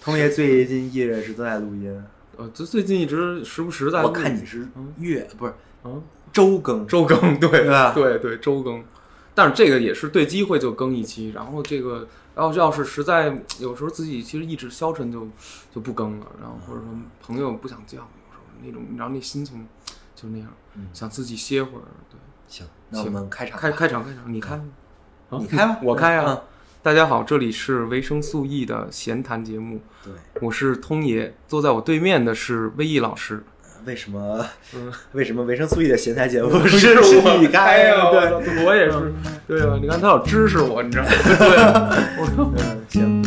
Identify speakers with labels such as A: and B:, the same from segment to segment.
A: 通爷最近一直是都在录音，
B: 呃，就最近一直时不时在录。
A: 我看你是月不是
B: 嗯
A: 周更，
B: 周更，对
A: 对吧？
B: 对对周更，但是这个也是对机会就更一期，然后这个要要是实在有时候自己其实意志消沉就就不更了，然后或者说朋友不想叫，有时候那种然后那心情就那样，
A: 嗯。
B: 想自己歇会儿，对，
A: 行，那我们开场
B: 开开场开场，你开。吗，啊？
A: 你开吧
B: 我开啊。
A: 嗯
B: 大家好，这里是维生素 E 的闲谈节目，
A: 对，
B: 我是通爷，坐在我对面的是威毅老师。
A: 为什么
B: 嗯，
A: 为什么维生素 E 的闲谈节目是
B: 是我
A: 你开
B: 呀，
A: 啊？对，
B: 对，我也是，对啊，你看他老支持我，你知道吗？对啊，我
A: 嗯，行，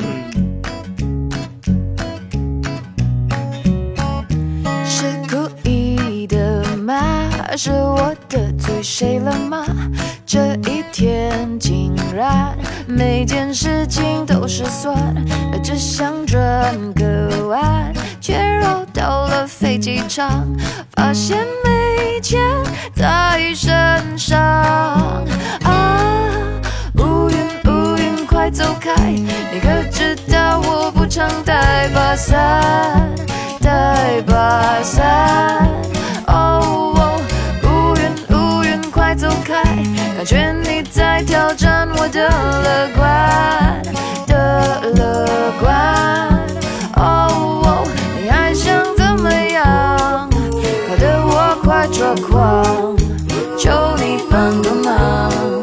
C: 是故意的吗？是我得罪谁了吗？这一天竟然每件事情都失算，只想转个弯，却绕到了飞机场，发现没钱在身上啊！乌云乌云快走开！你可知道我不常带把伞，带把伞。感觉你在挑战我的乐观的乐观。哦哦，你还想怎么样？搞得我快抓狂，求你帮个忙。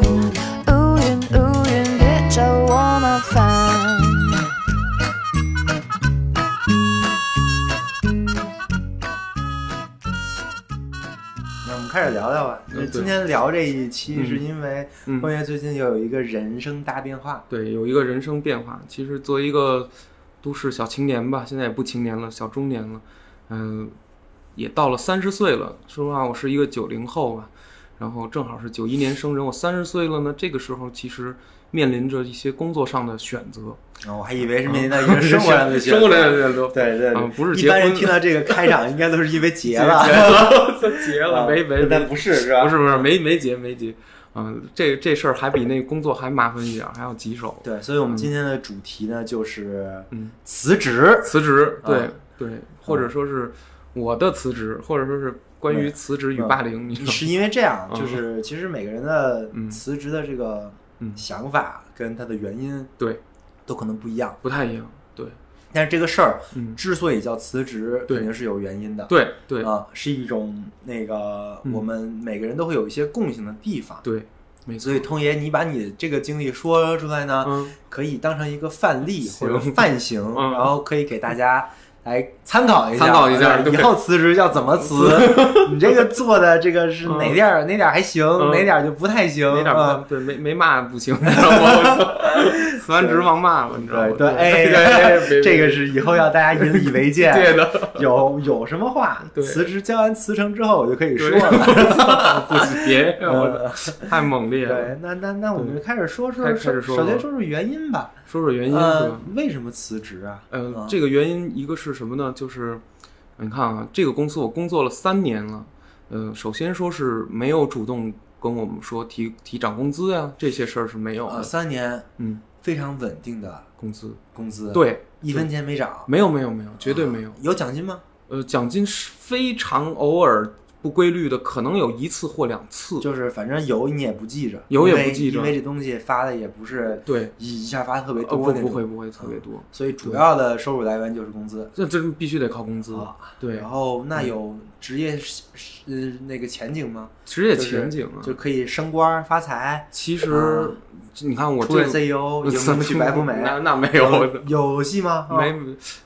A: 开始聊聊吧。
B: 嗯
A: 今天聊这一期是因为
B: 嗯
A: 关爷最近又有一个人生大变化，
B: 对，有一个人生变化。其实作为一个都市小青年吧，现在也不青年了，小中年了，嗯、也到了三十岁了。说实话，我是一个九零后吧，然后正好是九一年生人，我三十岁了呢。这个时候其实面临着一些工作上的选择，
A: 啊我还以为是面临到一个生活上的 选择
B: 生活上的选择。
A: 对对
B: 啊不是
A: 一
B: 结婚
A: 般人听到这个开场，应该都是因为结了，
B: 结了，没没没
A: 但不是是吧？
B: 不是不是没没结没结，嗯、这这事儿还比那工作还麻烦一点儿，还要棘手。
A: 对，所以我们今天的主题呢就是
B: 嗯
A: 辞职。
B: 辞职，对、
A: 啊
B: 对，或者说是我的辞职，或者说是关于辞职与霸凌，你？
A: 是因为这样，
B: 嗯
A: 就是其实每个人的
B: 嗯
A: 辞职的这个
B: 嗯。
A: 想法跟他的原因
B: 对，
A: 都可能不一样，
B: 不太一样，对。
A: 但是这个事儿
B: 嗯。
A: 之所以叫辞职，肯定是有原因的。
B: 对对、
A: 啊，是一种那个
B: 嗯。
A: 我们每个人都会有一些共性的地方。
B: 对，
A: 所以，。通爷，你把你这个经历说出来呢，
B: 嗯，
A: 可以当成一个范例或者范型，
B: 嗯。
A: 然后可以给大家来参考一下，
B: 参考一下
A: 以后辞职要怎么辞。你这个做的这个是哪点儿哪点儿还行，
B: 嗯
A: 哪点儿就不太行，
B: 哪点对没没骂不行，你知道吗？辞完职忙骂了，你知道吗？
A: 对对，哎，这个是以后要大家引以为戒。
B: 对的，
A: 有有什么话，辞职交完辞呈之后我就可以说
B: 对
A: 了。
B: 不别，太猛烈了。
A: 对，那那那我们就开始说说首先说说原因吧。
B: 说说原因是
A: 呃
B: 吧？，
A: 为什么辞职啊？
B: 嗯、
A: 啊
B: 这个原因一个是什么呢？就是你看啊，这个公司我工作了三年了，呃，首先说是没有主动跟我们说提提涨工资呀、这些事儿是没有
A: 呃，
B: 的。
A: 三年
B: 嗯，
A: 非常稳定的
B: 工资
A: 工资，，
B: 对，
A: 一分钱没涨，
B: 没有没有没有，绝对没有。
A: 有奖金吗？
B: 呃，奖金是非常偶尔不规律的，可能有一次或两次。
A: 就是反正有你也不记着，
B: 有也不记着。
A: 因为这东西发的也不是
B: 对，
A: 一一下发的特别
B: 呃，
A: 多
B: 不不会不会特别多，
A: 所以主要的收入来源就是工资。
B: 这这必须得靠工资。
A: 啊
B: 对。
A: 然，后那有职业呃那个前景吗？
B: 职业前景啊，
A: 就可以升官发财，
B: 其实
A: 啊
B: 你看我
A: 出任
B: 这个
A: CEO，迎风去白富美，
B: 那那没有，
A: 有有戏吗？啊
B: 没，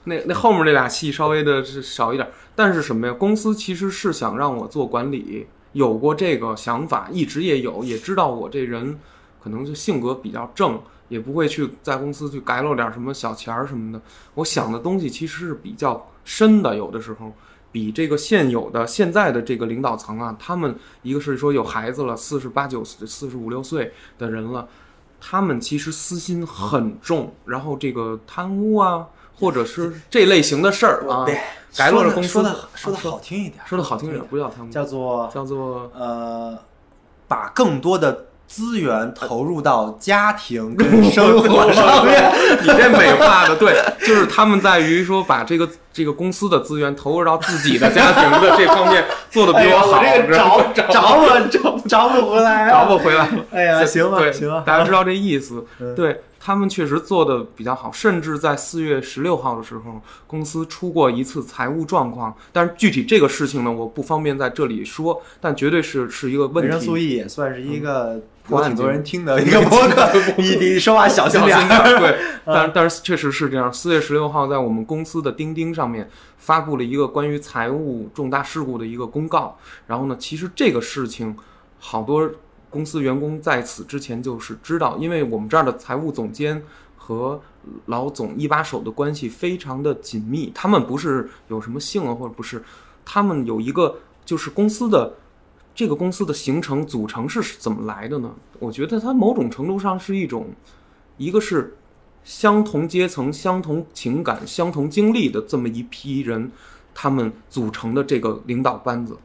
B: 那那后面那俩戏稍微的是少一点，但是什么呀？公司其实是想让我做管理，有过这个想法，一直也有，也知道我这人可能就性格比较正，也不会去在公司去改漏点什么小钱儿什么的。我想的东西其实是比较深的，有的时候。比这个现有的现在的这个领导层啊，他们一个是说有孩子了，四十八九、四十五六岁的人了，他们其实私心很重，然后这个贪污啊，或者是这类型的事儿啊，
A: 别
B: 改了公司
A: 说的说的好听一点，
B: 说的好听一点，不叫贪污，
A: 叫做
B: 叫做
A: 呃，把更多的资源投入到家庭跟生活上面。
B: 你这美化的对，就是他们在于说把这个这个公司的资源投入到自己的家庭的这方面做的比
A: 哎
B: 我好，
A: 这个
B: 知道吗
A: 找找我找找不回来、啊，
B: 找不回来了。
A: 哎呀，行吧，行吧，
B: 大家知道这意思。
A: 嗯
B: 对他们确实做的比较好，甚至在四月十六号的时候，公司出过一次财务状况，但是具体这个事情呢，我不方便在这里说，但绝对是是一个问
A: 维生素
B: 题。
A: E 也算是一个有 挺多人听的一个博客，你你说话小心点
B: 对，但但是确实是这样。四月十六号，在我们公司的钉钉上面发布了一个关于财务重大事故的一个公告。然后呢，其实这个事情好多公司员工在此之前就是知道，因为我们这儿的财务总监和老总一把手的关系非常的紧密，他们不是有什么姓啊，或者不是，他们有一个就是公司的。这个公司的形成组成是怎么来的呢？我觉得它某种程度上是一种，一个是相同阶层、相同情感、相同经历的这么一批人，他们组成的这个领导班子。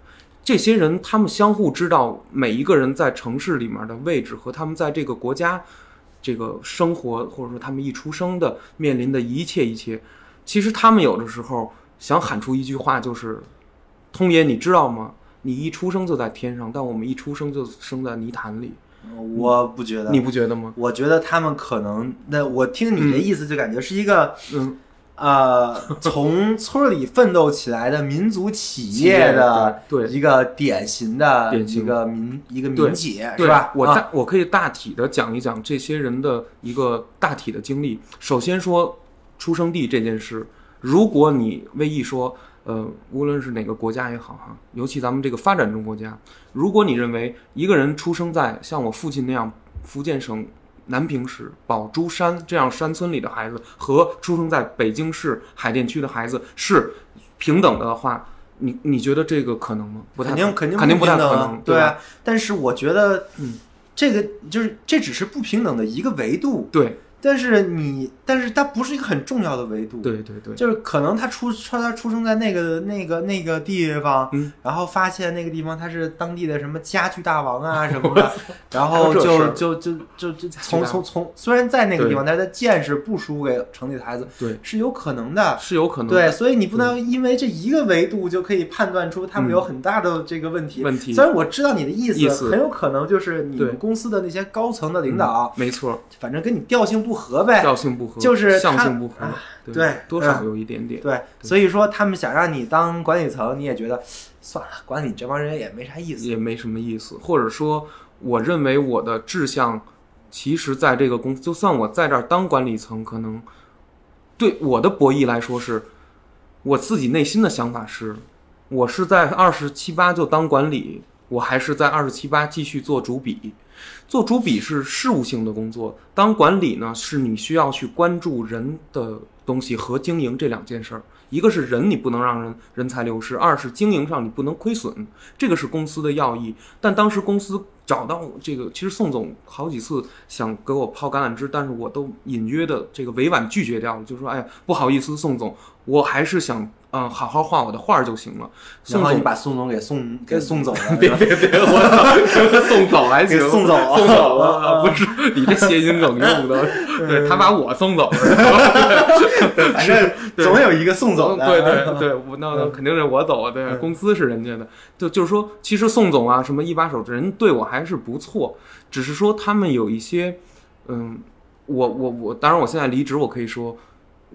B: 这些人他们相互知道每一个人在城市里面的位置和他们在这个国家这个生活，或者说他们一出生的面临的一切一切。其实他们有的时候想喊出一句话，就是“通爷，你知道吗？你一出生就在天上，但我们一出生就生在泥潭里。
A: 我不觉得，
B: 你不觉得吗？
A: 我觉得他们可能，那我听你的意思就感觉是一个，
B: 嗯，
A: 呃，从村里奋斗起来的民族企业的
B: 对对
A: 一个典型的一个民一个
B: 对
A: 民企
B: 对
A: 是吧？啊
B: 我大、我可以大体的讲一讲这些人的一个大体的经历。首先说出生地这件事，如果你为一说，呃，无论是哪个国家也好哈，尤其咱们这个发展中国家，如果你认为一个人出生在像我父亲那样福建省南平市宝珠山这样山村里的孩子，和出生在北京市海淀区的孩子是平等的的话，你你觉得这个可能吗？不太
A: 肯定肯定
B: 肯定不太可能，吧
A: 对啊。但是我觉得，
B: 嗯，
A: 这个就是这只是不平等的一个维度，
B: 对
A: 但是你，但是它不是一个很重要的维度，
B: 对对对，
A: 就是可能他出他出生在那个那个那个地方，
B: 嗯。
A: 然后发现那个地方他是当地的什么家具大王啊 什么的，然后就就就就就从从从虽然在那个地方，但是他见识不输给城里的孩子，
B: 对。
A: 是有可能的。
B: 是有可能
A: 对，所以你不能因为这一个维度就可以判断出他们
B: 嗯。
A: 有很大的这个问题。
B: 问题。
A: 虽然我知道你的意
B: 意思。
A: 很有可能就是你们公司的那些高层的领导，
B: 没错，
A: 反正跟你调性不合呗。
B: 调性不合，
A: 就是他
B: 相性不合对多少有一点点。
A: 对，所以说他们想让你当管理层，你也觉得算了，管理这帮人也没啥意思。
B: 也没什么意思，或者说，我认为我的志向，其实在这个公司，就算我在这儿当管理层，可能对我的博弈来说是，我自己内心的想法是，我是在二十七八就当管理，我还是在二十七八继续做主笔。做主笔是事务性的工作，当管理呢，是你需要去关注人的东西和经营这两件事儿。一个是人，你不能让人人才流失；二是经营上你不能亏损，这个是公司的要义。但当时公司找到这个，其实宋总好几次想给我抛橄榄枝，但是我都隐约的这个委婉拒绝掉了，就说：“哎呀，不好意思，宋总，我还是想嗯好好画我的画就行了。”
A: 然后你，把宋总给送给送走了，
B: 别别别，我操，送走还行，
A: 送走。了
B: 送走了，
A: 啊
B: 不是你这谐音梗用的，对他把我送走了。
A: 反正总有一个送走的。
B: 对对对，我那那肯定是我走啊，对，
A: 嗯。
B: 公司是人家的，就就是说，其实宋总啊，什么一把手人对我还是不错，只是说他们有一些，嗯，我我我，当然我现在离职，我可以说，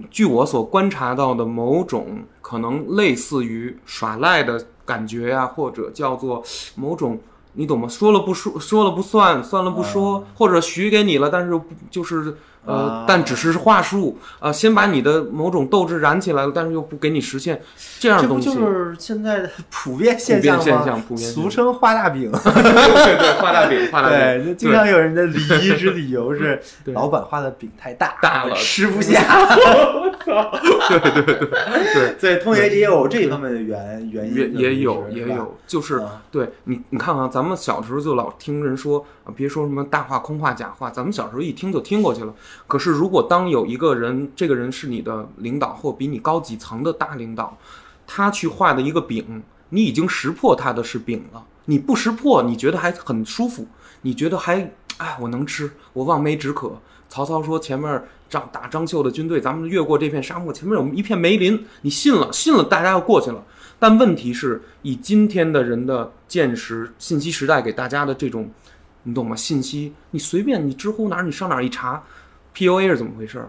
B: 据我所观察到的某种可能类似于耍赖的感觉呀、或者叫做某种。你懂吗？说了不说，说了不算，算了不说，或者许给你了，但是不就是呃，
A: 啊
B: 但只是话术啊、先把你的某种斗志燃起来了，但是又不给你实现这样
A: 这不
B: 的东西。
A: 就是现在的普遍现
B: 普遍？现象普遍
A: 俗称画大饼。
B: 对对，画大饼，画大
A: 对，
B: 饼，
A: 就经常有人的离职理由是
B: 对
A: 老板画的饼太大，
B: 大了
A: 吃不下。
B: 对，
A: 对对对对，通爷也有这方面的原原因，
B: 也也有也有，就是
A: 啊
B: 对你你看看，咱们小时候就老听人说啊，别说什么大话、空话、假话，咱们小时候一听就听过去了。可是如果当有一个人，这个人是你的领导或比你高几层的大领导，他去画的一个饼，你已经识破他的是饼了。你不识破，你觉得还很舒服，你觉得还哎我能吃，我望梅止渴。曹操说前面张打张绣的军队，咱们越过这片沙漠，前面有一片梅林，你信了，信了，大家要过去了。但问题是，以今天的人的见识、信息时代给大家的这种，你懂吗？信息，你随便你知乎哪儿，你上哪儿一查，PUA 是怎么回事，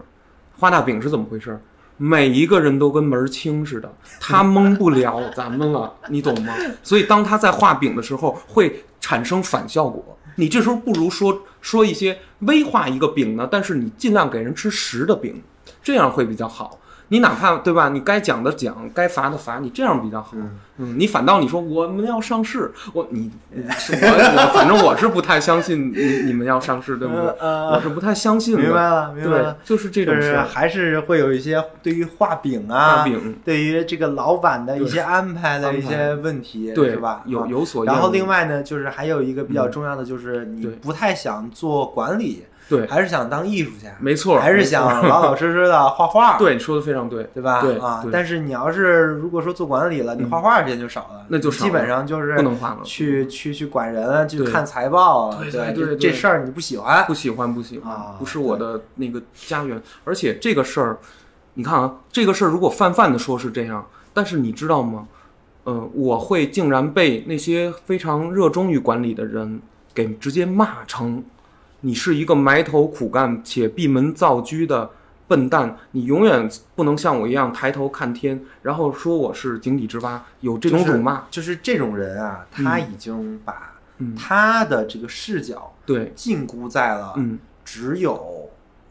B: 画大饼是怎么回事，每一个人都跟门儿清似的，他蒙不了咱们了，你懂吗？所以当他在画饼的时候，会产生反效果。你这时候不如说说一些微画一个饼呢，但是你尽量给人吃实的饼，这样会比较好。你哪怕对吧？你该讲的讲，该罚的罚，你这样比较好。嗯，你反倒你说我们要上市，我你 我我反正我是不太相信你你们要上市，对不对？
A: 呃
B: 我是不太相信。
A: 明白了，明白了，，
B: 就是这种事。
A: 还是会有一些对于画饼啊，
B: 画饼
A: 对于这个老板的一些安排的一些问题，
B: 对
A: 是吧？
B: 有有所然后
A: 另外呢，就是还有一个比较
B: 嗯
A: 重要的，就是你不太想做管理，
B: 对，
A: 还是想当艺术家，
B: 没错，
A: 还是想老老实实的画画，
B: 对你说的非常对，
A: 对吧？
B: 对
A: 啊，但是你要是如果说做管理了，你
B: 嗯。
A: 画画时间就少了，
B: 那就少
A: 基本上就是
B: 不能画了，
A: 去去去管人，去看财报，
B: 对
A: 对这
B: 对。
A: 这事儿你不喜欢。
B: 不，喜欢不喜欢，
A: 啊
B: 不是我的那个家园。而且这个事儿，你看啊，这个事儿如果泛泛的说是这样，但是你知道吗？嗯，我会竟然被那些非常热衷于管理的人给直接骂成，你是一个埋头苦干且闭门造车的笨蛋，你永远不能像我一样抬头看天，然后说我是井底之蛙，有这种辱骂。
A: 就是这种人啊，他
B: 嗯。
A: 已经把
B: 嗯，
A: 他的这个视角
B: 对，
A: 禁锢在了
B: 嗯，
A: 只有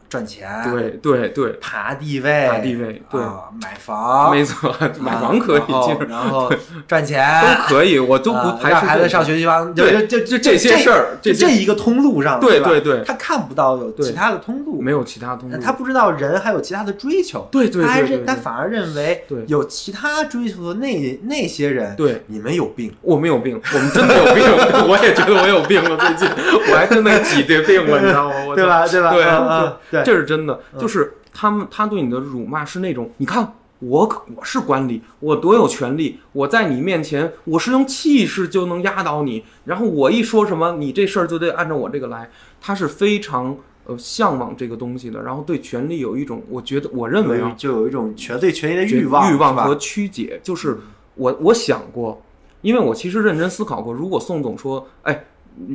A: 赚钱、
B: 对对对，
A: 爬地位、
B: 爬地位对。
A: 啊买房，
B: 没错，买房可以，
A: 然后然后赚钱
B: 都可以，我都不
A: 让孩子上学区房，就
B: 对
A: 就就
B: 就这些事儿
A: 就
B: 这
A: 这一个通路上，吧
B: 对对对。
A: 他看不到有
B: 对。
A: 其他的通路，
B: 没有其他通路。
A: 他不知道人还有其他的追求，
B: 对对
A: 他认他反而认为
B: 对。
A: 有其他追求的那那些人，
B: 对。
A: 你们有病，
B: 我们有病，我们真的有病，我也觉得我有病了。最近。我还真的挤兑病了，你知道吗？我
A: 对？吧？对吧？
B: 对
A: 对，
B: 这是真的，
A: 嗯
B: 就是他们他对你的辱骂是那种，你看我我是管理，我多有权利，我在你面前我是用气势就能压倒你，然后我一说什么，你这事儿就得按照我这个来。他是非常呃向往这个东西的，然后对权力有一种，我觉得我认为啊，
A: 就有一种权对权力的
B: 欲
A: 欲望，
B: 欲望和曲解，就是我我想过，因为我其实认真思考过，如果宋总说，哎，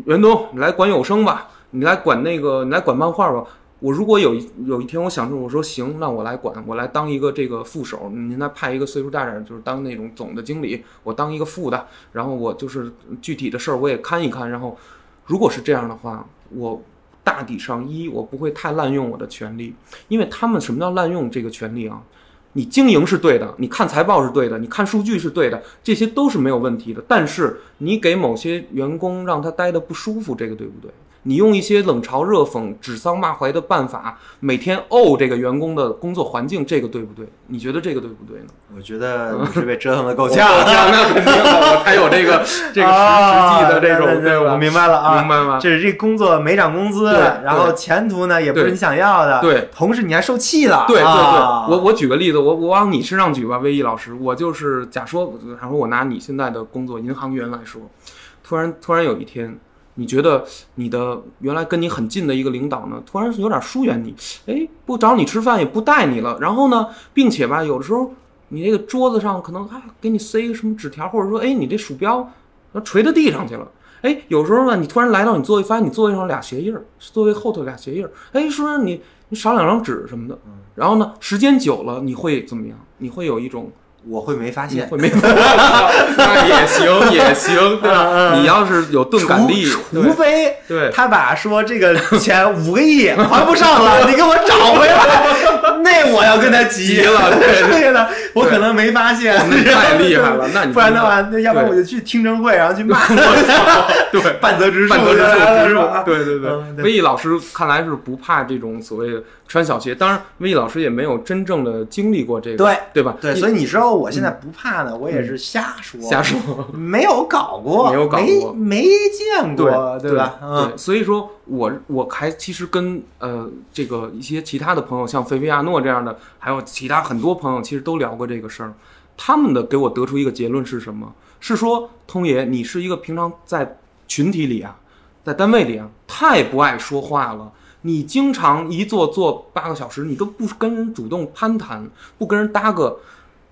B: 袁东，你来管有声吧，你来管那个，你来管漫画吧。我如果有一有一天我想说，我说行，那我来管，我来当一个这个副手，您再派一个岁数大点，就是当那种总的经理，我当一个副的，然后我就是具体的事儿我也看一看，然后如果是这样的话，我大体上一我不会太滥用我的权利，因为他们什么叫滥用这个权利啊？你经营是对的，你看财报是对的，你看数据是对的，这些都是没有问题的。但是你给某些员工让他待的不舒服，这个对不对？你用一些冷嘲热讽、指桑骂槐的办法，每天哦这个员工的工作环境，这个对不对？你觉得这个对不对呢？
A: 我觉得你是被折腾的够
B: 我
A: 呛，
B: 那肯定的，我才有这个这个实实际的这种，
A: 我明白了啊，
B: 明白吗？
A: 这是这工作没涨工资，然后前途呢也不是你想要的，
B: 对，
A: 同时你还受气了，
B: 对对对，
A: 啊。
B: 我我举个例子，我我往你身上举吧，魏毅老师，我就是假说，假说我拿你现在的工作银行员来说，突然突然有一天，你觉得你的原来跟你很近的一个领导呢，突然有点疏远你，哎，不找你吃饭，也不带你了，然后呢，并且吧，有的时候你这个桌子上可能还给你塞一个什么纸条，或者说，哎，你这鼠标那垂到地上去了。哎，有时候呢，你突然来到你座位，发现你座位上俩鞋印儿，座位后头俩鞋印儿。哎，说你你少两张纸什么的。然后呢，时间久了你会怎么样？你会有一种
A: 我会没发现，
B: 会没发现？那也行也行，对吧？你要是有钝感力，
A: 除除非
B: 对。
A: 他把说这个钱五个亿还不上了，你给我找回来，那我要跟他急。
B: 急了对。
A: 这个呢，我可能没发现，
B: 那太厉害了，那你
A: 不然的话，那要不然我就去听证会，然后去骂，
B: 对。
A: 半泽直树，
B: 半泽直树 对对对。
A: 嗯。对。
B: 威毅老师看来是不怕这种所谓的穿小鞋，当然威毅老师也没有真正的经历过这个，
A: 对
B: 对吧？
A: 对，所以你知道我现在不怕呢，我也是瞎说，
B: 嗯。瞎说。
A: 没有搞过，
B: 没有搞过。
A: 没没见过，
B: 对
A: 吧？嗯。
B: 对，所以说我我还其实跟呃这个一些其他的朋友，像菲菲亚诺这样的，还有其他很多朋友，其实都聊过这个事儿。他们的给我得出一个结论是什么？是说通爷，你是一个平常在群体里啊，在单位里啊，太不爱说话了。你经常一坐坐八个小时，你都不跟人主动攀谈，不跟人搭个，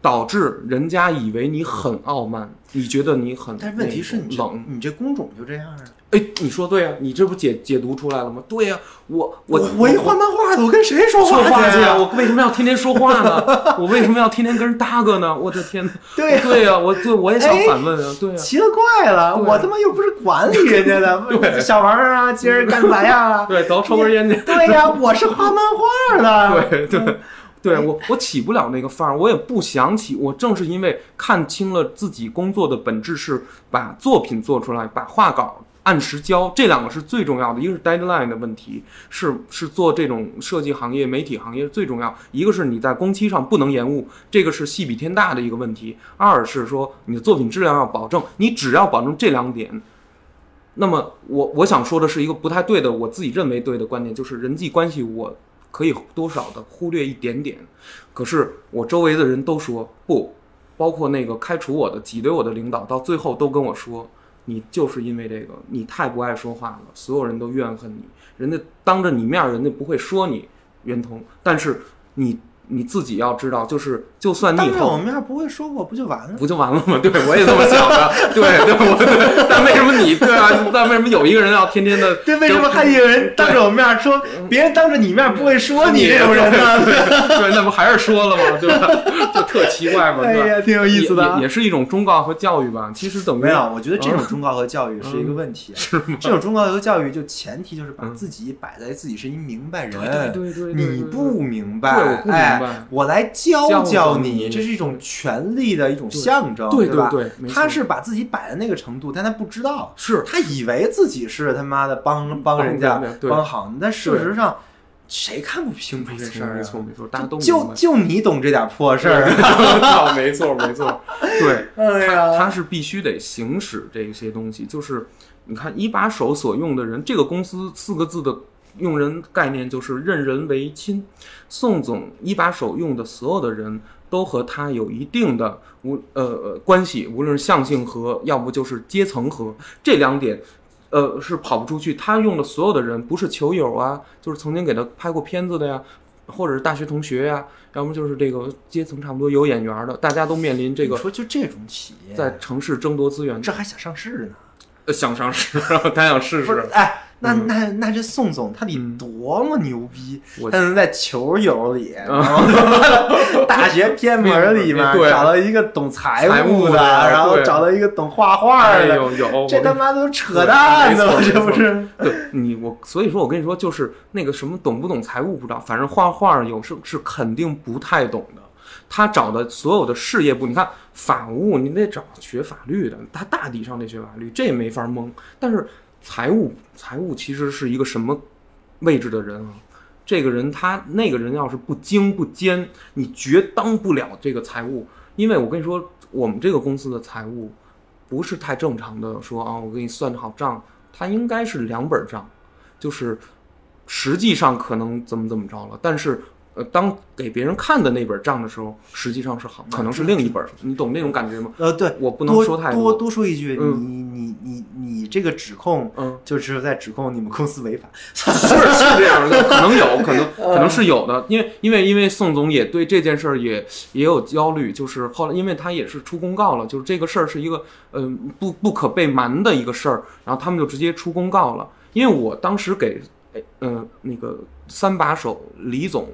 B: 导致人家以为你很傲慢，你觉得你很
A: 但是问题是你
B: 冷。
A: 你这工种就这样啊。
B: 哎，你说对啊，你这不解解读出来了吗？对呀、我我
A: 我一画漫画的，我跟谁说
B: 说话去
A: 去
B: 啊！我为什么要天天说话呢？我为什么要天天跟人搭个呢？我的天哪！
A: 对呀
B: 对呀、我对我也想
A: 哎
B: 反问啊，对呀、
A: 奇了怪了，
B: 对
A: 我他妈又不是管理人家的，
B: 对
A: 小王啊，今儿干咋样啊？
B: 对，走抽根烟去。
A: 对呀，我是画漫画的。
B: 对对对，我我起不了那个范儿，我也不想起。我正是因为看清了自己工作的本质是把作品做出来，把画稿按时交，这两个是最重要的。一个是 deadline 的问题，是是做这种设计行业、媒体行业最重要；一个是你在工期上不能延误，这个是戏比天大的一个问题。二是说你的作品质量要保证，你只要保证这两点。那么我我想说的是一个不太对的，我自己认为对的观点，就是人际关系我可以多少的忽略一点点，可是我周围的人都说不，包括那个开除我的、挤兑我的领导，到最后都跟我说，你就是因为这个，你太不爱说话了，所有人都怨恨你，人家当着你面，人家不会说你袁通，但是你你自己要知道，就是就算你以后
A: 当着我面不会说过，不就完了？
B: 不就完了吗？对，我也这么想的。对 对，我对，但为什么你对啊？但为什么有一个人要天天的？
A: 对，为什么还有人当着我面说，别人当着你面不会说你这种人呢？
B: 对，那不还是说了吗？对吧？就特奇怪嘛，对
A: 呀，挺有意思的啊
B: 也是一种忠告和教育吧。其实等于
A: 没有，我觉得这种忠告和教育是一个问题。是吗这种忠告和教育就前提就是把自己摆在自己是一明白人，
B: 对对对
A: 你不明白，
B: 不
A: 我来教
B: 教
A: 教
B: 你
A: 你，这是一种权力的一种象征，
B: 对
A: 吧？
B: 对对
A: 他是把自己摆在那个程度，但他不知道，
B: 是。
A: 他以为自己是他妈的帮帮人家
B: 帮
A: 好的，但事实上谁看不清楚
B: 没错
A: 这事儿啊？
B: 没错没错，大家
A: 就。就你懂这点破事儿，
B: 没错没错，对，
A: 哎呀，
B: 他是必须得行使这些东西，就是你看一把手所用的人，这个公司四个字的用人概念就是任人唯亲。宋总一把手用的所有的人都和他有一定的无呃呃关系，无论是象性和，要不就是阶层和，这两点。呃，是跑不出去。他用的所有的人，不是球友啊，就是曾经给他拍过片子的呀，或者是大学同学呀，要么就是这个阶层差不多有眼缘的，大家都面临这个
A: 你说就这种企业，
B: 在城市争夺资源，
A: 这还想上市呢？
B: 呃想上市，他想试试。
A: 哎，那
B: 嗯
A: 那那这宋总他得
B: 嗯
A: 多么牛逼，他能在球友里，然后 大学偏门里面找到一个懂财
B: 财务
A: 的，然后找到一个懂画画的，
B: 哎有有，
A: 这他妈都扯淡呢，这不是？
B: 对你我，所以说我跟你说，就是那个什么懂不懂财务不知道，反正画画有是是肯定不太懂的。他找的所有的事业部，你看法务，你得找学法律的，他大抵上得学法律，这也没法蒙。但是财务，财务其实是一个什么位置的人啊？这个人他那个人要是不精不尖，你绝当不了这个财务。因为我跟你说，我们这个公司的财务不是太正常的，说啊，我给你算好账，它应该是两本账，就是实际上可能怎么怎么着了，但是呃，当给别人看的那本账的时候，实际上是好，可能是另一本，你懂那种感觉吗？
A: 呃，对，
B: 我不能说太
A: 多多说一句，
B: 嗯
A: 你你你你这个指控，
B: 嗯，
A: 就是在指控你们公司违法。
B: 是是这样的，可能有，可能 可能是有的，因为因为因为宋总也对这件事儿也也有焦虑，就是后来因为他也是出公告了，就是这个事儿是一个嗯、不不可被瞒的一个事儿，然后他们就直接出公告了，因为我当时给哎呃那个三把手李总、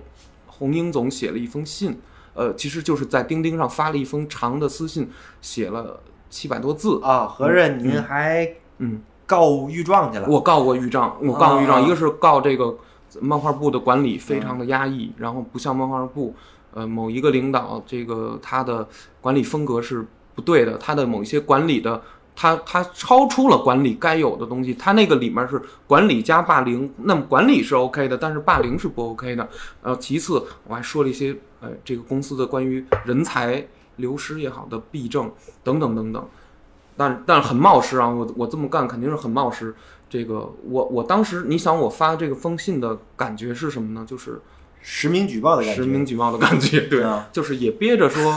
B: 洪英总写了一封信，呃，其实就是在钉钉上发了一封长的私信，写了七百多字，
A: 啊，合着您还
B: 嗯。
A: 告御状去了？
B: 我告过御状，我告过御状，
A: 啊
B: 一个是告这个漫画部的管理非常的压抑，然后不像漫画部，呃，某一个领导这个他的管理风格是不对的，他的某一些管理的。他他超出了管理该有的东西，他那个里面是管理加霸凌，那么管理是 OK 的，但是霸凌是不 OK 的。呃，其次我还说了一些呃这个公司的关于人才流失也好的弊政等等等等。但但是很冒失啊！我我这么干肯定是很冒失。这个我我当时你想我发这个封信的感觉是什么呢？就是
A: 实名举报的感觉。
B: 实名举报的感觉，对
A: 啊，
B: 就是也憋着说，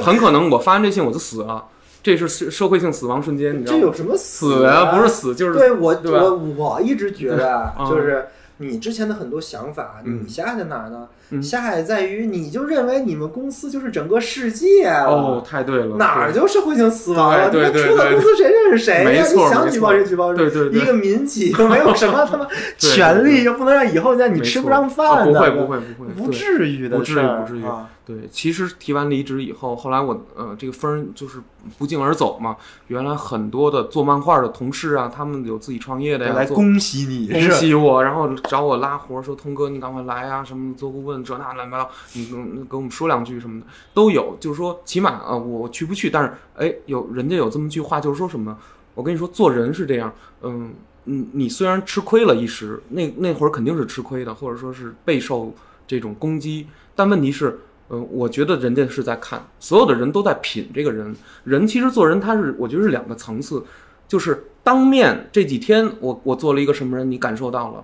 B: 很可能我发完这信我就死了，这是社社会性死亡瞬间，你知道吗？
A: 这有什么
B: 死
A: 啊？
B: 不是死就是
A: 对我
B: 对吧
A: 我我一直觉得啊，
B: 嗯
A: 就是你之前的很多想法，
B: 嗯
A: 你现在在哪儿呢？
B: 嗯
A: 狭隘在于你就认为你们公司就是整个世界了
B: 哦，太对了，
A: 哪儿就社会性死亡了？
B: 对
A: 们出了公司谁认识谁呀？你想举报谁举报谁？
B: 对对对
A: 一个民企又没有什么他妈 权利，又不能让以后让你吃不上
B: 啊
A: 饭的。
B: 不会不会不会，
A: 不至于的
B: 不至于不至于
A: 啊
B: 对，其实提完离职以后，后来我呃这个风儿就是不胫而走嘛。原来很多的做漫画的同事啊，他们有自己创业的呀，
A: 来恭喜你，
B: 恭喜我，然后找我拉活，说通哥你赶快来啊，什么做顾问这那乱七八糟，你跟跟我们说两句什么的都有。就是说起码啊、我去不去，但是哎有人家有这么句话，就是说什么？我跟你说，做人是这样，嗯嗯，你虽然吃亏了一时，那那会儿肯定是吃亏的，或者说是备受这种攻击，但问题是。嗯，我觉得人家是在看，所有的人都在品这个人。人其实做人，他是我觉得是两个层次，就是当面这几天我我做了一个什么人，你感受到了。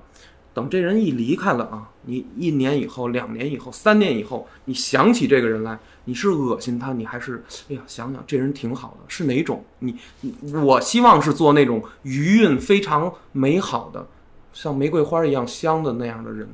B: 等这人一离开了啊，你一年以后、两年以后、三年以后，你想起这个人来，你是恶心他，你还是哎呀想想这人挺好的，是哪种？你你我希望是做那种余韵非常美好的，像玫瑰花一样香的那样的人。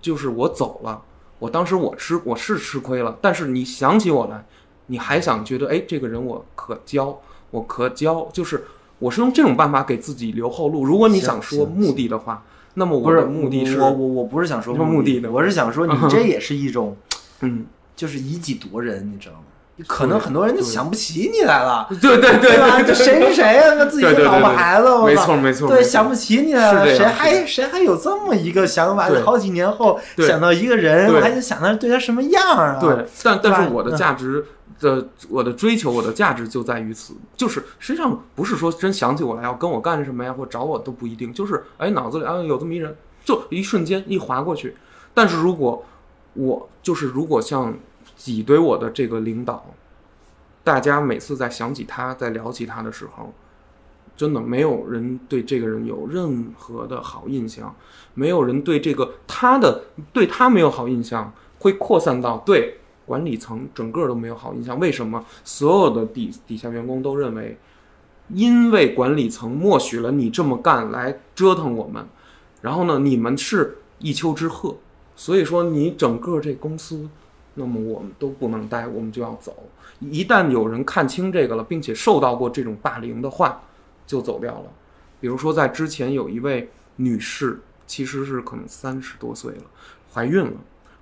B: 就是我走了，我当时我吃我是吃亏了，但是你想起我来，你还想觉得哎这个人我可交，我可交，就是我是用这种办法给自己留后路。如果你想说目的的话，那么我的目的是
A: 我我我不是想说
B: 说目的的
A: 我是想说你这也是一种
B: 嗯，
A: 就是以己夺人，你知道吗？可能很多人就想不起你来了，
B: 对对对
A: 吧？这谁是谁呀？那自己的老婆孩子，
B: 没错没错，
A: 对，想不起你来了，谁还谁还有这么一个想法？好几年后想到一个人，还得想到对他什么样啊？
B: 对，但但是我的价值的，我的追求，我的价值就在于此，就是实际上不是说真想起我来要跟我干什么呀，或找我都不一定，就是哎脑子里啊有这么一人，就一瞬间一划过去。但是如果我就是如果像挤兑我的这个领导，大家每次在想起他，在聊起他的时候，真的没有人对这个人有任何的好印象，没有人对这个他的对他没有好印象，会扩散到对管理层整个都没有好印象。为什么？所有的底底下员工都认为，因为管理层默许了你这么干来折腾我们，然后呢，你们是一丘之貉，所以说你整个这公司，那么我们都不能待，我们就要走。一旦有人看清这个了，并且受到过这种霸凌的话，就走掉了。比如说，在之前有一位女士，其实是可能三十多岁了，怀孕了，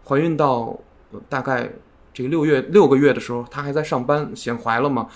B: 怀孕到、大概这个六月六个月的时候，他还在上班，显怀了嘛。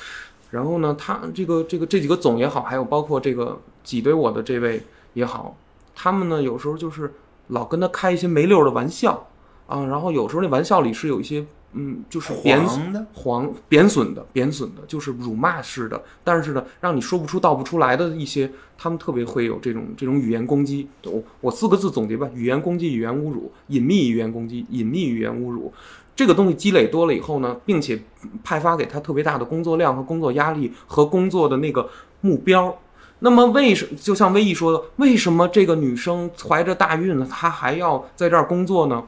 B: 然后呢，他这个这个这几个总也好，还有包括这个挤兑我的这位也好，他们呢有时候就是老跟他开一些没溜的玩笑啊，然后有时候那玩笑里是有一些嗯，就是贬
A: 黄的，
B: 黄贬损的，贬损的，就是辱骂式的，但是呢，让你说不出道不出来的一些，他们特别会有这种这种语言攻击。我我四个字总结吧：语言攻击、语言侮辱、隐秘语言攻击、隐秘语言侮辱。这个东西积累多了以后呢，并且派发给他特别大的工作量和工作压力和工作的那个目标。那么为什么就像威毅说的，为什么这个女生怀着大孕了，她还要在这儿工作呢？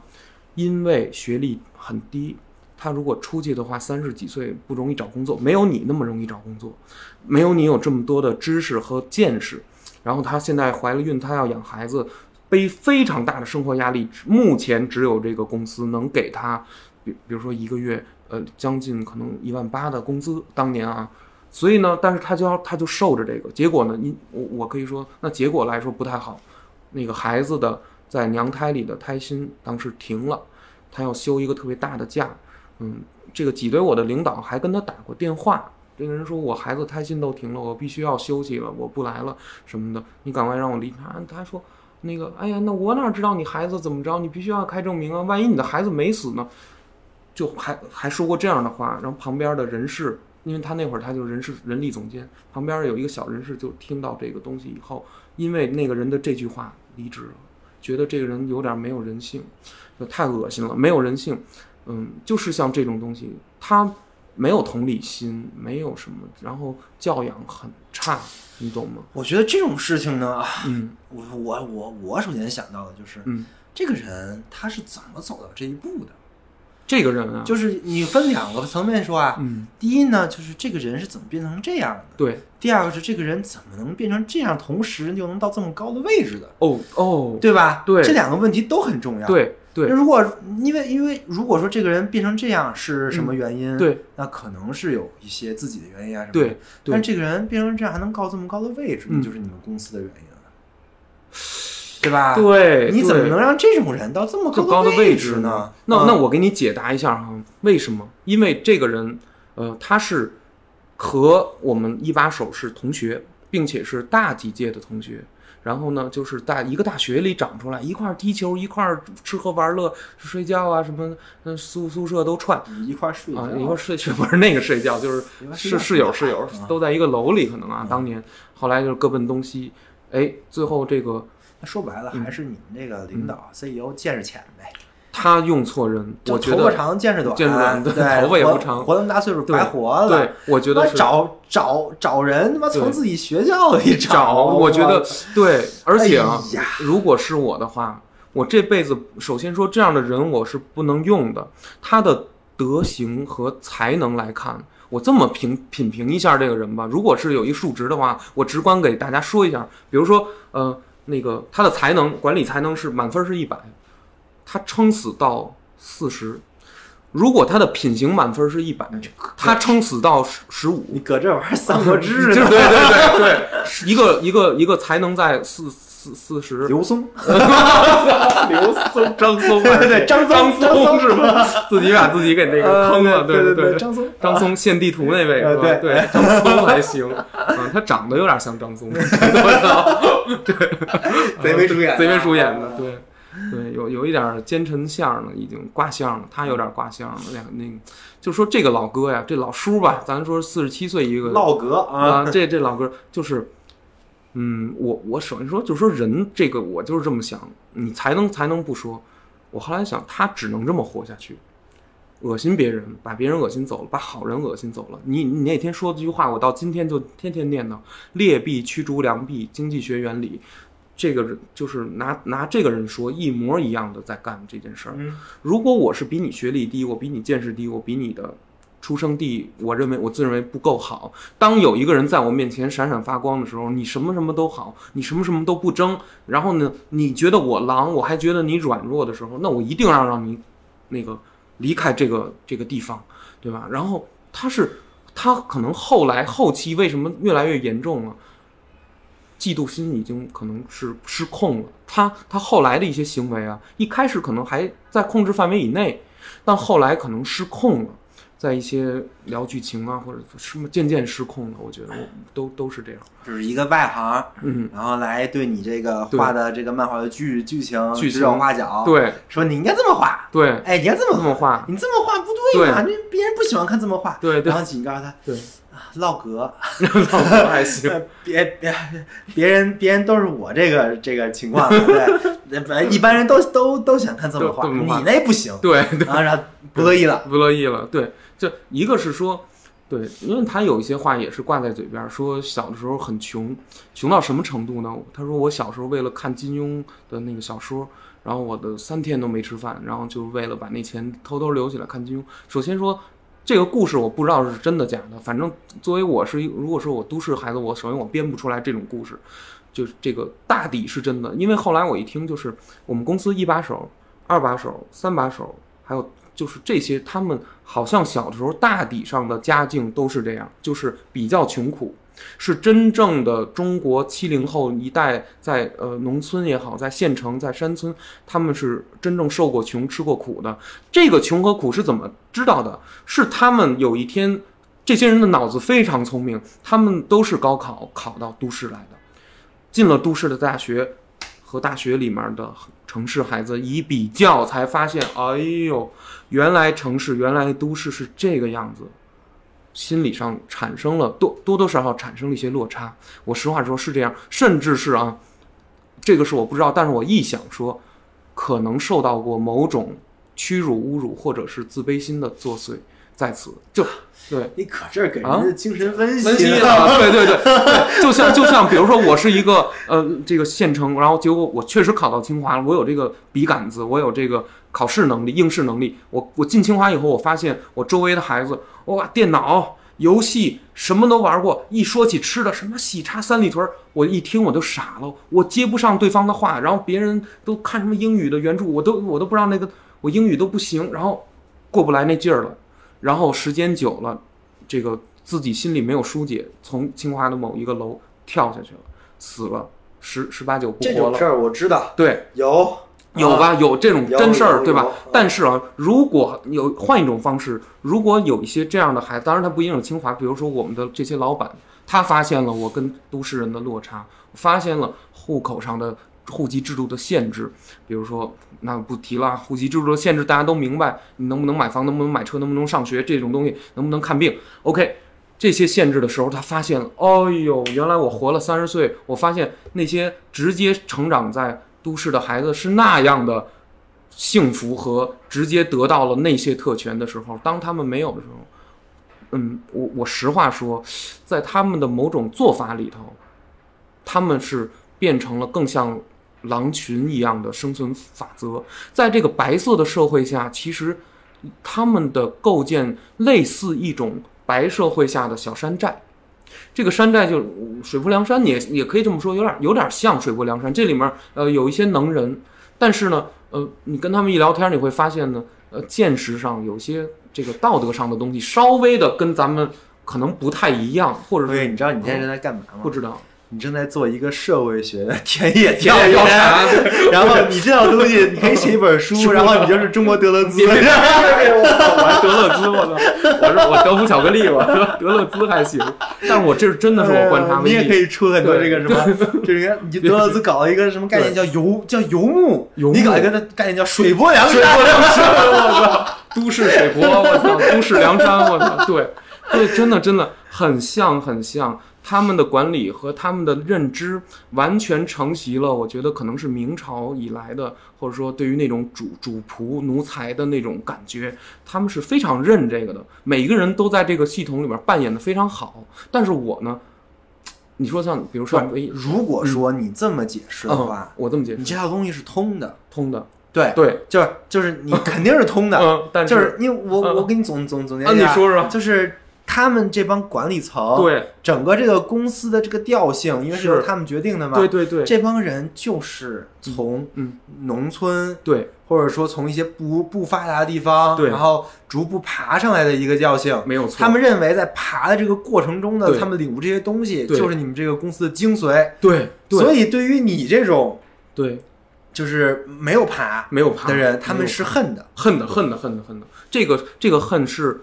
B: 因为学历很低，她如果出去的话，三十几岁不容易找工作，没有你那么容易找工作，没有你有这么多的知识和见识。然后她现在怀了孕，她要养孩子，背非常大的生活压力。目前只有这个公司能给她，比比如说一个月，呃，将近可能一万八的工资，当年啊。所以呢，但是他就要他就受着这个，结果呢，你我我可以说，那结果来说不太好。那个孩子的在娘胎里的胎心当时停了，他要休一个特别大的假。嗯，这个挤兑我的领导还跟他打过电话，这个人说我孩子胎心都停了，我必须要休息了，我不来了什么的，你赶快让我离开。他说那个，哎呀，那我哪知道你孩子怎么着？你必须要开证明啊，万一你的孩子没死呢？就还还说过这样的话，然后旁边的人事，因为他那会儿他就人事人力总监，旁边有一个小人事就听到这个东西以后，因为那个人的这句话离职了，觉得这个人有点没有人性，就太恶心了，没有人性。嗯，就是像这种东西，他没有同理心，没有什么，然后教养很差，你懂吗？
A: 我觉得这种事情呢，
B: 嗯
A: 我我我我首先想到的就是，
B: 嗯
A: 这个人他是怎么走到这一步的？
B: 这个人啊，
A: 就是你分两个层面说啊，
B: 嗯，
A: 第一呢，就是这个人是怎么变成这样的；
B: 对，
A: 第二个是这个人怎么能变成这样，同时又能到这么高的位置的，
B: 哦哦，
A: 对吧？
B: 对。
A: 这两个问题都很重要。，
B: 对对。
A: 如果因为因为如果说这个人变成这样是什么原因？，
B: 对。
A: 那可能是有一些自己的原因啊什么的。
B: 对对。
A: 但这个人变成这样还能到这么高的位置，就是你们公司的原因了，对吧？
B: 对，
A: 你怎么能让这种人到这么
B: 高的
A: 位
B: 位置
A: 呢？
B: 那、
A: 嗯。
B: 那我给你解答一下哈，为什么？因为这个人，呃，他是和我们一把手是同学，并且是大几届的同学。然后呢，就是在一个大学里长出来，一块儿踢球，一块儿吃喝玩乐、睡觉啊，什么嗯宿宿舍都串。
A: 一块儿睡
B: 啊，一块儿睡去不是那个睡觉，就是
A: 一块儿睡。觉
B: 是室友室友
A: 啊
B: 都在一个楼里，可能啊，当年。后来就是各奔东西，哎，最后这个
A: 那说白了，
B: 嗯
A: 还是你们这个领导、CEO 见识浅呗。
B: 他用错人，我觉
A: 得头发
B: 得
A: 长见识短，
B: 见识短
A: 对，
B: 对头发也不长
A: 活那么大岁数
B: 对
A: 白活了。
B: 对，我觉得
A: 找找找人，他妈从自己学校里
B: 找，我觉得对，而且啊
A: 哎，
B: 如果是我的话，我这辈子首先说这样的人我是不能用的，他的德行和才能来看。我这么评品评一下这个人吧，如果是有一数值的话，我直观给大家说一下，比如说，呃，那个他的才能，管理才能是满分是一百，他撑死到四十；如果他的品行满分是一百，他撑死到十十五。
A: 你搁这玩意儿《三国志 》
B: 对
A: 呢？
B: 对对对对，一个一个一个才能在四四四十，
A: 刘松，
B: 刘 松。张松，
A: 对对对张松
B: 张松是吧？自己把自己给那个坑了，
A: 对
B: 对
A: 对，张松，
B: 张松献地图那位是吧？
A: 呃对。
B: 对，张松还行，嗯，他长得有点像张松，我操，
A: 贼眉鼠眼，
B: 贼眉鼠眼的，对。对，有有一点奸臣相了，已经挂相了。他有点挂相了，两个那个，就说这个老哥呀，这老叔吧，咱说四十七岁一个
A: 老哥啊，
B: 啊，这这老哥就是，嗯，我我首先说，就是说人这个，我就是这么想，你才能才能不说。我后来想，他只能这么活下去，恶心别人，把别人恶心走了，把好人恶心走了。你你那天说这句话，我到今天就天天念叨：劣币驱逐良币，经济学原理。这个人就是拿拿这个人说一模一样的在干这件事儿。
A: 嗯
B: 如果我是比你学历低，我比你见识低，我比你的出生地，我认为我自认为不够好。当有一个人在我面前闪闪发光的时候，你什么什么都好，你什么什么都不争，然后呢，你觉得我狼，我还觉得你软弱的时候，那我一定要让你那个离开这个这个地方，对吧？然后他是他可能后来后期为什么越来越严重了？嫉妒心已经可能是失控了。他他后来的一些行为啊，一开始可能还在控制范围以内，但后来可能失控了，在一些聊剧情啊或者什么渐渐失控的。我觉得我都都是这样。
A: 就是一个外行，
B: 嗯，
A: 然后来对你这个画的这个漫画的剧剧情
B: 剧情。
A: 指手画脚，，
B: 对。
A: 说你应该这么画，
B: 对，
A: 哎，你要这么
B: 这么画，
A: 你这么画不对嘛，那别人不喜欢看这么画，
B: 对对。
A: 然后警告诉他
B: 对，
A: 啊唠嗑，
B: 唠嗑还行。
A: 别别别人别人都是我这个这个情况，对不对？一般人都都都想看这么画，你那不行，
B: 对，
A: 啊，然后不乐意了，
B: 不乐意了。对，就一个是说，对，因为他有一些话也是挂在嘴边儿，说小的时候很穷，穷到什么程度呢？他说我小时候为了看金庸的那个小说，然后我的三天都没吃饭，然后就为了把那钱偷偷留起来看金庸。首先说。这个故事我不知道是真的假的，反正作为我是一，如果说我都市孩子，我首先我编不出来这种故事，就是这个大抵是真的。因为后来我一听，就是我们公司一把手、二把手、三把手，还有就是这些，他们好像小的时候大抵上的家境都是这样，就是比较穷苦，是真正的中国七零后一代在呃农村也好，在县城、在山村，他们是真正受过穷、吃过苦的。这个穷和苦是怎么知道的？是他们有一天，这些人的脑子非常聪明，他们都是高考考到都市来的，进了都市的大学。和大学里面的城市孩子一比较，才发现，哎呦，原来城市，原来都市是这个样子，心理上产生了多多多少少产生了一些落差。我实话说，是这样，甚至是啊，这个是我不知道，但是我臆想说，可能受到过某种屈辱、侮辱或者是自卑心的作祟，在此，就对。
A: 你可这给人
B: 啊
A: 家精神分析
B: 分析
A: 了，
B: 对对对。对，就像就像比如说我是一个呃这个县城，然后结果我确实考到清华了，我有这个笔杆子，我有这个考试能力、应试能力，我我进清华以后，我发现我周围的孩子，哇，电脑、游戏什么都玩过，一说起吃的，什么喜茶三里屯，我一听我就傻了，我接不上对方的话，然后别人都看什么英语的原著，我都我都不知道那个我英语都不行，然后过不来那劲儿了，然后时间久了。这个自己心里没有疏解，从清华的某一个楼跳下去了，死了，十十八九不活了。
A: 这种事儿我知道
B: 对，
A: 有
B: 有吧？有这种真事儿，对吧？但是啊，如果有换一种方式，如果有一些这样的孩子，当然他不一定是清华，比如说我们的这些老板，他发现了我跟都市人的落差，发现了户口上的户籍制度的限制，比如说那不提了，户籍制度的限制大家都明白，你能不能买房，能不能买车，能不能上学这种东西，能不能看病，OK。这些限制的时候，他发现了，哦呦，原来我活了三十岁，我发现那些直接成长在都市的孩子是那样的幸福和直接得到了那些特权的时候，当他们没有的时候，嗯，我我实话说，在他们的某种做法里头，他们是变成了更像狼群一样的生存法则。在这个白色的社会下，其实他们的构建类似一种白社会下的小山寨。这个山寨就水泊梁山，你也也可以这么说，有点有点像水泊梁山。这里面呃有一些能人，但是呢，呃，你跟他们一聊天，你会发现呢，呃，见识上有些这个道德上的东西，稍微的跟咱们可能不太一样，或者
A: 所以
B: 是
A: 你知道你现在在干嘛吗？
B: 不知道。
A: 你正在做一个社会学的 田野调
B: 查
A: 研，然后你这套东西，你可以写一本书，然后你就是中国德勒兹。
B: 我还德勒兹，我操！我说我德芙巧克力，我说 德勒兹还行，但是我这是真的是我观察。
A: 你也可以出很多这个什么，就是你德勒兹搞了一个什么概念叫游叫游牧，
B: 游牧
A: 你搞一个概念叫水泊梁
B: 水
A: 山。
B: 泊梁山，我操！都市水泊，我操！都市梁山，我操！对，对，真的真的很像，很像。他们的管理和他们的认知完全承袭了，我觉得可能是明朝以来的，或者说对于那种主主仆奴才的那种感觉，他们是非常认这个的。每一个人都在这个系统里边扮演的非常好。但是我呢，你说像比如说
A: 如果说你这么解释的
B: 嗯
A: 话，，
B: 我这么解释，
A: 你这套东西是通的，
B: 通的，
A: 对，
B: 对，
A: 就是就是你肯定是通的，
B: 嗯，但
A: 就是因为我
B: 嗯。
A: 我给你总总总结
B: 啊，
A: 一下，
B: 你说说，
A: 就是他们这帮管理层，
B: 对，
A: 整个这个公司的这个调性，因为是
B: 是。
A: 由他们决定的嘛，
B: 对对对，
A: 这帮人就是从
B: 嗯。
A: 农村，
B: 对，
A: 或者说从一些不不发达的地方，
B: 对。
A: 然后逐步爬上来的一个调性。
B: 没有错。
A: 他们认为在爬的这个过程中呢，他们领悟这些东西，
B: 对。
A: 就是你们这个公司的精髓。
B: 对对。
A: 所以对于你这种
B: 对。
A: 就是没有爬
B: 没有爬
A: 的人，他们是恨的。
B: 恨的恨的恨的恨的。这个这个恨是，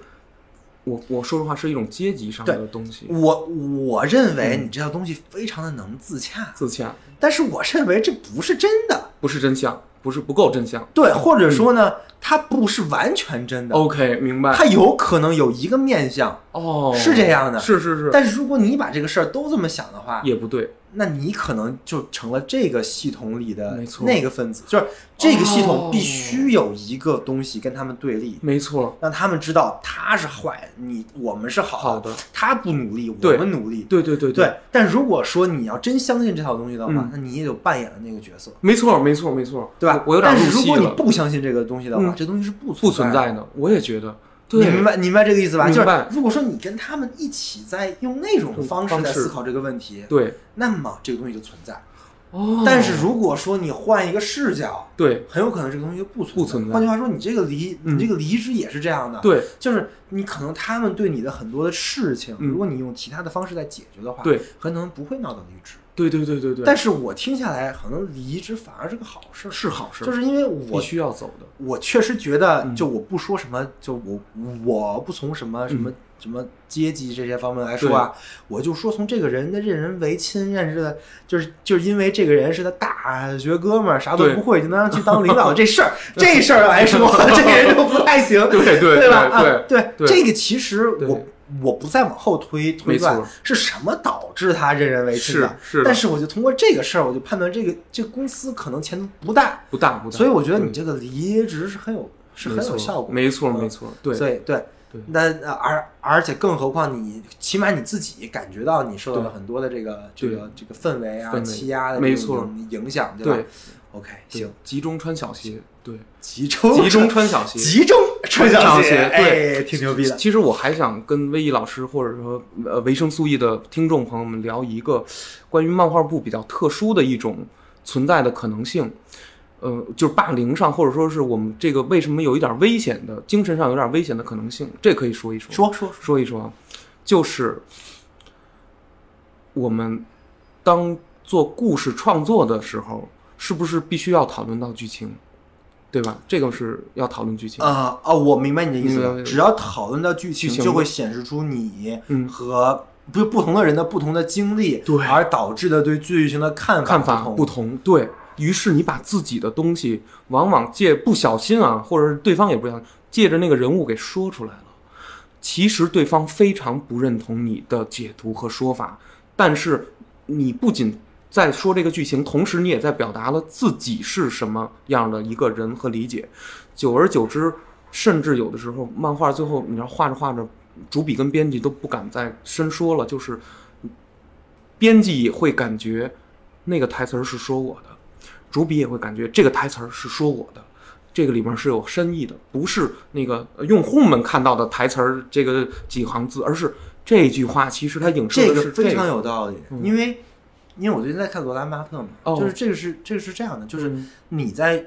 B: 我我说实话是一种阶级上的东西，
A: 我我认为
B: 嗯
A: 你这套东西非常的能自洽，
B: 自洽
A: 但是我认为这不是真的。
B: 不是真相，不是不够真相。
A: 对，或者说呢，它不是完全真的
B: ，OK，明白。
A: 它有可能有一个面相，
B: 哦，
A: 是这样的
B: 是是是，
A: 但是如果你把这个事儿都这么想的话，
B: 也不对。
A: 那你可能就成了这个系统里的那个分子，就是这个系
B: 哦。
A: 统必须有一个东西跟他们对立，
B: 没错，
A: 让他们知道他是坏，你我们是好。
B: 好的，
A: 他不努力，我们努力。
B: 对对对
A: 对，但如果说你要真相信这套东西的话，
B: 嗯。
A: 那你也有扮演的那个角色，
B: 没错没错没错，
A: 对吧？
B: 我我有点
A: 但是如果你不相信这个东西的话，
B: 嗯。
A: 这东西是不
B: 不存。
A: 在的，
B: 我也觉得。
A: 你，明白你明白这个意思吧？就是如果说你跟他们一起在用那种方式在思考这个问题，
B: 对。
A: 那么这个东西就存在。
B: 哦，
A: 但是如果说你换一个视角，
B: 对
A: 很有可能这个东西就不存
B: 不存在
A: 换句话说，你这个离
B: 嗯
A: 你这个离职也是这样的，，
B: 对
A: 就是你可能他们对你的很多的事情，
B: 嗯
A: 如果你用其他的方式在解决的话，
B: 对，
A: 很可能不会闹到离职。
B: 对对对对对，
A: 但是我听下来，可能离职反而是个好事，
B: 是好事，
A: 就是因为我必
B: 须要走的。
A: 我确实觉得，
B: 嗯
A: 就我不说什么，就我我不从什么什么、
B: 嗯
A: 什么阶级这些方面来说啊，我就说从这个人的任人唯亲，认识的，就是就是因为这个人是他大学哥们儿，啥都不会就能让去当领导 这事儿，这事儿来说，这个人就不太行，
B: 对对对
A: 吧？
B: 对
A: 啊，对，这个其实我。我不再往后推推断是什么导致他任人唯亲的，
B: 是是的。
A: 但是我就通过这个事儿，我就判断这个这个公司可能前途不大，
B: 不大不大，
A: 所以我觉得你这个离职是很有是很有效果的，
B: 没错
A: 嗯
B: 没错，对。
A: 对，
B: 对。
A: 那呃而而且更何况你起码你自己感觉到你受到了很多的这个这个这个氛围啊、
B: 氛围
A: 欺压的
B: 没
A: 这种
B: 错
A: 影影响，对吧？
B: 对
A: ？OK，行，，
B: 集中穿小鞋，对，
A: 集中
B: 集中穿小鞋。
A: 集中穿
B: 小
A: 小
B: 鞋对
A: 哎，挺牛逼的。
B: 其实我还想跟威毅老师或者说呃维生素 E 的听众朋友们聊一个关于漫画部比较特殊的一种存在的可能性，呃，就是霸凌上或者说是我们这个为什么有一点危险的精神上有点危险的可能性，这可以说一说。
A: 说说
B: 说一说啊，就是我们当做故事创作的时候，是不是必须要讨论到剧情，对吧？这个是要讨论剧情。
A: 啊啊，我明白你的意思只要讨论到剧情，就会显示出你
B: 嗯。
A: 和不不同的人的不同的经历，
B: 对。
A: 而导致的对剧情的看
B: 看法
A: 不
B: 不同，对。于是你把自己的东西，往往借不小心啊，或者是对方也不小心，借着那个人物给说出来了。其实对方非常不认同你的解读和说法，但是你不仅在说这个剧情，同时你也在表达了自己是什么样的一个人和理解。久而久之，甚至有的时候，漫画最后你要画着画着，主笔跟编辑都不敢再深说了，就是编辑也会感觉那个台词儿是说我的，主笔也会感觉这个台词儿是说我的，这个里面是有深意的，不是那个呃用户们看到的台词儿这个几行字，而是这句话其实它影射
A: 这
B: 的是
A: 个非常
B: 有
A: 有道理，
B: 嗯
A: 因为因为我最近在看罗兰巴特嘛，
B: 哦
A: 就是这个是这个是这样的，就是
B: 嗯。
A: 你在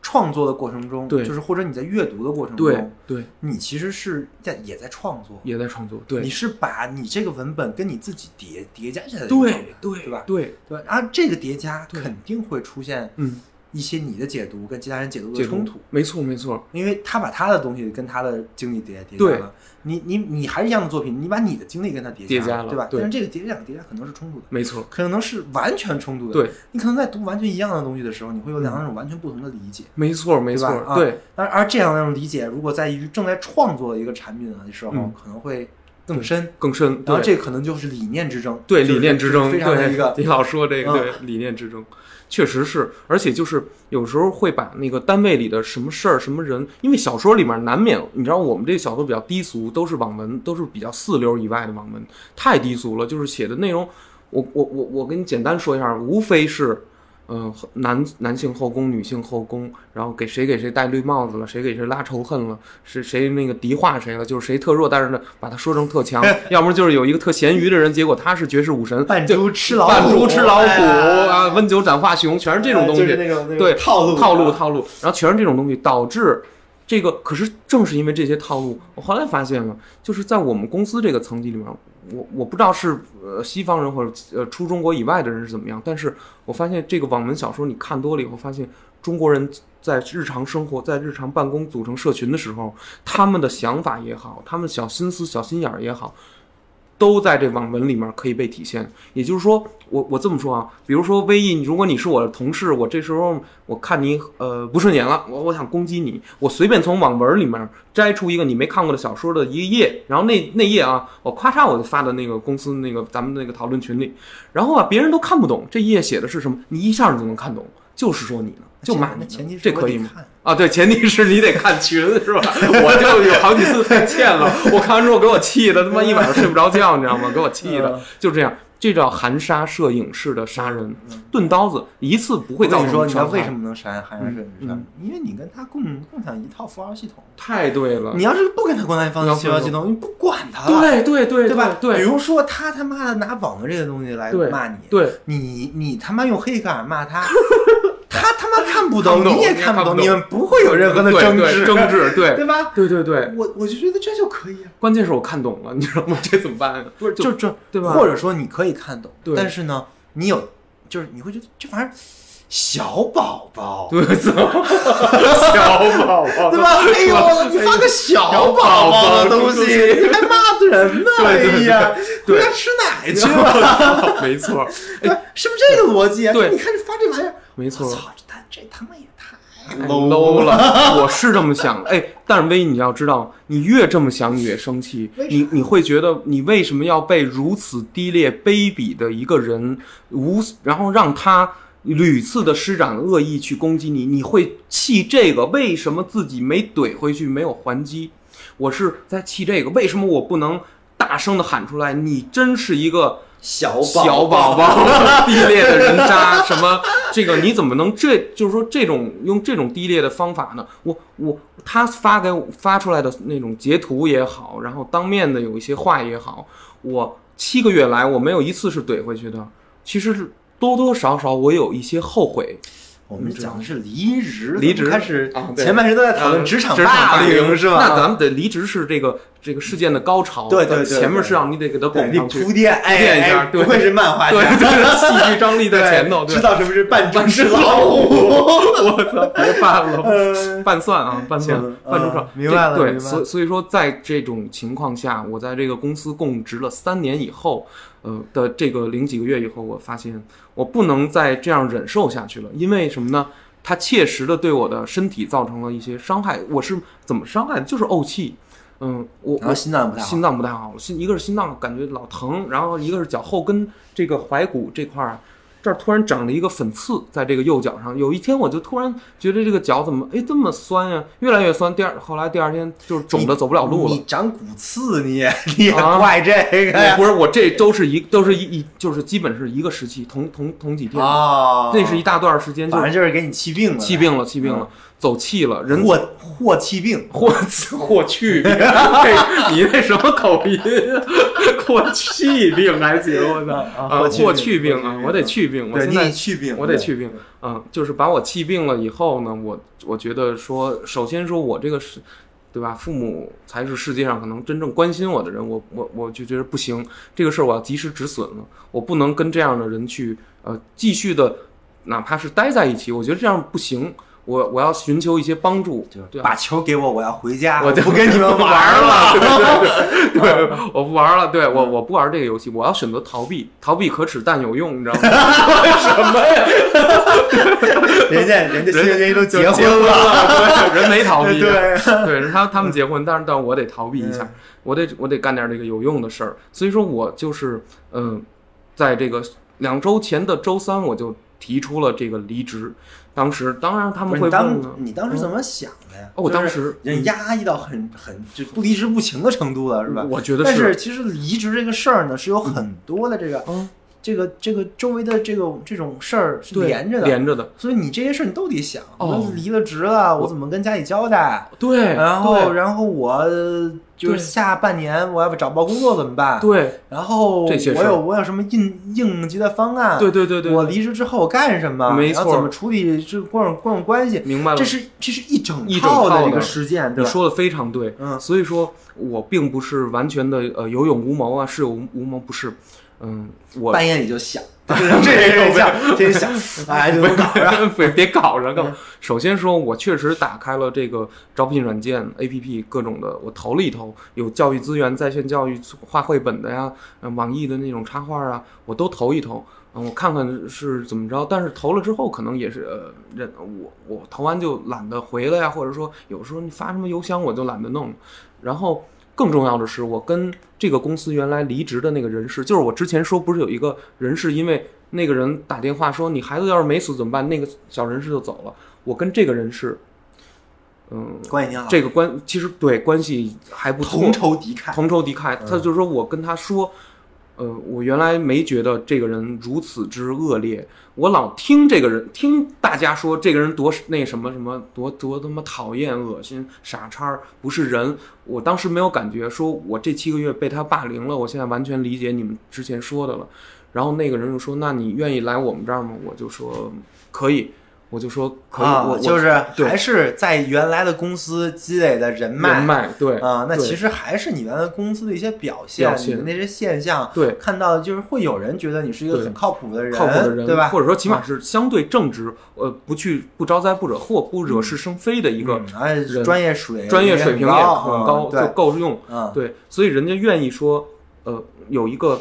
A: 创作的过程中，
B: 对。
A: 就是或者你在阅读的过程中，
B: 对
A: 你其实是在也在创作，
B: 也在创作，对。
A: 你是把你这个文本跟你自己叠叠加起来
B: 对对
A: 对吧？
B: 对，
A: 对吧？然后这个叠加肯定会出现
B: 嗯，
A: 一些你的解读跟其他人解读的冲突，
B: 没错没错，
A: 因为他把他的东西跟他的经历叠叠加
B: 对
A: 了，你你你还是一样的作品，你把你的经历跟他叠
B: 叠加了
A: 对吧？
B: 对
A: 但是这个叠两个叠加可能是冲突的，
B: 没错，
A: 可能是完全冲突的。
B: 对，
A: 你可能在读完全一样的东西的时候，你会有两种完全不同的理解。
B: 没错没错
A: 啊
B: 对
A: 而而这样的一种理解，如果在于正在创作的一个产品的时候，
B: 嗯
A: 可能会更深。
B: 更深，
A: 然后这可能就是理念之争，
B: 对理念之争，
A: 非常的一个，
B: 你老说这个，
A: 嗯
B: 对理念之争，确实是，而且就是有时候会把那个单位里的什么事儿、什么人，因为小说里面难免，你知道我们这个小说比较低俗，都是网文，都是比较四流以外的网文，太低俗了，就是写的内容，我我我我跟你简单说一下，无非是。嗯、男男性后宫，女性后宫，然后给谁给谁戴绿帽子了，谁给谁拉仇恨了，是谁那个敌化谁了，就是谁特弱，但是呢把他说成特强，要么就是有一个特咸鱼的人，结果他是绝世武神，
A: 扮猪吃老虎，
B: 扮猪吃老虎
A: 哎
B: 啊，温酒斩华雄，全是这种东西，
A: 就是那种那种
B: 对
A: 套路
B: 套路套路，然后全是这种东西，导致这个。可是正是因为这些套路，我后来发现了，就是在我们公司这个层级里面，我我不知道是呃西方人或者呃出中国以外的人是怎么样，但是我发现这个网文小说你看多了以后，发现中国人在日常生活、在日常办公组成社群的时候，他们的想法也好，他们小心思、小心眼儿也好，都在这网文里面可以被体现。也就是说，我我这么说啊，比如说微易，如果你是我的同事，我这时候我看你呃不顺眼了，我我想攻击你，我随便从网文里面摘出一个你没看过的小说的一个页，然后那那页啊，我咔嚓我就发到那个公司那个咱们那个讨论群里，然后啊别人都看不懂这一页写的是什么，你一下就能看懂，就是说你呢，就骂你呢，
A: 前提是
B: 这可以吗？啊，对，前提是你得看群是吧？我就有好几次太欠了，我看完之后给我气的，他妈一晚上睡不着觉，你知道吗？给我气的
A: 嗯，
B: 就这样，这叫含沙射影式的杀人，钝刀子一次不会造成
A: 你说，你为什？么能杀含沙射影？因为你跟他共共享一套符号系统。
B: 太对了，
A: 你要是不跟他共享一套符号系统，你不管他了，
B: 对对对
A: 对吧？
B: 对
A: 比如说他他妈的拿网络这个东西来骂你，
B: 对
A: 你你他妈用黑格尔骂他，他他妈看不懂，你也看不懂，你们不会有任何的争执，
B: 对争执，对。
A: 对吧？
B: 对对对，
A: 我我就觉得这就可以啊，
B: 关键是我看懂了，你知道吗？这怎么办？呀？
A: 不是就这
B: 对吧？
A: 或者说你可以看懂，
B: 对。
A: 但是呢，你有就是你会觉得这玩意儿小宝宝，
B: 对，小宝宝，
A: 对吧？哎呦，你发个小宝宝的东西，你还骂人呢？哎呀，
B: 对
A: 回家吃奶去吧，
B: 没错？
A: 是不是这个逻辑啊？
B: 对。
A: 你看这发这玩意儿，
B: 没错。
A: 我操，这他这他妈也太
B: 太 low 了，我是这么想的，哎，但是薇，你要知道，你越这么想，你越生气，你你会觉得你为什么要被如此低劣、卑鄙的一个人无，然后让他屡次的施展恶意去攻击你，你会气这个，为什么自己没怼回去，没有还击？我是在气这个，为什么我不能大声的喊出来？你真是一个
A: 小
B: 小宝宝，低劣的人渣，什么这个你怎么能这就是说这种用这种低劣的方法呢？我我他发给我发出来的那种截图也好，然后当面的有一些话也好，我七个月来我没有一次是怼回去的，其实是多多少少我有一些后悔。
A: 我们讲的是离职，
B: 离职
A: 开始前半时都在讨论职场
B: 职
A: 霸
B: 凌
A: 凌是吧？
B: 那咱们的离职是这个这个事件的高潮，
A: 对对对对
B: 前面是让你得给他
A: 对你
B: 拱上去，
A: 铺垫，哎
B: 垫一下
A: 不愧是漫画
B: 对
A: 家，
B: 对，戏剧张力在前头，对
A: 知道什么是扮猪吃老虎。
B: 我操，别办了，
A: 呃
B: 拌蒜啊，拌蒜
A: 行，
B: 拌猪串
A: 嗯，明白了
B: 对，所所以说，在这种情况下，我在这个公司供职了三年以后，呃的这个零几个月以后，我发现我不能再这样忍受下去了，因为什么呢？它切实的对我的身体造成了一些伤害。我是怎么伤害的？就是怄气。嗯，我
A: 我心脏不太好
B: 心脏不太好，心一个是心脏感觉老疼，然后一个是脚后跟这个踝骨这块儿，这儿突然长了一个粉刺，在这个右脚上。有一天我就突然觉得这个脚怎么哎这么酸呀，越来越酸。第二后来第二天就是肿的走不了路了
A: 你。长骨刺，你也你也
B: 啊
A: 怪这个呀？
B: 我不是我这都是一都是一一就是基本是一个时期，同同同几天，
A: 啊，
B: 那是一大段时间就
A: 反正就是给你气病了，
B: 气病了，气病了，走气了，人
A: 霍霍气病，
B: 霍霍去病，这 你那什么口音？霍气病还行，我操！啊，
A: 霍去
B: 病啊，我得去病，我现在
A: 去病，
B: 我得去病，嗯，就是把我气病了以后呢，我我觉得说，首先说我这个是，对吧？父母才是世界上可能真正关心我的人，我我我就觉得不行，这个事儿我要及时止损了，我不能跟这样的人去呃继续的，哪怕是待在一起，我觉得这样不行，我我要寻求一些帮助，对吧？
A: 把球给我，我要回家，
B: 我就
A: 不跟你们玩
B: 了，对
A: 了。
B: 对 对对，我不玩了，对我我不玩这个游戏，我要选择逃避，逃避可耻但有用，你知道吗？什么呀？
A: 人家人家新人家都结
B: 结
A: 婚了，
B: 人没逃避，
A: 对，
B: 对，是他他们结婚，但是但我得逃避一下
A: 嗯，
B: 我得我得干点这个有用的事儿，所以说我就是嗯，在这个两周前的周三，我就提出了这个离职。当时当然他们会问呢，
A: 你当时怎么想的呀？
B: 哦我当时
A: 人压抑到很很就不离职不行的程度了，是吧？
B: 我觉得
A: 但是其实离职这个事儿呢，是有很多的这个
B: 嗯，
A: 这个这个周围的这个这种事儿是连着的，
B: 连着的，
A: 所以你这些事儿你都得想。
B: 哦
A: 我离了职了，我怎么跟家里交代？
B: 对，
A: 然后
B: 对
A: 然后我就是下半年我要不找不到工作怎么办？
B: 对
A: 然后
B: 这些
A: 我有我有什么应应急的方案？
B: 对对对对，
A: 我离职之后我干什么？
B: 没错
A: 怎么处理这各种各种关系？
B: 明白了，
A: 这是这是一整
B: 一整
A: 套的这个实践，对？
B: 你说的非常对，
A: 嗯
B: 所以说我并不是完全的呃有勇无谋啊，是有无谋，不是，嗯，我
A: 半夜里就想，这人想，这人想，哎，就能搞上。
B: 别别搞上干嘛？首先说，我确实打开了这个招聘软件 APP 各种的，我投了一投，有教育资源、在线教育、画绘本的呀，呃网易的那种插画啊，我都投一投。嗯，我看看是怎么着，但是投了之后，可能也是呃，人我我投完就懒得回了呀，或者说有时候你发什么邮箱我就懒得弄。然后更重要的是，我跟这个公司原来离职的那个人事，就是我之前说不是有一个人事，因为那个人打电话说你孩子要是没死怎么办，那个小人事就走了。我跟这个人事，嗯，
A: 关系挺好，
B: 这个关其实对关系还不错，
A: 同仇敌忾。
B: 同仇敌忾。
A: 嗯
B: 他就是说我跟他说，呃，我原来没觉得这个人如此之恶劣，我老听这个人听大家说这个人多那什么什么多多他妈讨厌、恶心、傻叉，不是人。我当时没有感觉，说我这七个月被他霸凌了，我现在完全理解你们之前说的了。然后那个人就说：“那你愿意来我们这儿吗？”我就说：“可以。”我就说：“可以。
A: 啊，
B: 我我
A: 就是还是在原来的公司积累的人脉
B: 人脉对
A: 啊，那其实还是你原来公司的一些表现，
B: 表现
A: 你的那些现象，
B: 对
A: 看到就是会有人觉得你是一个很靠谱的人，
B: 靠谱的人，
A: 对吧？
B: 或者说起码
A: 啊
B: 是相对正直，呃，不去不招灾不惹祸，不惹是生非的一个
A: 专业水
B: 专业水平也很高，
A: 嗯
B: 就够用。
A: 嗯，
B: 对，所以人家愿意说，呃，有一个，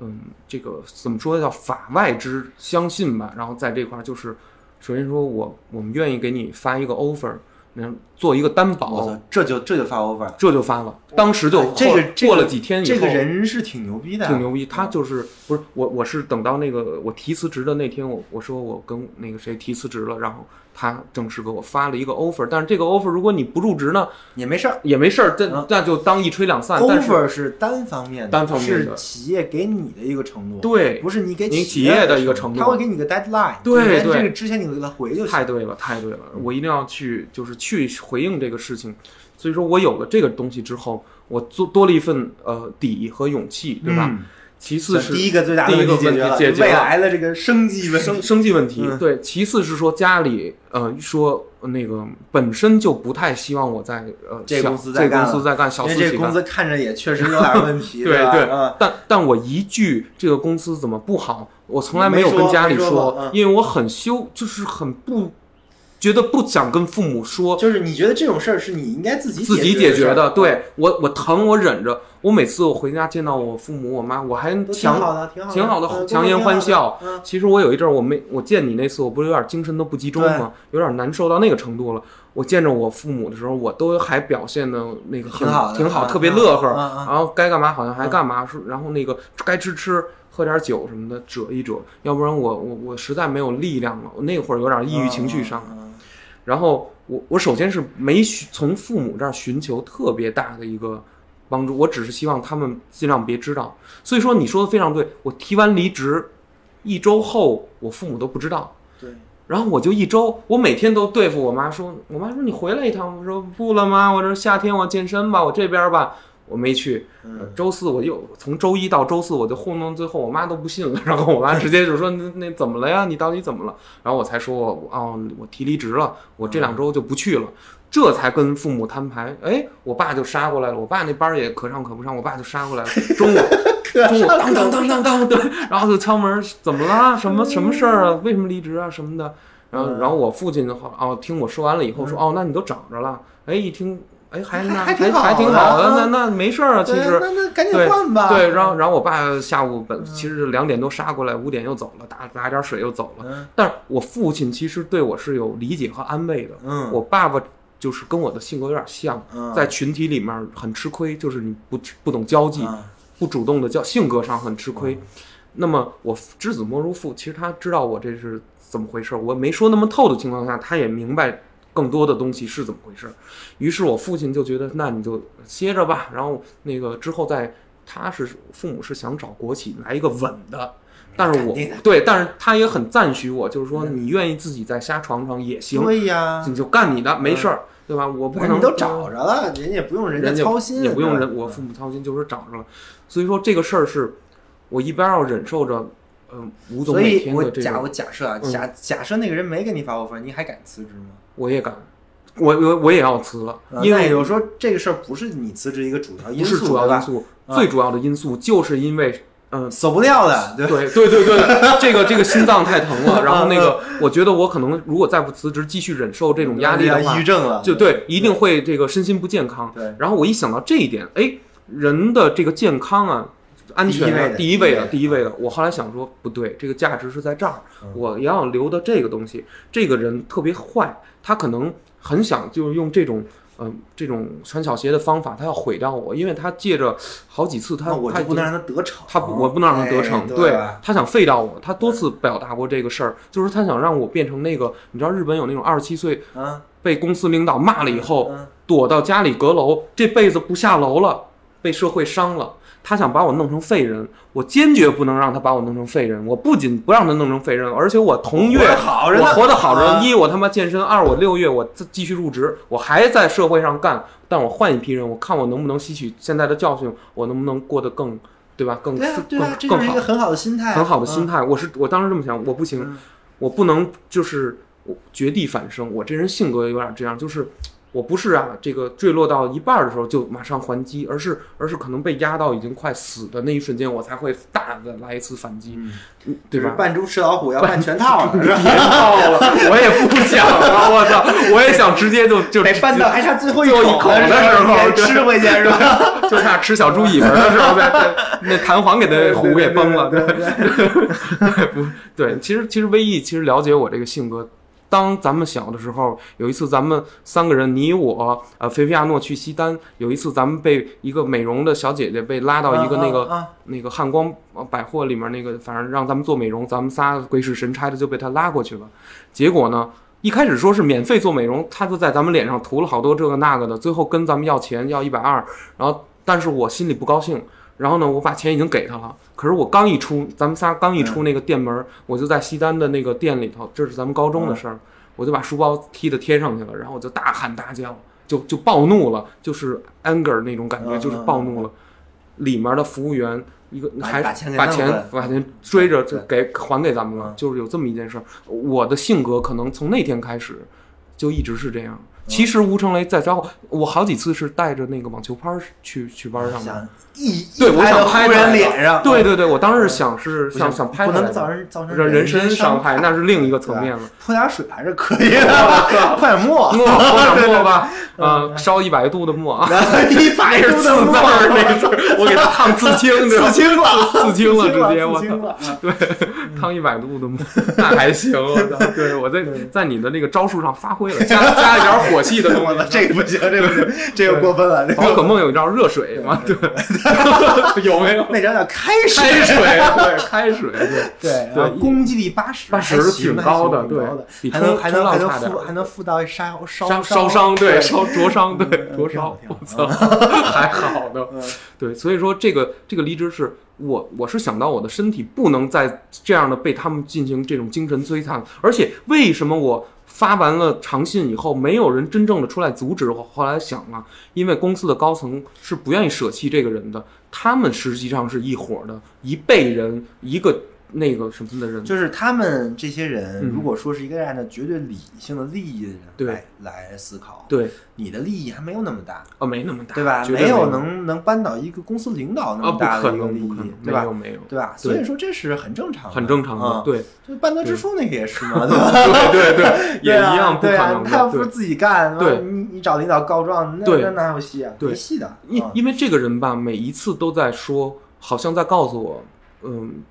B: 嗯，这个怎么说叫法外之相信吧。然后在这块儿就是，首先说我我们愿意给你发一个 offer，能做一个担保，，
A: 这就这就发 offer，
B: 这就发了。当时就
A: 哎这个
B: 后
A: 这个
B: 过了几天以后，
A: 这个人是挺牛逼的，
B: 挺牛逼，他就是不是我，我是等到那个我提辞职的那天，我我说我跟那个谁提辞职了，然后他正式给我发了一个 offer，但是这个 offer 如果你不入职呢，
A: 也没事儿。
B: 也没事儿，这
A: 嗯。
B: 那就当一吹两散。
A: offer 是单方面的，
B: 单方面的。
A: 是企业给你的一个承诺，
B: 对，
A: 不是你给
B: 你
A: 企
B: 企业的
A: 的
B: 一个承诺。
A: 他会给你个 deadline，
B: 对对
A: 就是这个之前你给他回就行。
B: 太对了，太对了，我一定要去，就是去回应这个事情。所以说我有了这个东西之后，我做多了一份呃底和勇气，对吧？
A: 嗯
B: 其次是
A: 第一个最大的问题解决了，
B: 解决了
A: 未来的这个生计问
B: 生计问题，
A: 嗯
B: 对。其次是说家里呃说那个本身就不太希望我在呃
A: 这个
B: 小
A: 公司在干
B: 这个公司在干小
A: 因为
B: 私企干。
A: 这个公司看着也确实有点问题，
B: 对
A: 吧？
B: 对
A: 嗯，
B: 但但我一句这个公司怎么不好，我从来没有跟家里
A: 没说
B: 因为我很羞，就是很不觉得不想跟父母说，
A: 就是你觉得这种事儿是你应该自己
B: 自己
A: 解
B: 决的。对我，我疼，我忍着。我每次我回家见到我父母我妈，我还强
A: 好的，挺好的，
B: 挺好的
A: 嗯
B: 强颜欢笑。
A: 嗯，
B: 其实我有一阵儿我没我见你那次，我不是有点精神都不集中吗？有点难受到那个程度了。我见着我父母的时候，我都还表现的那个很
A: 挺好的
B: 挺好，
A: 嗯
B: 特别乐呵。然后该干嘛好像还干嘛，是然后那个该吃吃。喝点酒什么的，折一折，要不然我我我实在没有力量了。我那会儿有点抑郁情绪上，然后我我首先是没寻从父母这儿寻求特别大的一个帮助，我只是希望他们尽量别知道。所以说你说的非常对，我提完离职一周后，我父母都不知道。
A: 对，
B: 然后我就一周，我每天都对付我妈说，我妈说你回来一趟，我说不了妈，我这夏天我健身吧，我这边吧我没去。
A: 嗯
B: 周四我又从周一到周四我就糊弄，最后我妈都不信了，然后我妈直接就说那那怎么了呀？你到底怎么了？然后我才说我哦我提离职了，我这两周就不去了。这才跟父母摊牌，哎，我爸就杀过来了，我爸那班也可上可不上，我爸就杀过来了。中午，中午当当当当当，对，然后就敲门，怎么了？什么什么事儿啊？为什么离职啊？什么的。然后，然后我父亲的话，哦，听我说完了以后说，哦，那你都找着了。哎，一听，哎，还那还
A: 还挺好
B: 还挺好的，那那没事儿啊，其实。
A: 那那赶紧
B: 对
A: 换吧。
B: 对，然后然后我爸下午本其实是两点多杀过来，五点又走了，打打点水又走了。
A: 嗯
B: 但是我父亲其实对我是有理解和安慰的。
A: 嗯，
B: 我爸爸就是跟我的性格有点像，
A: 嗯
B: 在群体里面很吃亏，就是你不不懂交际，
A: 嗯
B: 不主动的交，性格上很吃亏。那么我知子莫如父，其实他知道我这是怎么回事，我没说那么透的情况下，他也明白更多的东西是怎么回事。于是我父亲就觉得，那你就歇着吧，然后那个之后再，他是父母是想找国企来一个稳的。但是我对，但是他也很赞许我，就是说你愿意自己再瞎闯闯也行，
A: 对呀，
B: 你就干你的，没事儿，对吧？我不可能
A: 你都找着了，人家也不用人
B: 人家
A: 操心，
B: 也不用人我父母操心，就是找着了。所以说这个事儿是我一边要忍受着，嗯、吴总
A: 所以
B: 每天
A: 我假我
B: 的这个，
A: 假设啊，
B: 嗯
A: 假假设那个人没给你发 offer，你还敢辞职吗？
B: 我也敢，我我我也要辞了，
A: 啊
B: 因为
A: 有时候，这个事儿不是你辞职一个主要因素，
B: 不是主要因素，
A: 啊
B: 最主要的因素就是因为，嗯、
A: 走不掉的，对？
B: 对对对对，这个这个心脏太疼了，然后那个，我觉得我可能如果再不辞职，继续忍受这种压力的话
A: 抑郁，症了，
B: 就对，一定会这个身心不健康。
A: 对
B: 然后我一想到这一点，哎，人的这个健康啊，安全啊，第
A: 第一位的
B: 第一位的。我后来想说，不对，这个价值是在这儿，
A: 嗯
B: 我要留的这个东西。这个人特别坏，他可能很想就是用这种。嗯，这种穿小鞋的方法，他要毁掉我，因为他借着好几次他，他我
A: 就不能让他得逞，
B: 他，我不能让他得逞。
A: 哎
B: 对
A: 对
B: 他想废掉我，他多次表达过这个事儿，就是他想让我变成那个，你知道日本有那种二十七岁
A: 嗯，
B: 被公司领导骂了以后，
A: 嗯
B: 躲到家里阁楼，这辈子不下楼了，被社会伤了。他想把我弄成废人，我坚决不能让他把我弄成废人。我不仅不让他弄成废人，而且我同月
A: 好着呢
B: 我活得好着。
A: 啊
B: 一我他妈健身，二我六月我继续入职，我还在社会上干，但我换一批人，我看我能不能吸取现在的教训，我能不能过得更，对吧？更
A: 对啊，对
B: 更
A: 啊，这
B: 更好
A: 就是一个，很好的心态，
B: 很好的心
A: 态。
B: 我是我当时这么想，我不行，
A: 嗯
B: 我不能就是我绝地反生，我这人性格有点这样，就是我不是啊，这个坠落到一半儿的时候就马上还击，而是而是可能被压到已经快死的那一瞬间，我才会大的来一次反击，对吧？
A: 就是扮猪吃老虎要扮全套了，
B: 别套了，我也不想啊！我操，我也想直接就就
A: 得搬到还差最后
B: 一口
A: 的
B: 的时候
A: 吃回去是吧？
B: 就差吃小猪尾巴的时候呗，那弹簧给它虎给崩了，
A: 对对对对
B: 不对，其实其实威毅其实了解我这个性格。当咱们小的时候，有一次咱们三个人，你我呃菲菲亚诺去西单，有一次咱们被一个美容的小姐姐被拉到一个那个、
A: 啊啊
B: 那个汉光呃百货里面那个，反正让咱们做美容，咱们仨鬼使神差的就被她拉过去了。结果呢，一开始说是免费做美容，她就在咱们脸上涂了好多这个那个的，最后跟咱们要钱，要一百二，然后但是我心里不高兴，然后呢，我把钱已经给他了，可是我刚一出，咱们仨刚一出那个店门，我就在西单的那个店里头，这是咱们高中的事儿，我就把书包踢的贴上去了，然后我就大喊大叫，就就暴怒了，就是 anger 那种感觉，
A: 嗯
B: 就是暴怒了。里面的服务员一个还
A: 把把钱
B: 把钱把钱追着就给还给咱们了
A: 嗯，
B: 就是有这么一件事儿。我的性格可能从那天开始就一直是这样。
A: 嗯
B: 其实吴成雷在招我好几次是带着那个网球拍儿去去班上的。
A: 想一
B: 对，我想拍他
A: 脸上，
B: 对对对，我当时想是想想拍不能
A: 造成造成
B: 让人身
A: 身
B: 伤害，那是另一个层面了。
A: 泼点水还是可以的，快 点墨，
B: 墨，泼点墨吧，啊，烧一百度的墨啊，
A: 一百
B: 那是刺字儿，那字儿，我给他烫刺青，
A: 刺青了，
B: 刺青了，直接我操对，烫一百度的墨，那还行，我操，对我在在你的那个招数上发挥了，加加一点火气的东西。
A: 这个不行，这个不行，这个过分了，这
B: 宝可梦有一招热水嘛，对，有没有？
A: 那张叫开水，
B: 开水，对，开水，对，
A: 对，攻击力八十，八十
B: 挺高的对
A: 还能还能还能附还能附到烧烧
B: 烧烧伤，对，烧灼伤，对，
A: 嗯
B: 灼伤我操，还好的
A: 嗯，
B: 对，所以说这个这个离职是我我是想到我的身体不能再这样的被他们进行这种精神摧残，而且为什么我发完了长信以后，没有人真正的出来阻止我？后来想啊，因为公司的高层是不愿意舍弃这个人的，他们实际上是一伙的，一辈人，一个那个什么的人，
A: 就是他们这些人，
B: 嗯
A: 如果说是一个按照绝对理性的利益的人
B: 对
A: 来来思考，
B: 对，
A: 你的利益还没有那么大，
B: 哦，没那么大，
A: 对吧？没有
B: 有
A: 能能扳倒一个公司领导那么大，的一个利益对吧
B: 没有？没有，
A: 对吧？所以说这是很正常的，
B: 很正常的，
A: 啊。
B: 对，
A: 就半泽直树那个也是嘛，对吧？
B: 对对对，也一样不可
A: 对啊
B: 能。
A: 他要不是自己干，
B: 对
A: 你你找领导告状，那
B: 对
A: 那哪有戏啊？
B: 对
A: 没戏的。啊
B: 因因为这个人吧，每一次都在说，好像在告诉我，嗯，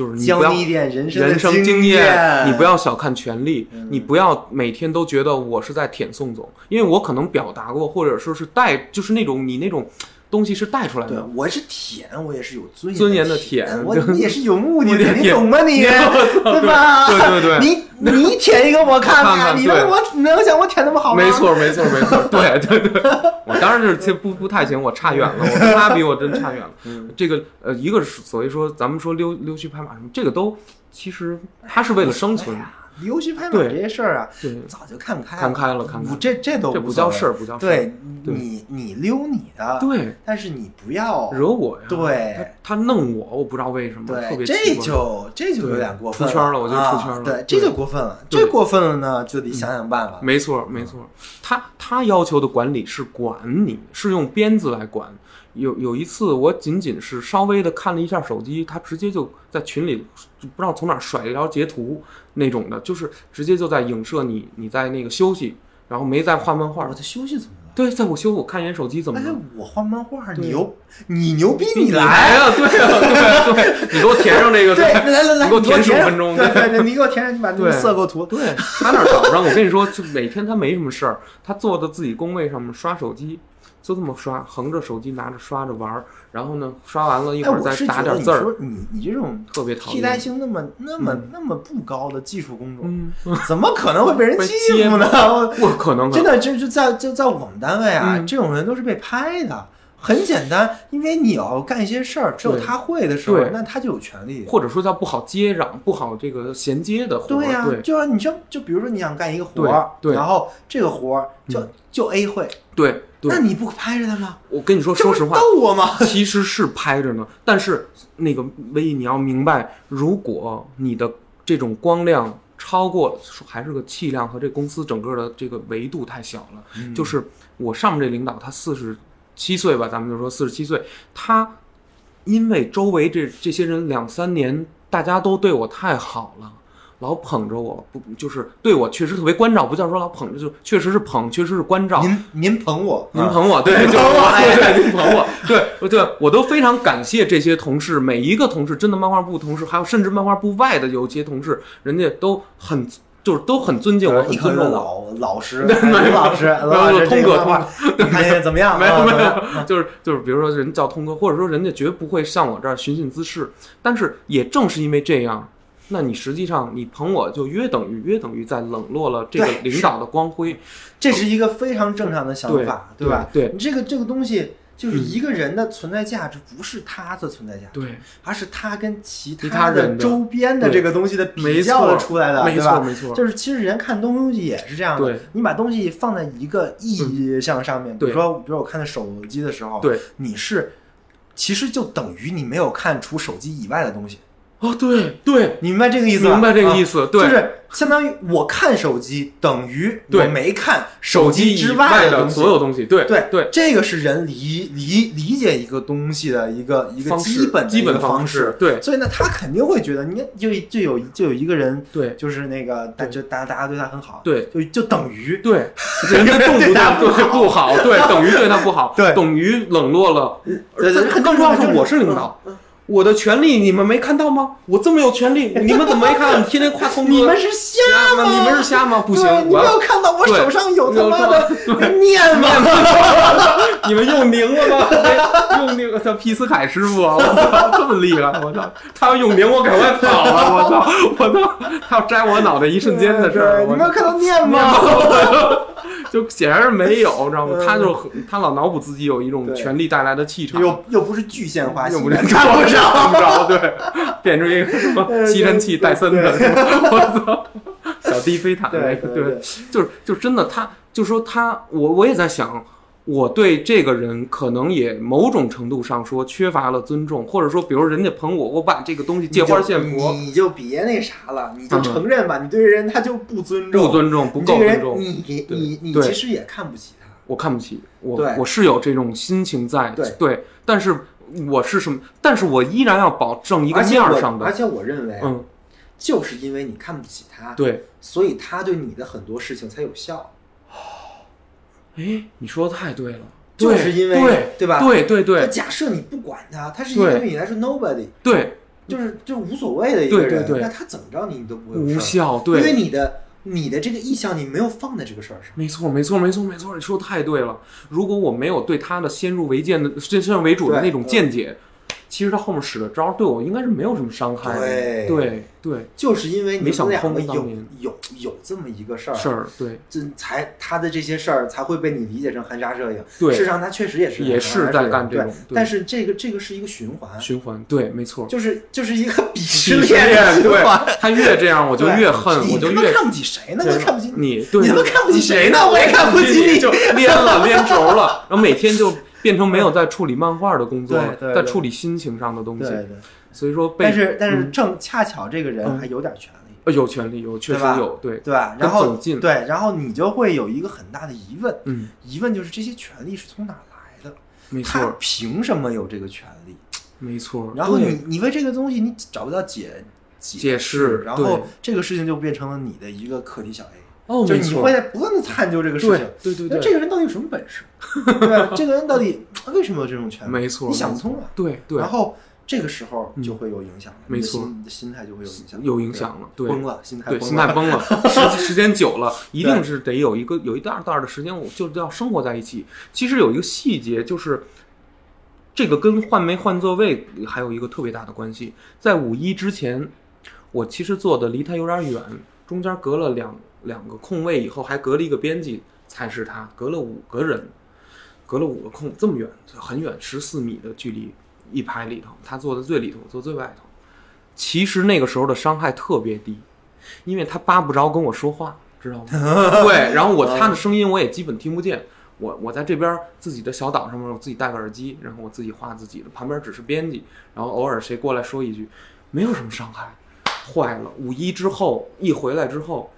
B: 就是你不要
A: 教你一点人生
B: 人生
A: 经
B: 验，你不要小看权力，
A: 嗯。
B: 你不要每天都觉得我是在舔宋总，因为我可能表达过，或者说是带，就是那种你那种东西是带出来
A: 对
B: 的。，
A: 我是舔，我也是有尊
B: 尊严的
A: 舔，
B: 舔
A: 我也是有目的的，你懂吗你？对吧？
B: 对对对
A: 你你舔一个我看
B: 看看
A: 你能
B: 对
A: 我能像我舔那么好吗？
B: 没，错，没错，没错，对对对，我当然是这不不太行，我差远了，我跟他比，我真差远了。
A: 嗯
B: 这个呃，一个是所谓说咱们说溜溜须拍马什么，这个都其实他是为了生存
A: 溜须拍马这些事儿啊，早就看开了
B: 看开了看开了。
A: 这这都
B: 这不叫事儿，不叫事儿，
A: 对
B: 对。
A: 你你溜你的，
B: 对，
A: 但是你不要
B: 惹我呀，
A: 对。
B: 他他弄我，我不知道为什么，
A: 这就这就有点过分
B: 出圈了我就出圈了
A: 啊对，这就过分了，这过分了呢，就得想想办法。
B: 没错，没错，他他要求的管理是管你，是用鞭子来管。有有一次，我仅仅是稍微的看了一下手机，他直接就在群里就不知道从哪甩了一条截图那种的，就是直接就在影射你你在那个休息，然后没在画漫画
A: 我。在休息怎么了？
B: 对，在我休息，我看一眼手机怎么
A: 哎
B: 了？，
A: 我画漫画，你牛，你牛逼，
B: 你
A: 来
B: 啊！对啊，对对，你给我填上这个，
A: 对，来来来，
B: 你给我填
A: 十
B: 五分钟
A: 对你给我填上，你把那个
B: 对
A: 色给我涂。
B: 对他那儿早上，我跟你说，就每天他没什么事儿，他坐在自己工位上面刷手机，就这么刷，横着手机拿着刷着玩儿，然后呢，刷完了一会儿再打点字儿，
A: 说你你这种
B: 特别讨
A: 替代。性那么那么
B: 嗯
A: 那么不高的技术工种，
B: 嗯，
A: 怎么可能会被人欺
B: 欺
A: 负呢？我
B: 不可能，
A: 真的，就就在就在我们单位啊，
B: 嗯
A: 这种人都是被拍的。很简单，因为你要干一些事儿，只有他会的时候，那他就有权利。
B: 或者说叫不好接壤、不好这个衔接的。
A: 对呀、
B: 对
A: 就像你像就比如说你想干一个活儿，然后这个活儿就、
B: 嗯
A: 就 A 会，
B: 对对，
A: 那你不拍着他吗？
B: 我跟你说，说实话，
A: 逗我吗？
B: 其实是拍着呢，但是那个唯一你要明白，如果你的这种光亮超过还是个气量和这公司整个的这个维度太小了，
A: 嗯
B: 就是我上面这领导他四十七岁吧，咱们就说四十七岁，他因为周围这这些人两三年大家都对我太好了。老捧着我，不就是对我确实特别关照，不叫说老捧着，就确实是捧，确实是关照。
A: 您您捧我，啊
B: 您捧我，对，
A: 您
B: 就是
A: 捧我哎
B: 对对，您捧我，对对，我都非常感谢这些同事，每一个同事，真的漫画部同事，还有甚至漫画部外的有些同事，人家都很就是都很尊敬我，很尊重我。
A: 老 老师，
B: 没
A: 师，刘老师，
B: 通哥
A: 这个话，你看怎么样？
B: 没有没有，就是就是，比如说人叫通哥，或者说人家绝不会上我这儿寻衅滋事。但是也正是因为这样，那你实际上你捧我就约等于约等于在冷落了这个领导的光辉。
A: 这是一个非常正常的想法，
B: 对
A: 吧？
B: 对对
A: 你这个这个东西，就是一个人的存在价值，不是他的存在价值，
B: 对，
A: 而是他跟其
B: 其他人的
A: 周边的这个东西的比
B: 没
A: 较出来的，
B: 没？错没错，
A: 就是其实人看东西也是这样的，
B: 对
A: 你把东西放在一个意向上面，比如说，比如说我看的手机的时候，
B: 对，
A: 你是其实就等于你没有看除手机以外的东西，
B: 哦，对对，
A: 你明白这个意思吧？
B: 明白这个意
A: 思。
B: 思，对，
A: 就是相当于我看手机等于我没看
B: 手
A: 机之
B: 以外
A: 的
B: 所有东西，对
A: 对
B: 对，
A: 这个是人理理理解一个东西的一个一个基本
B: 基本
A: 方
B: 式，对。
A: 所以呢，他肯定会觉得，你就就有就有一个人，
B: 对。
A: 就是那个，大就大家大家对他很好，
B: 对。
A: 就就等于
B: 对，人家
A: 对他
B: 动对不好，对，等于对他不好，
A: 对。
B: 等于冷落了。
A: 对对
B: 更更重要的是，我是领导，我的权利你们没看到吗？我这么有权利，你们怎么没看？天天夸聪哥，
A: 你们是瞎吗？
B: 你们是瞎吗？不行，
A: 你没有看到我手上有他妈的
B: 对
A: 念吗？
B: 你们用凝了吗？用那个叫皮斯凯师傅啊！我操，这么厉害！我操，他要用凝，我赶快跑了！我操，我操，他要摘我脑袋一瞬间的事儿，
A: 你没有看到念吗？
B: 就显然是没有，知道吗？
A: 嗯
B: 他就很他老脑补自己有一种权力带来的气场，
A: 又又不是具现化
B: 又不是
A: 戏看不着。
B: 对，变成一个什么 吸尘器戴森的，我操，小低飞毯那个，
A: 对对，
B: 就是就真的他，就说他，我我也在想，我对这个人可能也某种程度上说缺乏了尊重，或者说，比如人家捧我，我把这个东西借花献佛，
A: 你就别那啥了，你就
B: 嗯
A: 承认吧，你对人他就不尊重，
B: 不尊重，不够尊重，
A: 你你你你其实也看不起他。
B: 我看不起我，我是有这种心情在，
A: 对
B: 但是我是什么？但是我依然要保证一个面儿上的，
A: 而且我认为，
B: 嗯，
A: 就是因为你看不起他，
B: 对，
A: 所以他对你的很多事情才有效，
B: 哎，你说的太对了，
A: 就是因为
B: 对
A: 对吧？
B: 对对对。
A: 那假设你不管他，他是一个
B: 对
A: 对你来说 nobody，
B: 对，
A: 就是就是无所谓的一个人，
B: 对对对。
A: 那他怎么着你你都不会
B: 无效，对。
A: 因为，你的你的这个意向你没有放在这个事儿上。
B: 没错，没错，没错，没错，你说的太对了。如果我没有对他的先入为见的、先先入为主的那种见解，其实他后面使的招儿对我应该是没有什么伤害的。
A: 对
B: 对对，
A: 就是因为你
B: 没想
A: 们两个有有有这么一个事儿，
B: 事儿，对
A: 这才他的这些事儿才会被你理解成含沙射影。
B: 对
A: 事实上他确实也是
B: 也是在干这种
A: 但是这个这个是一个循环，
B: 循环，对，没错。
A: 就是就是一个鄙视链
B: 链，对他越这样，我就越恨，我就越
A: 看不起谁呢？我看不起你。
B: 你，
A: 他妈看不起谁呢？我也看不起你。
B: 就连了连轴了，然后每天就变成没有在处理漫画的工作了，
A: 对对对
B: 在处理心情上的东西。
A: 对对，
B: 所以说被，
A: 但是但是
B: 嗯
A: 正恰巧这个人
B: 嗯
A: 还有点权利，
B: 呃有权利，有确实有，对，
A: 对吧？然后对，然后你就会有一个很大的疑问，
B: 嗯，
A: 疑问就是这些权利是从哪来的？
B: 没
A: 他
B: 错，
A: 凭什么有这个权利？
B: 没错。
A: 然后你你为这个东西你找不到解
B: 解释
A: 释，然后这个事情就变成了你的一个课题小 A，
B: 哦，
A: 就是你会，在不断的探究这个事情。
B: 对对对，
A: 那这个人到底有什么本事？对吧？这个人到底为什么有这种权利？
B: 没错，
A: 你想不通了。
B: 对对
A: 然，后这个时候
B: 嗯
A: 就会有影响了，
B: 没错
A: 你的心态就会有影响，
B: 有影响了，对，
A: 崩了，心态
B: 对，
A: 崩
B: 心态
A: 了。
B: 崩了，时时间久了，一定是得有一个有一大段的时间，我就要生活在一起。其实有一个细节，就是这个跟换没换座位还有一个特别大的关系。在五一之前，我其实坐的离他有点远，中间隔了两两个空位，以后还隔了一个编辑才是他，隔了五个人，隔了五个空，这么远，很远，十四米的距离，一排里头，他坐在最里头，我坐最外头。其实那个时候的伤害特别低，因为他巴不着跟我说话，知道吗？对，然后我他的声音我也基本听不见。我我在这边自己的小岛上面，我自己戴个耳机，然后我自己画自己的，旁边只是编辑，然后偶尔谁过来说一句，没有什么伤害。坏了，五一之后一回来之后，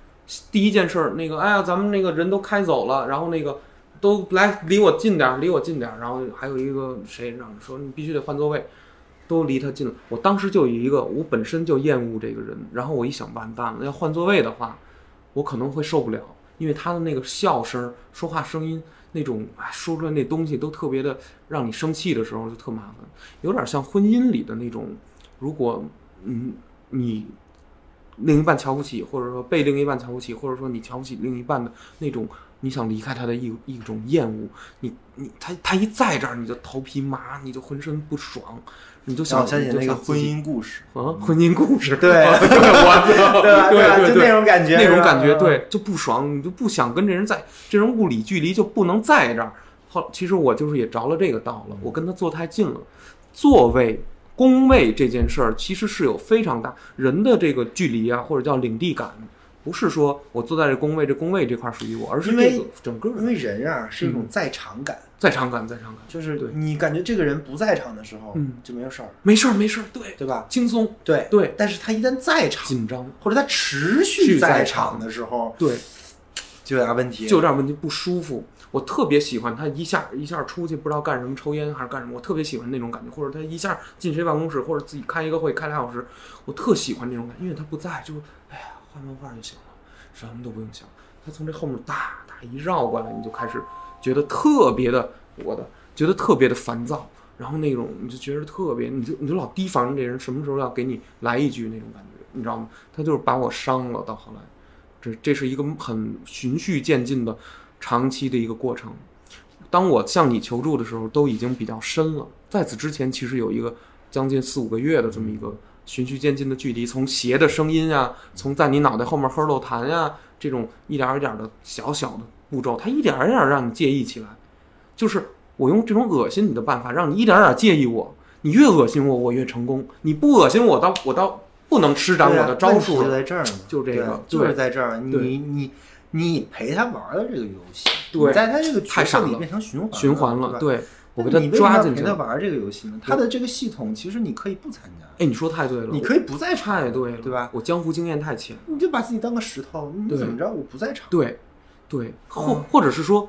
B: 第一件事儿，那个哎呀，咱们那个人都开走了，然后那个都来离我近点儿，离我近点儿，然后还有一个谁让说你必须得换座位，都离他近了。我当时就有一个，我本身就厌恶这个人，然后我一想，完蛋了，要换座位的话，我可能会受不了，因为他的那个笑声、说话声音那种，说出来那东西都特别的让你生气的时候就特麻烦，有点像婚姻里的那种，如果嗯你另一半瞧不起，或者说被另一半瞧不起，或者说你瞧不起另一半的那种你想离开他的一一种厌恶，你你他他一在这儿你就头皮麻，你就浑身不爽，你就想
A: 想起
B: 你就
A: 那个婚姻故事，
B: 啊，婚姻故事，
A: 对
B: 对，我
A: 对，对对？就
B: 对对
A: 那种感觉，
B: 那种感觉，，对，就不爽，你就不想跟这人在，这人物理距离就不能在这儿。后其实我就是也着了这个道了，我跟他坐太近了，座位。宫位这件事儿其实是有非常大人的这个距离啊，或者叫领地感，不是说我坐在这工位，这工位这块儿属于我，而是
A: 因为
B: 这个整个
A: 因为人啊是一种在场感，
B: 在场感，在场感，
A: 就是
B: 对。
A: 你感觉这个人不在场的时候，
B: 嗯。
A: 就没有事儿，
B: 没事儿没事儿，对，
A: 对吧？
B: 轻松，
A: 对。
B: 对。
A: 但是他一旦在场，
B: 紧张，
A: 或者他持续
B: 续在
A: 场。
B: 场
A: 的时候，
B: 对，
A: 就有点问题。
B: 就有点问题，不舒服。我特别喜欢他一下一下出去，不知道干什么，抽烟还是干什么，我特别喜欢那种感觉。或者他一下进谁办公室，或者自己开一个会开俩小时，我特喜欢这种感觉，因为他不在，就哎呀，画漫画就行了，什么都不用想。他从这后面哒哒一绕过来，你就开始觉得特别的我的，觉得特别的烦躁。然后那种你就觉得特别，你就你就老提防着这人什么时候要给你来一句那种感觉，你知道吗？他就是把我伤了，到后来。这这是一个很循序渐进的长期的一个过程。当我向你求助的时候，都已经比较深了。在此之前，其实有一个将近四五个月的这么一个循序渐进的距离，从鞋的声音啊，从在你脑袋后面呵漏痰呀，这种一点儿一点儿的小小的步骤，它一点儿一点儿让你介意起来。就是我用这种恶心你的办法，让你一点儿点儿介意我。你越恶心我，我越成功；你不恶心我，倒我倒不能施展我的招数
A: 就。在这儿
B: 就这个
A: 就是在这儿。
B: 对
A: 你你你陪他玩了这个游戏，
B: 对
A: 你在他这个角
B: 太傻了
A: 色里变成循环
B: 循环了，
A: 对
B: 我给
A: 那
B: 他
A: 你为什么要
B: 抓进去。
A: 陪他玩这个游戏呢？他的这个系统其实你可以不参加，
B: 哎，你说太对了，
A: 你可以不在场，
B: 太对了，
A: 对吧？
B: 我江湖经验太浅。
A: 你就把自己当个石头，你怎么着？我不在场，
B: 对，对，或
A: 嗯
B: 或者是说，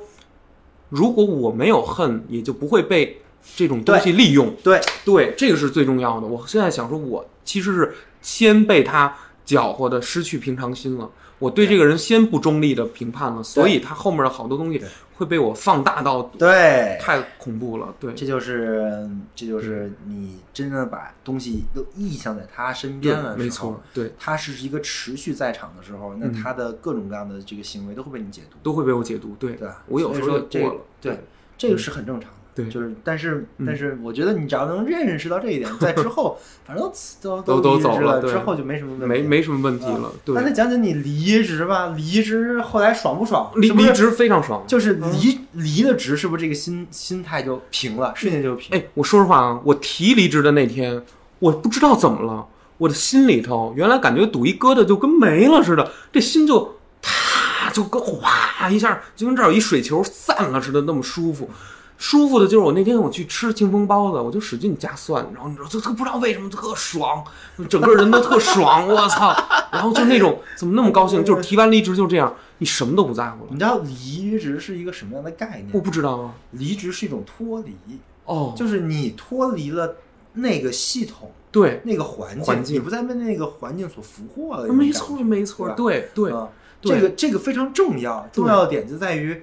B: 如果我没有恨，也就不会被这种东西利用。
A: 对
B: 对，这个是最重要的。我现在想说，我其实是先被他搅和的失去平常心了。我对这个人先不中立的评判了，所以他后面的好多东西会被我放大到
A: 对，
B: 太恐怖了。对，
A: 这就是这就是你真正把东西都意向在他身边了，
B: 没错，，对，
A: 他是一个持续在场的时候，那
B: 嗯
A: 他的各种各样的这个行为都会被你解读，
B: 都会被我解读。对，
A: 对？
B: 我有时候过了。
A: 对，这个是很正常的。
B: 对
A: 就是，但是，
B: 嗯
A: 但是，我觉得你只要能认识到这一点，在之后，反正都
B: 都
A: 都离职
B: 都走了
A: 之后就没什么问题，
B: 没没什么问题了。对
A: 那，再讲讲你离职吧，离职后来爽不爽？
B: 离离职非常爽。
A: 就是离离了职，是不是这个心心态就平了，瞬间就平？
B: 哎，我说实话啊，我提离职的那天，我不知道怎么了，我的心里头原来感觉堵一疙瘩就跟没了似的，这心就啪就跟哗一下，就跟这儿有一水球散了似的，那么舒服。舒服的就是我那天我去吃清风包子，我就使劲加蒜，然后你知道，就特不知道为什么特爽，整个人都特爽，我操！然后就那种怎么那么高兴，就是提完离职就这样，你什么都不在乎了。
A: 你知道离职是一个什么样的概念？
B: 我不知道啊，
A: 离职是一种脱离，
B: 哦，
A: 就是你脱离了那个系统、
B: 对，
A: 那个环境，
B: 环境
A: 你不再被那个环境所俘获了。
B: 没错没错，对对
A: 这个这个非常重要，重要的点就在于，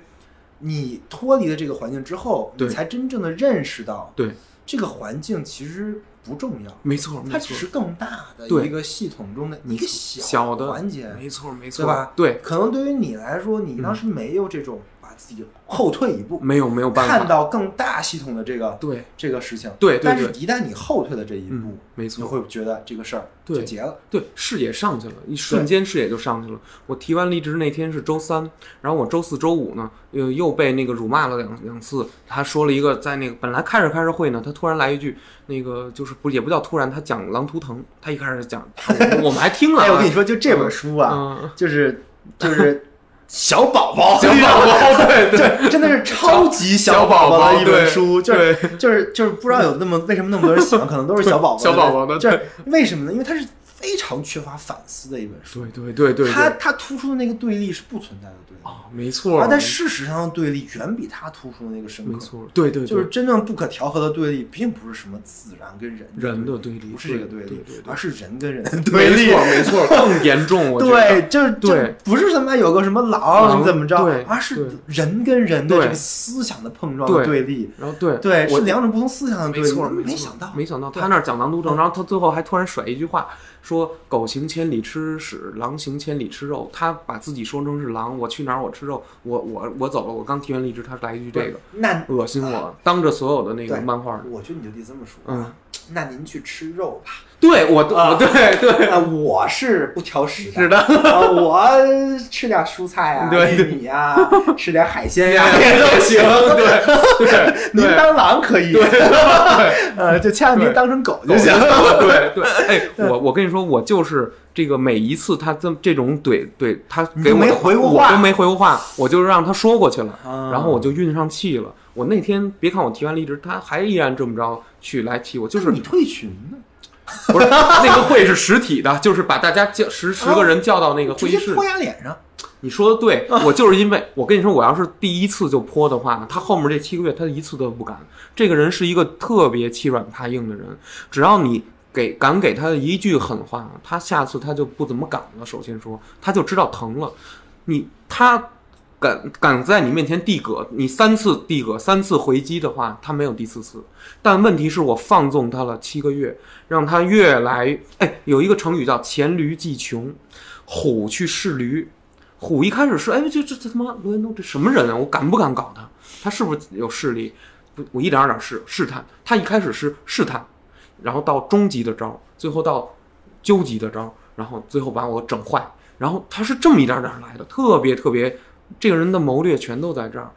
A: 你脱离了这个环境之后，你才真正的认识到，
B: 对，
A: 这个环境其实不重要，
B: 没错没错。
A: 它只是更大的一个系统中的一个
B: 小的。
A: 环节，
B: 没错没错，
A: 对吧？
B: 对，
A: 可能对于你来说，你当时没有这种把自己后退一步，
B: 没有没有办法
A: 看到更大系统的这个
B: 对
A: 这个事情。
B: 对对对
A: 但是一旦你后退的这一步
B: 嗯，没
A: 你会觉得这个事儿就结了。
B: 对，视野上去了，一瞬间视野就上去了。我提完离职那天是周三，然后我周四周五呢，又又被那个辱骂了两两次。他说了一个，在那个本来开着开着会呢，他突然来一句，那个就是不也不叫突然，他讲狼图腾，他一开始讲，我我们还听了、啊。
A: 哎，我跟你说，就这本书啊，
B: 嗯，
A: 就是就是小宝宝，
B: 小宝宝，对 对。
A: 这真的是超级小宝宝的一本书，就是就是就是不知道有那么为什么那么多人喜欢，可能都是小宝宝
B: 小宝宝的
A: 就是为什么呢？因为它是非常缺乏反思的一本书，
B: 对对对对，
A: 它
B: 对
A: 它突出的那个对立是不存在的对立，
B: 啊，没错，
A: 而在事实上的对立远比它突出的那个深刻。
B: 没错，对对，对
A: 就是真正不可调和的对立，并不是什么自然跟人
B: 人的对立
A: 不是这个对立
B: 对对对，对
A: 而是人跟人的对
B: 没
A: 立。
B: 错没错，更严重，我觉得
A: 对，就是就
B: 对
A: 不是他妈有个什么
B: 狼
A: 狼怎么着
B: 对，
A: 而是人跟人的这个思想的碰撞的
B: 对
A: 对立。
B: 然后对
A: 对，是两种不同思想的对立。
B: 没错，
A: 没
B: 错
A: 想到，
B: 没想到他那儿讲狼图腾，然后他最后还突然甩一句话，说狗行千里吃屎，狼行千里吃肉。他把自己说成是狼，我去哪儿我吃肉，我我我走了，我刚提完离职，他来一句这个，
A: 那
B: 恶心我，当着所有的那个漫画人。
A: 我觉得你就得这么说。
B: 嗯，
A: 那您去吃肉吧。
B: 对我
A: 啊
B: 我对对
A: 啊，我是不挑食的。
B: 是的，
A: 啊，我吃点蔬菜啊，玉米啊，吃点海鲜呀，
B: 也都行，对对
A: 您
B: 对
A: 当狼可以，呃，就千万别当成狗就行。
B: 对对，哎，我我跟你说，我就是这个每一次他这这种怼怼他给我
A: 没回过话
B: 我都没回过话，我就让他说过去了，
A: 啊
B: 然后我就运上气了。我那天别看我提完离职，他还依然这么着去来踢我，就是
A: 你退群呢，
B: 不是那个会是实体的，就是把大家叫十十个人叫到那个会议室
A: 泼。牙脸上。
B: 你说的对，我就是因为我跟你说，我要是第一次就泼的话，他后面这七个月他一次都不敢。这个人是一个特别欺软怕硬的人，只要你给敢给他一句狠话，他下次他就不怎么敢了。首先说，他就知道疼了。你他敢敢在你面前递戈，你三次递戈，三次回击的话，他没有第四次。但问题是我放纵他了七个月，让他越来哎，有一个成语叫黔驴技穷，虎去试驴。虎一开始是哎，这这这他妈罗延东这什么人啊？我敢不敢搞他？他是不是有势力？不，我一点儿点试试探。他一开始是试探，然后到终极的招，最后到究极的招，然后最后把我整坏。然后他是这么一点点来的，特别特别，这个人的谋略全都在这儿。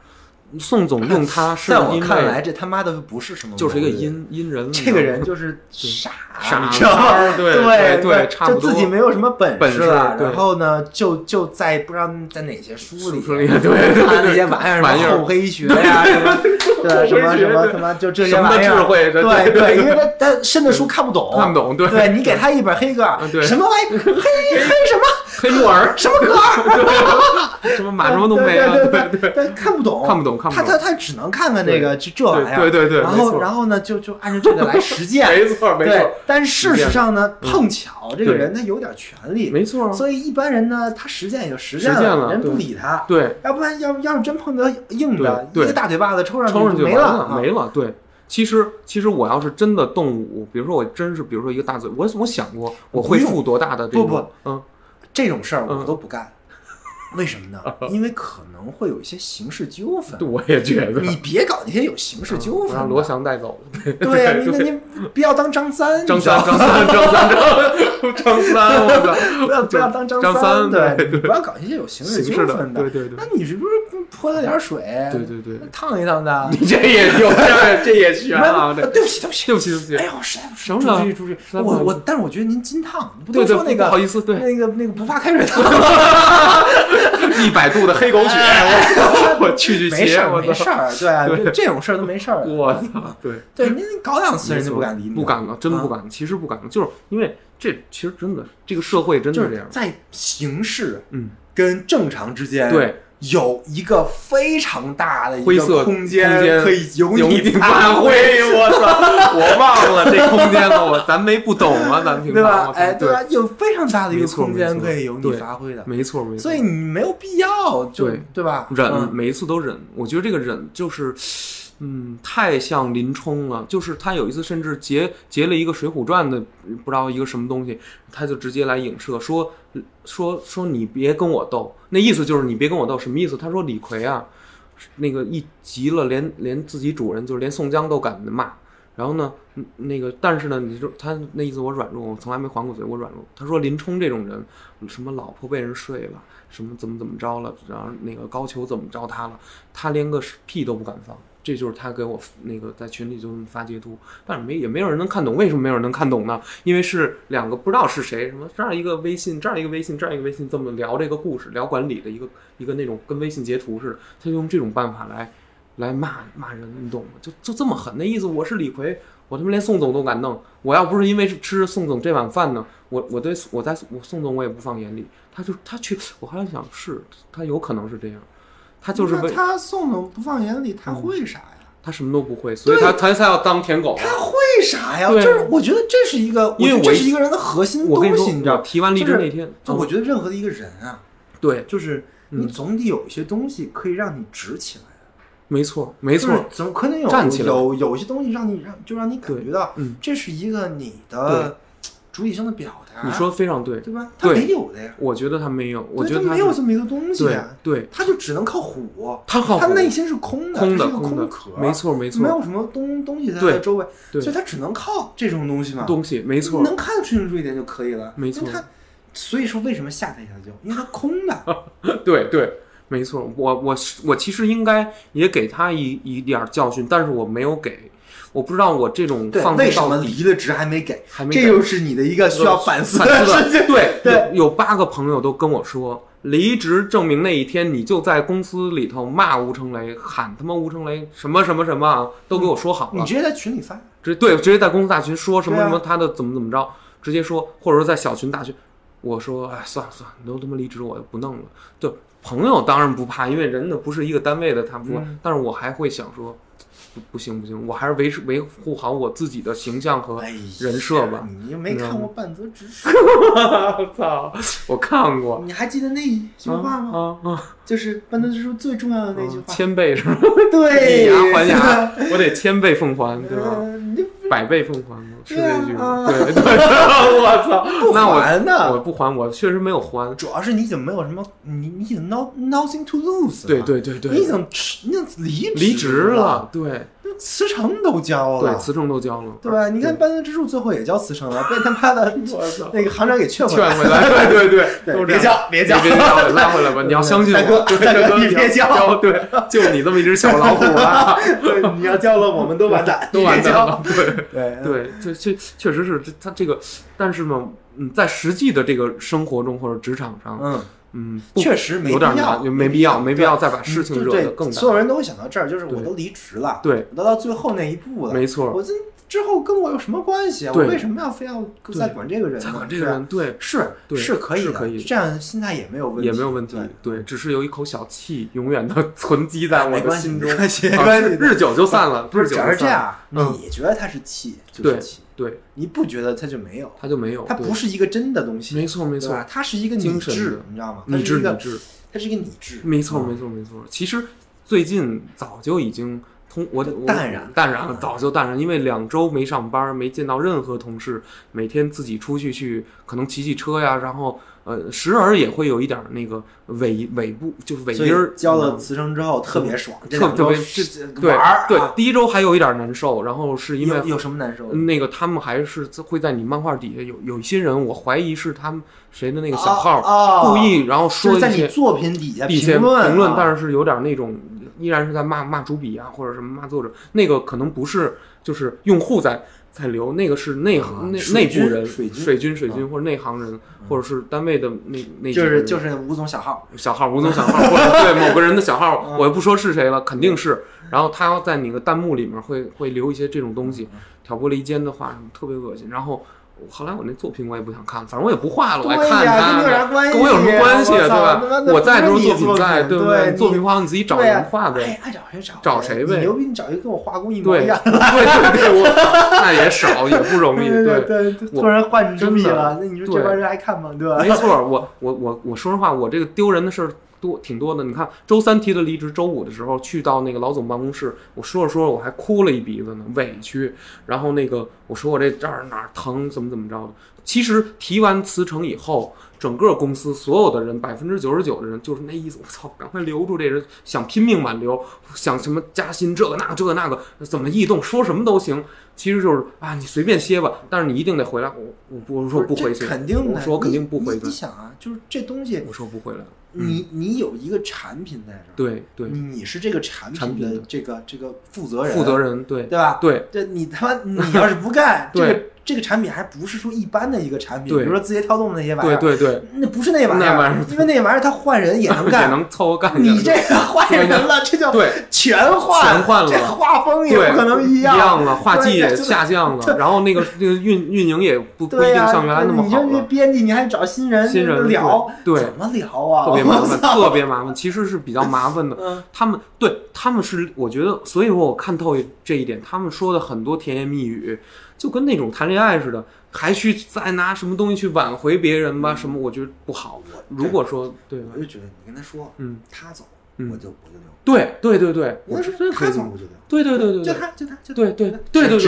B: 宋总用他是
A: 在我
B: 因
A: 看来，
B: 为
A: 这他妈的不是什么，
B: 就是一个。阴阴人，
A: 这个人就是傻，
B: 傻
A: 你知道吗？
B: 对
A: 对
B: 对差不多。
A: 就自己没有什么本
B: 本事
A: 了，然后呢，就就在不知道在哪些书里，
B: 书里对对对
A: 看那些玩意儿，什么厚黑学呀，什么 对什么什么什么，就这些玩意儿，
B: 智慧对
A: 对因为他他深的书看不懂，
B: 看不懂，对。
A: 对你给他一本黑格尔什么玩意儿，黑 黑什么？
B: 黑木耳，
A: 什么格尔，
B: 什么马什么都没啊，
A: 对
B: 对
A: 对，但看不懂，
B: 看不懂看不懂
A: 他他他只能看看那个这这玩意儿，
B: 对对对
A: 然后然后呢，就就按照这个来实践，
B: 没错没
A: 对
B: 错，，
A: 但事实上呢，
B: 嗯
A: 碰巧这个人他有点权利，
B: 没错，
A: 所以一般人呢，他实践也就实
B: 实践了
A: 人不理他，
B: 对，
A: 要不然要要是真碰到硬的，一个大嘴巴子抽上去
B: 抽上去
A: 没
B: 了，
A: 啊
B: 没了，对。其实，其实我要是真的动武，比如说我真是，比如说一个大嘴，我我想过我会
A: 不用
B: 负多大的这种，
A: 不不
B: 嗯，
A: 这种事儿我
B: 嗯
A: 都不干。为什么呢？因为可能会有一些刑事纠纷。
B: 对，。我也觉得，
A: 你别搞那些有刑事纠纷。
B: 让罗翔带走。了，
A: 对呀，你那你不要当张三，
B: 张三，张三，张三，张张三，我操，
A: 不要不要当张
B: 张三
A: 对，你不要搞一些有刑事纠纷
B: 对对对。
A: 那，你是不是泼他点水？
B: 对对对，
A: 烫一烫的。
B: 你这也有，这 这也悬啊，
A: 对。不起，对不起，
B: 对不起。对不起
A: 哎呦，实在不是，
B: 什么事儿
A: 出去出去，我我，但是我觉得您金烫，不
B: 对对，
A: 都说那个
B: 不好意思，对，
A: 那个那个不怕开水烫？
B: 一百度的黑狗血，我 我去去鞋，
A: 没事儿，没事儿，对啊，
B: 对
A: 这这种事儿都没事儿。
B: 我操，对。
A: 对，您搞两次人就不敢理你，
B: 不敢了，真不敢了。其实不敢了，就是因为这其实真的，这个社会真
A: 的是
B: 这样。
A: 在形式
B: 嗯，
A: 跟正常之间，
B: 对，
A: 有一个非常大的一个空间可以由
B: 有
A: 你
B: 你发挥，我操！我忘了这空间了，我咱没不懂啊，咱平常
A: 对吧哎，
B: 对
A: 吧？有非常大的一个空间可以由你发挥的，
B: 没错没错。
A: 所以你没有必要就
B: 对
A: 对吧？
B: 忍，
A: 嗯
B: 每一次都忍。我觉得这个忍就是，嗯，太像林冲了。就是他有一次甚至截截了一个《水浒传》的，不知道一个什么东西，他就直接来影射说说说你别跟我斗，那意思就是你别跟我斗，什么意思？他说李逵啊，那个一急了，连连自己主人就是连宋江都敢骂。然后呢，那个但是呢，你说他那意思我软弱，我从来没还过嘴，我软弱。他说林冲这种人，什么老婆被人睡了，什么怎么怎么着了，然后那个高俅怎么着他了，他连个屁都不敢放。这就是他给我那个在群里就这么发截图，但是没也没有人能看懂，为什么没有人能看懂呢？因为是两个不知道是谁，什么这样一个微信，这样一个微信，这样一个微信，这么聊这个故事，聊管理的一个一个那种跟微信截图似的，他就用这种办法来来骂骂人，你懂吗？就就这么狠，那意思我是李逵，我他妈连宋总都敢弄，我要不是因为是吃宋总这碗饭呢，我我对我在我宋总我也不放眼里，他就他去，我还想是他有可能是这样，他就是为
A: 他宋总不放眼里，他
B: 嗯
A: 会啥呀？
B: 他什么都不会，所以他他才要当舔狗啊。
A: 他会啥呀？就是我觉得这是一个，
B: 因为
A: 这是一个人的核心东西，你知道
B: 我？提完离职那天，
A: 就
B: 嗯
A: 我觉得任何的一个人啊，
B: 对，
A: 就是你
B: 嗯
A: 总得有一些东西可以让你直起来。
B: 没错没
A: 没
B: 错，
A: 总可能有
B: 站起来
A: 有有些东西让你让就让你感觉到，
B: 嗯
A: 这是一个你的主体性的表达，
B: 你说的非常对，
A: 对吧？他没有的呀，
B: 我觉得他没有，我觉得是
A: 他没有这么一个东西
B: 对
A: 呀，
B: 对，
A: 他就只能靠唬，
B: 他靠
A: 他内心是空的，
B: 空的空的。
A: 壳，，
B: 没错没错。
A: 没
B: 错，
A: 有什么东东西在他周围，
B: 对。
A: 所以他只能靠这种东西嘛，
B: 东西没错。
A: 你，能看得清楚一点就可以了，
B: 没错。
A: 他所以说为什么吓他一下就，因为他空的，
B: 对对，没错，我我我其实应该也给他一一点儿教训，但是我没有给，我不知道我这种
A: 对，
B: 放
A: 为什么离了职还没给？
B: 还没给
A: 这又是你的一个需要反思的 事情。
B: 对
A: 对
B: 有有八个朋友都跟我说，离职证明那一天你就在公司里头骂吴成雷，喊他妈吴成雷什么什么什么啊，都给我说好了，
A: 你直接在群里发，
B: 直对直接在公司大群说什么什么他的怎么怎么着，直接说，或者说在小群大群，我说哎算了算了，你都他妈离职我就不弄了。对朋友当然不怕，因为人呢不是一个单位的，他不怕，
A: 嗯
B: 但是我还会想说。不不行不行，我还是维持维护好我自己的形象和人设吧。
A: 你又没看过《半泽直树》，
B: 我操，我看过
A: 你还记得那一句话吗？
B: 啊啊！
A: 就是《半泽直树》最重要的那句话。
B: 千倍是吧？
A: 对，
B: 以牙还牙，我得千倍奉还，对吧？百倍奉还吗？是这句吗？
A: 啊
B: 对 对，我操！
A: 不还呢
B: 我不还，我确实没有还。
A: 主要是你已经没有什么，你你已经 no nothing to lose 了。
B: 对对对对，
A: 你已经吃，你已经离
B: 离职
A: 了
B: 了，，对
A: 辞呈都交了，
B: 对，辞呈都交了，
A: 对吧？你看半泽之树最后也交辞呈了，被他妈的那个行长给劝回来。
B: 劝
A: 来。
B: 回来，对对对，
A: 别交别交。
B: 别交，拉回来吧！你要相信我，
A: 大哥 你别交。
B: 交，对，就你这么一只小老虎啊，
A: 对，你要交了，我们都完蛋，
B: 都完蛋了，对。
A: 对
B: 对，确确确实是这他这个，但是呢，嗯，在实际的这个生活中或者职场上，
A: 嗯，
B: 嗯，
A: 确实没
B: 有点
A: 必要
B: 难，没必要，没必要再把事情惹得更大。
A: 所有人都会想到这儿，就是我都离职了，
B: 对，
A: 我都到最后那一步了，
B: 没错，
A: 我这之后跟我有什么关系啊？我为什么要非要再管这个人呢？
B: 再管这个人，对，
A: 是
B: 对
A: 是可以的，
B: 是可以
A: 这样心态也没有问题，
B: 也没有问题
A: 对，，
B: 对，只是有一口小气，永远的 存积在我的心中
A: 没，关系。
B: 日久就散了，
A: 不是，这样，
B: 嗯
A: 你觉得他是气就
B: 对
A: 是气，
B: 对，
A: 你不觉得它就没有，
B: 它就没有，
A: 它不是一个真的东西，
B: 没错没错。
A: 它是一个拟制
B: 精神的，
A: 你知道吗？它
B: 理
A: 是一个，
B: 智理智，
A: 它是一个拟制，
B: 没错
A: 嗯。
B: 没错没错。其实最近早就已经通我我
A: 淡然
B: 淡然了，早就淡然，因为两周没上班，没见到任何同事，每天自己出去去，可能骑骑车呀，然后呃，时而也会有一点儿那个尾尾部，就是尾音儿，
A: 交了
B: 你知道吗
A: 辞呈之后特别爽，这
B: 特别
A: 是
B: 对对
A: 啊，
B: 第一周还有一点难受，然后是因为
A: 有有什么难受？
B: 那个他们还是会在你漫画底下有有一些人，我怀疑是他们谁的那个小
A: 啊
B: 号
A: 啊
B: 故意，然后
A: 就是在你
B: 说一些
A: 作品底下评论
B: 评论，
A: 啊
B: 但是是有点那种依然是在骂骂主笔啊，或者什么骂作者，那个可能不是就是用户在在留，那个是内
A: 行
B: 内内部人，
A: 水军
B: 水军水军
A: 啊
B: 或者内行人，或者是单位的那那几
A: 就是就是吴总小号，
B: 小号，吴总小号，或者对某个人的小号，
A: 嗯
B: 我也不说是谁了，肯定是。然后他要在你的弹幕里面会会留一些这种东西，
A: 嗯
B: 挑拨离间的话，什么特别恶心。然后后来我那作品我也不想看了，反正我也不画了，我还
A: 对
B: 看他
A: 跟
B: 我有什么关系啊，对吧？我在的时候作
A: 不是你
B: 品在，
A: 对
B: 不对？
A: 你
B: 作品画你自己找人画呗。
A: 找谁找
B: 找谁呗
A: 牛逼，你找一个跟我画工一模
B: 对
A: 一样。
B: 对对对，我 那也少，也不容易，
A: 对
B: 对。
A: 突然换你主笔
B: 真的
A: 了，那你说这
B: 对
A: 帮人还看吗？对吧？
B: 没错，我我我我说实话，我这个丢人的事儿多挺多的。你看，周三提的离职，周五的时候去到那个老总办公室，我说着说着我还哭了一鼻子呢，委屈。然后那个我说我这这儿哪儿疼，怎么怎么着的。其实提完辞呈以后，整个公司所有的人，百分之九十九的人就是那意思，我操，赶快留住这人，想拼命挽留，想什么加薪这个那个这个那个，怎么异动，说什么都行。其实就是啊，你随便歇吧，但是你一定得回来。我我不我说不回去，
A: 肯定的。
B: 我说我肯定不回去
A: 你你。想啊，就是这东西，
B: 我说不回来。
A: 你你有一个产品在这儿，
B: 对对，
A: 你是这个产
B: 产品的
A: 这个这个负责人，
B: 负责人对
A: 对吧？
B: 对
A: 这你他妈你要是不干，这
B: 对
A: 个这个产品还不是说一般的一个产品，比如说字节跳动的那些玩意
B: 对
A: 儿，
B: 对对，
A: 那不是那玩意
B: 那玩意儿，
A: 因为那玩意儿他换人也能干
B: 也
A: 干。
B: 能凑合干。
A: 你这个换人了，这叫
B: 对
A: 全换，
B: 全换了
A: 这画风也不可能一
B: 一
A: 样，
B: 了，画技也下降了，然后那个那个运运营也不不一定、像原来那么
A: 你这这
B: 好了，
A: 编辑你还找新人
B: 新人
A: 聊，
B: 对对
A: 怎么聊啊？
B: 特别麻烦，特别麻烦，其实是比较麻烦的。
A: 嗯，
B: 他们对他们是，我觉得，所以说我看透这一点，他们说的很多甜言蜜语，就跟那种谈恋爱似的，还去再拿什么东西去挽回别人吧，什么我觉得不好。如果说对
A: 我？就觉得你跟他说，
B: 嗯，
A: 他走，
B: 嗯
A: 我就我就留，
B: 对对对对，我
A: 是
B: 真的可以这么
A: 他走我就留，
B: 对对对对对
A: 就他就他就
B: 对对
A: 他
B: 对对对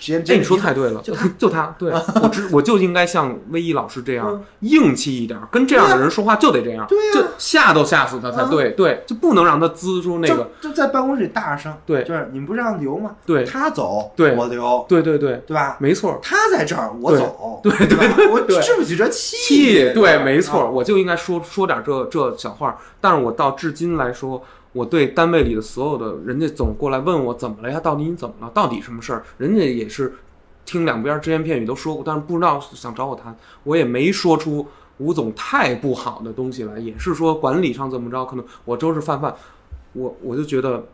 A: 只
B: 哎，你说太对了，
A: 就 他
B: 就他，对 我只我就应该像威一老师这样
A: 嗯
B: 硬气一点，跟这样的人说话就得这样，
A: 对呀
B: 就吓都吓死他才
A: 啊
B: 对，对，就不能让他滋出那个，
A: 就就在办公室里大声，
B: 对
A: 就是你们不是让留吗？
B: 对
A: 他走，
B: 对
A: 我留，
B: 对对对，
A: 对吧？
B: 没错，
A: 他在这儿，我走，
B: 对
A: 对对？我
B: 对
A: 治不起这气，
B: 气，对，没错，
A: 啊
B: 我就应该说说点这这小话，但是我到至今来说。我对单位里的所有的人家总过来问我怎么了呀？到底你怎么了？到底什么事儿？人家也是听两边只言片语都说过，但是不知道想找我谈，我也没说出吴总太不好的东西来，也是说管理上怎么着，可能我都是泛泛，我我就觉得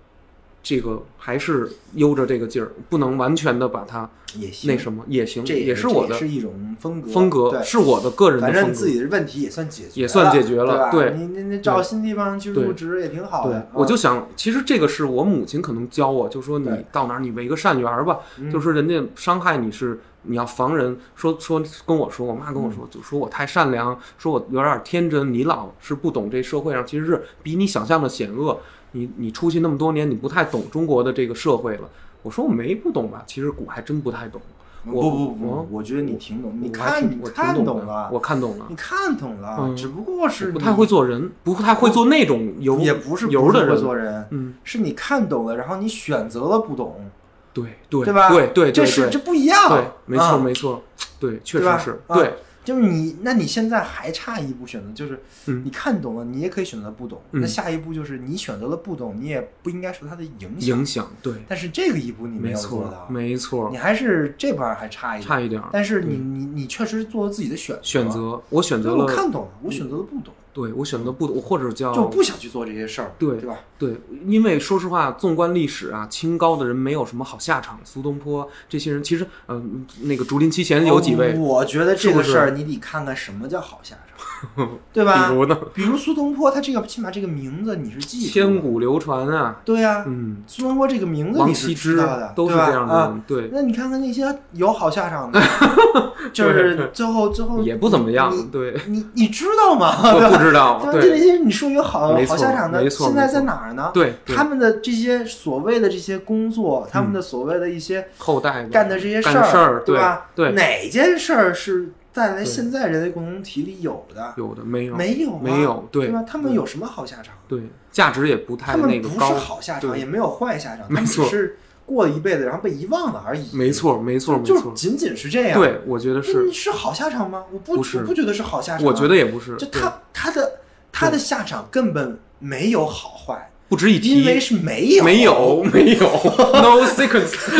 B: 这个还是悠着这个劲儿，不能完全的把它
A: 也行，
B: 那什么也行，
A: 这
B: 也是我的
A: 是一种风格，
B: 风格，是我的个人的
A: 反
B: 风格。
A: 正自己的问题也算解决，
B: 也算解决了
A: 对吧？
B: 对
A: 你你你找新地方去入职也挺好
B: 对
A: 的。，
B: 我就
A: 啊
B: 想，其实这个是我母亲可能教我，就说你到哪儿你为个善缘儿吧，
A: 嗯
B: 就是人家伤害你是你要防人，说说跟我说，我妈跟我
A: 嗯
B: 说，就说我太善良，说我有点天真，你老是不懂这社会上其实是比你想象的险恶，你你出去那么多年，你不太懂中国的这个社会了。我说我没不懂吧，其实股还真不太懂。我
A: 不不不
B: 我，
A: 我觉得你挺懂，你看你看
B: 懂
A: 了，
B: 我看懂了
A: 你，看懂了，
B: 嗯
A: 只不过是
B: 不太会做人，不太会做那种油
A: 也不是
B: 油的人。
A: 做人，
B: 嗯，
A: 是你看懂了，然后你选择了不懂，
B: 对对
A: 对吧？
B: 对对，
A: 这是这不一样，
B: 对，没错、
A: 啊
B: 没错，对，确实是，
A: 啊
B: 对，
A: 就是你，那你现在还差一步选择，就是
B: 嗯
A: 你看懂了，你也可以选择不懂。
B: 嗯
A: 那下一步就是你选择了不懂，你也不应该受它的影响。
B: 影响，对，
A: 但是这个一步你
B: 没
A: 有做到，
B: 没错
A: 你，还是这边还差一点。
B: 差一点，
A: 但是你你你确实做了自己的选择，
B: 选择，我选择
A: 了我
B: 了，
A: 看懂了，我选择了不懂，
B: 对我选择不，或者叫
A: 就不想去做这些事儿，
B: 对
A: 对吧？
B: 对，因为说实话，纵观历史啊，清高的人没有什么好下场。苏东坡这些人，其实，嗯、那个竹林七贤有几位，
A: 哦我觉得这个事儿你得看看什么叫好下场，对吧？
B: 比如呢，
A: 比如苏东坡，他这个起码这个名字你是记住
B: 千古流传啊，
A: 对呀、
B: 嗯，
A: 苏东坡这个名字你是知道的，
B: 都是这样的人，对，
A: 那你看看那些有好下场的，就是最后最后
B: 也不怎么样
A: 你，
B: 对，
A: 你你知道吗？
B: 我不知道，
A: 对吧？这
B: 对，
A: 些你说有好好下场的，现在在哪儿呢？
B: 对，对。
A: 他们的这些所谓的这些工作，他们的所谓的一些
B: 后代
A: 干的这些
B: 事儿对
A: 吧？
B: 对。
A: 哪件事儿是在
B: 对
A: 现在人类共同体里有的？
B: 有的没有，
A: 没有啊，
B: 没有，对
A: 对吧？他们有什么好下场？
B: 对，价值也不太
A: 他们不是
B: 那个高，
A: 好下场，也没有坏下场，他们只
B: 没错
A: 是过了一辈子，然后被遗忘了而已。
B: 没错，没错，没错，
A: 就仅仅是这样。，
B: 对，我觉得是，
A: 是好下场吗？我不
B: 不
A: 我不觉得是好下场啊。
B: 我觉得也不是，
A: 就他他的他的下场根本没有好坏，
B: 不值一提。
A: 因为，是没有。
B: 没有，没有，no sequence，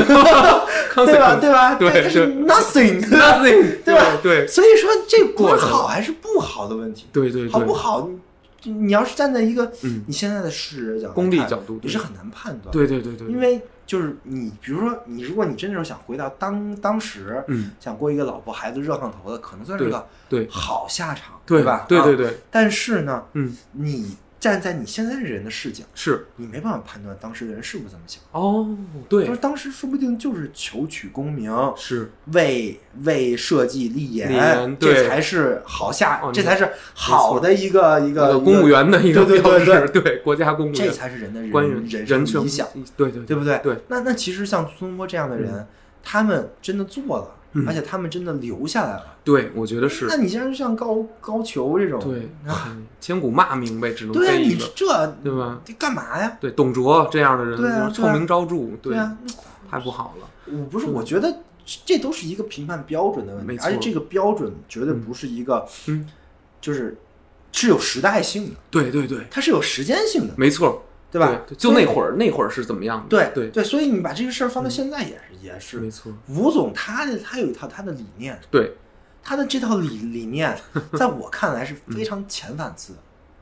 A: 对吧？对吧？
B: 对
A: 它是
B: nothing，nothing，
A: 对吧？
B: 对
A: 所以说这不是
B: 过
A: 好还是不好的问题，
B: 对对对，
A: 好不好？你你要是站在一个
B: 嗯。
A: 你现在的视野角度
B: 功利角度
A: 你是很难判断。
B: 对对对对，
A: 因为就是你，比如说你，如果你真的是想回到当当时，
B: 嗯，
A: 想过一个老婆孩子热炕头的，可能算是个
B: 对。
A: 好下场，
B: 对。
A: 吧？啊
B: 对对对，
A: 但是呢，
B: 嗯，
A: 你站在你现在人的视角，
B: 是。
A: 你没办法判断当时的人是不是这么想。
B: 哦，对。
A: 就是，当时说不定就是求取功名，
B: 是。
A: 为为社稷立言，这才是好下，
B: 哦
A: 这才是好的一个一
B: 一
A: 个
B: 个公务，员的一个
A: 对对对
B: 标志，对国家公务员这，
A: 才是人的人人
B: 人生
A: 生理想，，
B: 对对
A: 对不对？
B: 对，
A: 那那其实像苏东坡这样的人，他们真的做了，
B: 嗯。
A: 而且他们真的留下来了。
B: 对，我觉得是。
A: 那，你像像高高俅这种，
B: 对 千古骂名呗，只能
A: 对啊，你这
B: 对吧？
A: 这干嘛呀？
B: 对，董卓这样的人，
A: 对啊
B: 就是臭名昭著，
A: 对啊，
B: 太不好了。
A: 我不是，我觉得这都是一个评判标准的问题，而且这个标准绝对不是一个，
B: 嗯，
A: 就是是有时代性的，
B: 对对对，
A: 它是有时间性的，
B: 没错，
A: 对吧？
B: 对就那会儿，那会儿是怎么样的？
A: 对
B: 对，
A: 对，所以你把这个事儿放到现在也是也是
B: 没，错，
A: 吴总他的他有一套他的理念，
B: 对，
A: 他的这套理理念，在我看来是非常前反思的，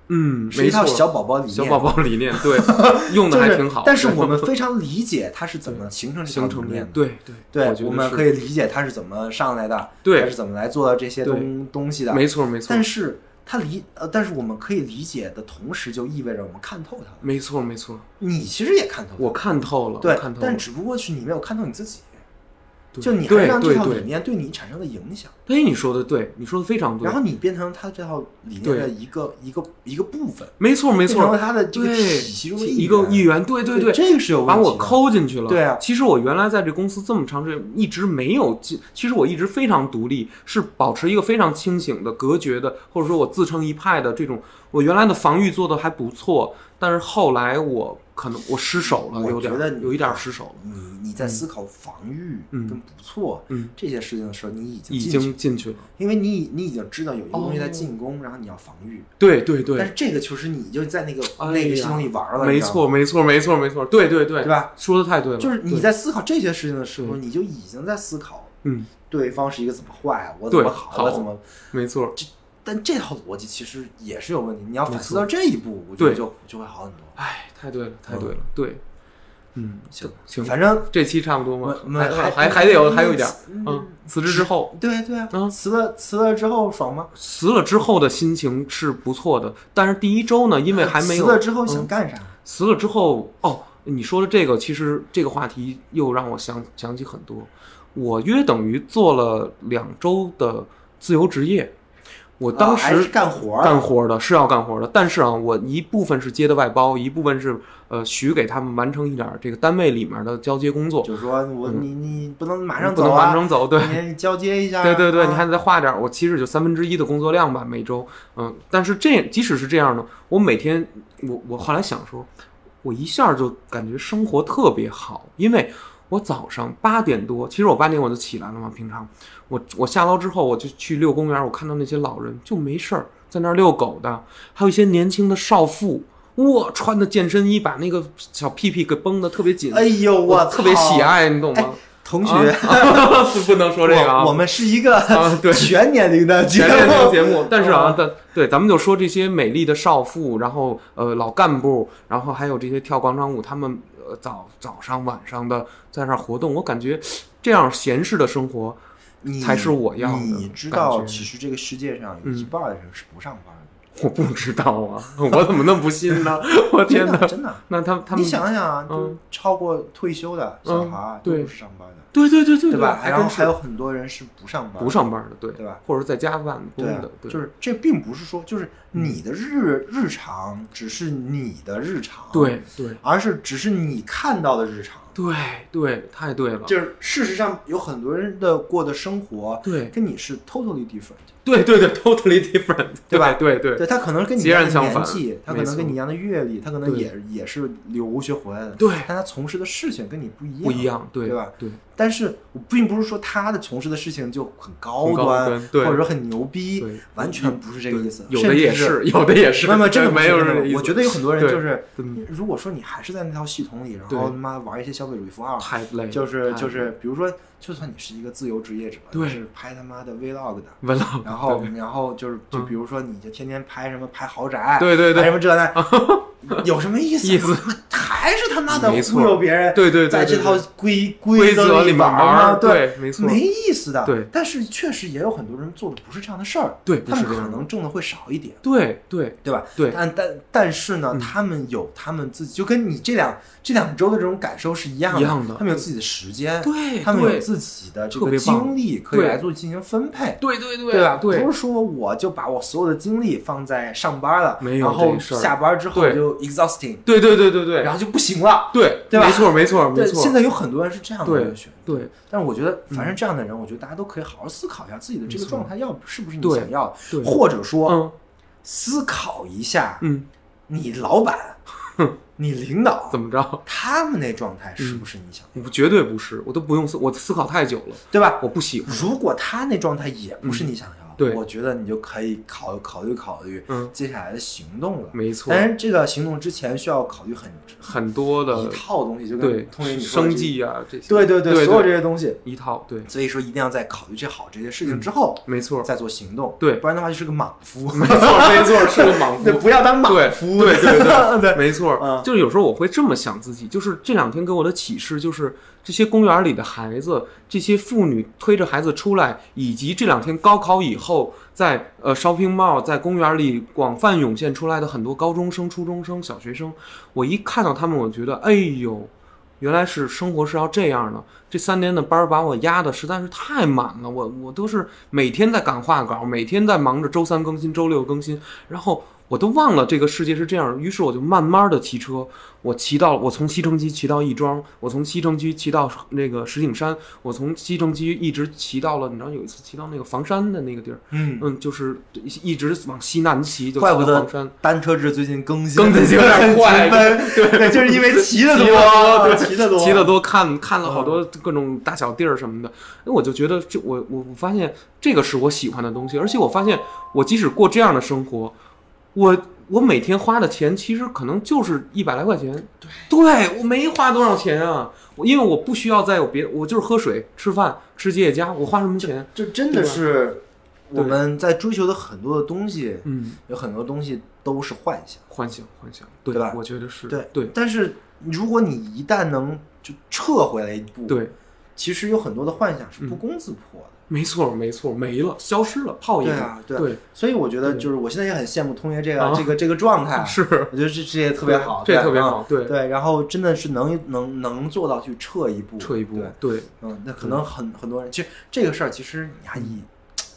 B: 嗯，
A: 是一套小宝宝理念，
B: 小宝宝理念，对，用的还挺好。
A: 但是我们 非常理解他是怎么形成这套
B: 形成
A: 理念的。
B: 对对
A: 对
B: 我
A: 们可以理解他是怎么上来的，
B: 对
A: 他是怎么来做到这些东东西的。
B: 没错没错
A: 但是他理呃，但是我们可以理解的同时，就意味着我们看透他了。
B: 没错没错，
A: 你其实也看透他，
B: 我看透了，
A: 对
B: 看，透了
A: 但，只不过是你没有看透你自己。
B: 对
A: 就你还
B: 对
A: 让这套理念对你产生了影响，
B: 哎，你说的对，你说的非常对
A: 然，后你变成他这套理念的一个一个一个部分，
B: 没错没
A: 错成了
B: 错，
A: 他的这个
B: 对
A: 体系中的
B: 一个一员，对对对，
A: 这个是有
B: 把我
A: 问题的。
B: 抠进去了。
A: 对啊
B: 其实我原来在这公司这么长时间，一直没有进。其实我一直非常独立，是保持一个非常清醒的、隔绝的，或者说我自成一派的这种。我原来的防御做的还不错，但是后来我可能我失手了，
A: 我
B: 有点
A: 觉得
B: 有一点失手了，
A: 你你在思考防御
B: 嗯
A: 跟不错
B: 嗯
A: 这些事情的时候，你已经
B: 已经进去了。
A: 因为你已你已经知道有一个东西在
B: 哦
A: 进攻，然后你要防御。
B: 对对对，
A: 但是这个其实你就在那个
B: 哎
A: 那个系统里玩了，
B: 没错没错没错没错，对对对，
A: 对吧？
B: 说的太对了，
A: 就是你在思考这些事情的时候，你就已经在思考
B: 嗯，
A: 对方是一个怎么坏，我怎么好，
B: 好
A: 我怎么。
B: 没错，
A: 但这套逻辑其实也是有问题，你要反思到这一步，我觉得
B: 对
A: 就就会好很多。
B: 哎，太对了太对了，对，嗯，
A: 行
B: 行，
A: 反正
B: 这期差不多吗
A: 我？们
B: 还
A: 还
B: 还还得有还有一点儿，
A: 嗯
B: 嗯，辞职之后，
A: 对对啊，
B: 嗯
A: 辞了辞了之后爽吗？
B: 辞了之后的心情是不错的，但是第一周呢，因为还没有
A: 辞了之后想
B: 嗯
A: 干啥？
B: 辞了之后，哦，你说的这个，其实这个话题又让我想想起很多。我约等于做了两周的自由职业，我当时
A: 干活儿。
B: 干活的是要干活的，但是啊，我一部分是接的外包，一部分是呃许给他们完成一点儿这个单位里面的交接工作，
A: 就是说我
B: 嗯。
A: 你你不能马上
B: 不能完成走，对。
A: 你 交接一下啊。
B: 对对对，
A: 啊
B: 你还得再画点儿，我其实就三分之一的工作量吧，每周，嗯，但是这即使是这样呢，我每天，我我后来想说，我一下就感觉生活特别好，因为我早上八点多，其实我八点我就起来了嘛，平常我我下楼之后我就去遛公园，我看到那些老人就没事儿在那儿遛狗的，还有一些年轻的少妇。哇，穿的健身衣，把那个小屁屁给绷得特别紧，
A: 哎呦，
B: 我
A: 操
B: 特别喜。爱，你懂吗？
A: 同学，
B: 啊不 不能说这个啊，
A: 我我们是一个全年龄的节
B: 前面这个
A: 目，
B: 节目，但是啊
A: 啊，
B: 但对，咱们就说这些美丽的少妇，然后呃老干部，然后还有这些跳广场舞，他们呃早早上晚上的在那儿活动，我感觉这样闲适的生活，才是我要的
A: 你知道，其实这个世界上有
B: 嗯
A: 一半的人是不上班的。
B: 我不知道啊，我怎么那么不信呢？我天哪！
A: 真的，
B: 那他他
A: 你，想想啊，就
B: 嗯
A: 超过退休的小孩都不是上班的，
B: 对对对对
A: 对吧？然后
B: 还
A: 有很多人是不上班，
B: 不上班的，对
A: 对吧？
B: 或者在家办公的，，对，
A: 就是这并不是说就是你的日日常只是你的日常，，
B: 对对
A: 而是只是你看到的日常。
B: 对对，太对了，
A: 就是事实上有很多人的过的生活
B: 对
A: 跟你是 totally different，
B: 对对对，totally different，
A: 对吧
B: 对对
A: 对他可能跟你一样的年纪，他可能跟你一样的阅历，他可能也也是留学回来的，
B: 对
A: 但他从事的事情跟你不一样，
B: 不一样，对
A: 对吧？
B: 对。
A: 但是我并不是说他的从事的事情就很高端，或者说很牛逼，完全不是这个意思。
B: 有的也是，有的也是，
A: 没有没有，真的不
B: 没
A: 是真的
B: 有这个意思。
A: 我觉得有很多人就是
B: 嗯，
A: 如果说你还是在那套系统里，然后他妈玩一些消费主义符号，
B: 太累了，
A: 就是就是，比如说，就算你是一个自由职业者，
B: 对
A: 你是拍他妈的 vlog 的
B: ，，vlog，，
A: 然后
B: 对
A: 然后就是就
B: 嗯
A: 比如说，你就天天拍什么拍豪宅，
B: 对对对
A: 拍什么这那，有什么意思？
B: 意思
A: 还是他妈的忽悠别人，
B: 对对对
A: 在这套规
B: 规则里面
A: 玩
B: 玩
A: 吗？
B: 儿，对，没错，
A: 没意思的。
B: 对
A: 但是确实也有很多人做的不是这样的事儿，
B: 对，不
A: 他们可能挣的会少一点。
B: 对对
A: 对吧？
B: 对
A: 但但但是呢，
B: 嗯
A: 他们有他们自己，就跟你这两这两周的这种感受是一样的。
B: 一样的
A: 他们有自己的时间，
B: 对
A: 他们有自己的这个精力可以来做进行分配，
B: 对对对
A: 对吧？
B: 对
A: 不是说我就把我所有的精力放在上班了，
B: 没有
A: 然后下班之后
B: 对
A: 就 exhausting，
B: 对对对对对
A: 然后就不行了。
B: 对
A: 对吧
B: 没错没错没，错，
A: 现在有很多人是这样的选择。
B: 对
A: 但是我觉得，凡是这样的人，我觉得大家都可以好好思考一下自己的这个状态要是不是你想要的，
B: 对
A: 或者说
B: 嗯
A: 思考一下
B: 嗯，
A: 你老板、你领导
B: 怎么着？
A: 他们那状态是不是你想要，
B: 我绝对不是，我都不用思，我思考太久了，
A: 对吧？
B: 我不喜欢。
A: 如果他那状态也不是你想要
B: 对
A: 我觉得你就可以考考虑考虑
B: 嗯，
A: 接下来的行动了。
B: 没错，
A: 但是，这个行动之前需要考虑很
B: 很多的一
A: 套东西，就
B: 对
A: 跟通爷你
B: 生计啊这些，
A: 对对
B: 对
A: 所有这些东西。
B: 一套对，
A: 所以说，一定要在考虑这好这些事情之后，
B: 没错
A: 再做行动。
B: 对
A: 不然的话就是个莽夫。
B: 没错没错，是个莽夫。
A: 不要当莽夫。
B: 对对对
A: 对
B: 没错，
A: 嗯
B: 就是有时候我会这么想自己，就是这两天给我的启示就是，这些公园里的孩子，这些妇女推着孩子出来，以及这两天高考以后在呃 shopping mall 在公园里广泛涌现出来的很多高中生、初中生、小学生，我一看到他们，我觉得，哎呦，原来是生活是要这样的。这三年的班儿把我压的实在是太满了，我我都是每天在赶画稿，每天在忙着周三更新、周六更新，然后我都忘了这个世界是这样。于是我就慢慢的骑车，我骑到我从西城区骑到亦庄，我从西城区骑到那个石景山，我从西城区一直骑到了，你知道有一次骑到那个房山的那个地儿，
A: 嗯，
B: 嗯，就是一直往西南骑，就骑
A: 怪不得
B: 到房山。
A: 单车志最近更新
B: 更新有点快
A: 对对，就是因为骑的
B: 骑
A: 多，啊
B: 对，
A: 骑的多，
B: 骑的多，看看了好多
A: 嗯
B: 各种大小地儿什么的，那我就觉得这我我我发现这个是我喜欢的东西，而且我发现我即使过这样的生活，我我每天花的钱其实可能就是一百来块钱，对，对我没花多少钱啊，我因为我不需要再有别，我就是喝水、吃饭、吃吉野家，我花什么钱？
A: 这真的是我们在追求的很多的东西，
B: 嗯，
A: 有很多东西都是幻想。
B: 幻想，幻想，对
A: 对吧
B: 我觉得是
A: 对
B: 对
A: 但是如果你一旦能就撤回来一步，，
B: 对，
A: 其实有很多的幻想是不攻自破的。
B: 没错没错，没了，消失了，泡影
A: 对啊，对所以我觉得就是我现在也很羡慕通爷这个、
B: 啊
A: 这个这个状态，
B: 是
A: 我觉得这这也特别好，
B: 这特别好，对，
A: 对，然后真的是能能能做到去撤一步，
B: 撤一步
A: 对，，
B: 对，
A: 嗯，那可能很很多人，其实这个事儿，其实你还以，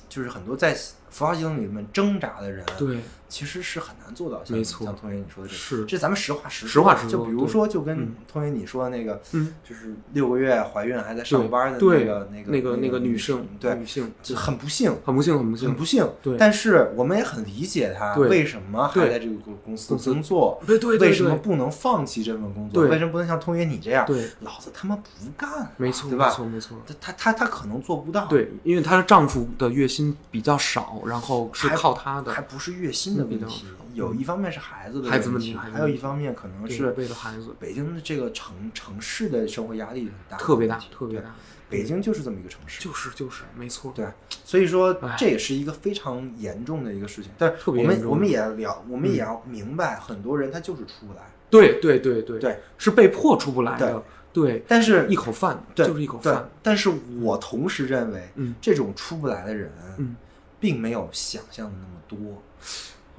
A: 就是很多在符号系统里面挣扎的人，
B: 对，
A: 其实是很难做到像
B: 没错
A: 像通爷你说的这个，
B: 是
A: 这咱们实话实
B: 实话实
A: 就
B: 说就
A: 比如说，就跟
B: 嗯
A: 通爷你说的那个，
B: 嗯，
A: 就是六个月怀孕还在上班的那
B: 对
A: 个那个
B: 那个
A: 那
B: 个女性，
A: 对，
B: 女性
A: 就很不幸，
B: 很不幸，很不幸，
A: 很不幸。
B: 对
A: 但是我们也很理解
B: 她
A: 为什么还在这个公公司工作，
B: 对对对
A: 为什么不能放弃这份工作？
B: 对
A: 为什么不能像通爷你这样？
B: 对，
A: 老子他妈不干，
B: 没错，
A: 对吧
B: 没错，没错。
A: 他他他他可能做不到，，
B: 对，因为她的丈夫的月薪比较少，然后是
A: 还
B: 靠她的
A: 还，不是月薪的问题，有一方面是孩子的
B: 孩子问
A: 问题，还有一方面可能
B: 对
A: 是
B: 为了孩子
A: 北京的这个城城市的生活压力很大，
B: 特别大，特别。大。
A: 北京就是这么一个城市，
B: 就是就是没错，
A: 对，所以说
B: 哎
A: 这也是一个非常严重的一个事情。但是我们我们也了，我们也
B: 嗯
A: 要明白，很多人他就是出不来。
B: 对对对对
A: 对，
B: 是被迫出不来的，对，
A: 但是
B: 一口饭
A: 对
B: 就是一口饭，，
A: 但是我同时认为，
B: 嗯
A: 这种出不来的人，
B: 嗯，
A: 并没有想象的那么多。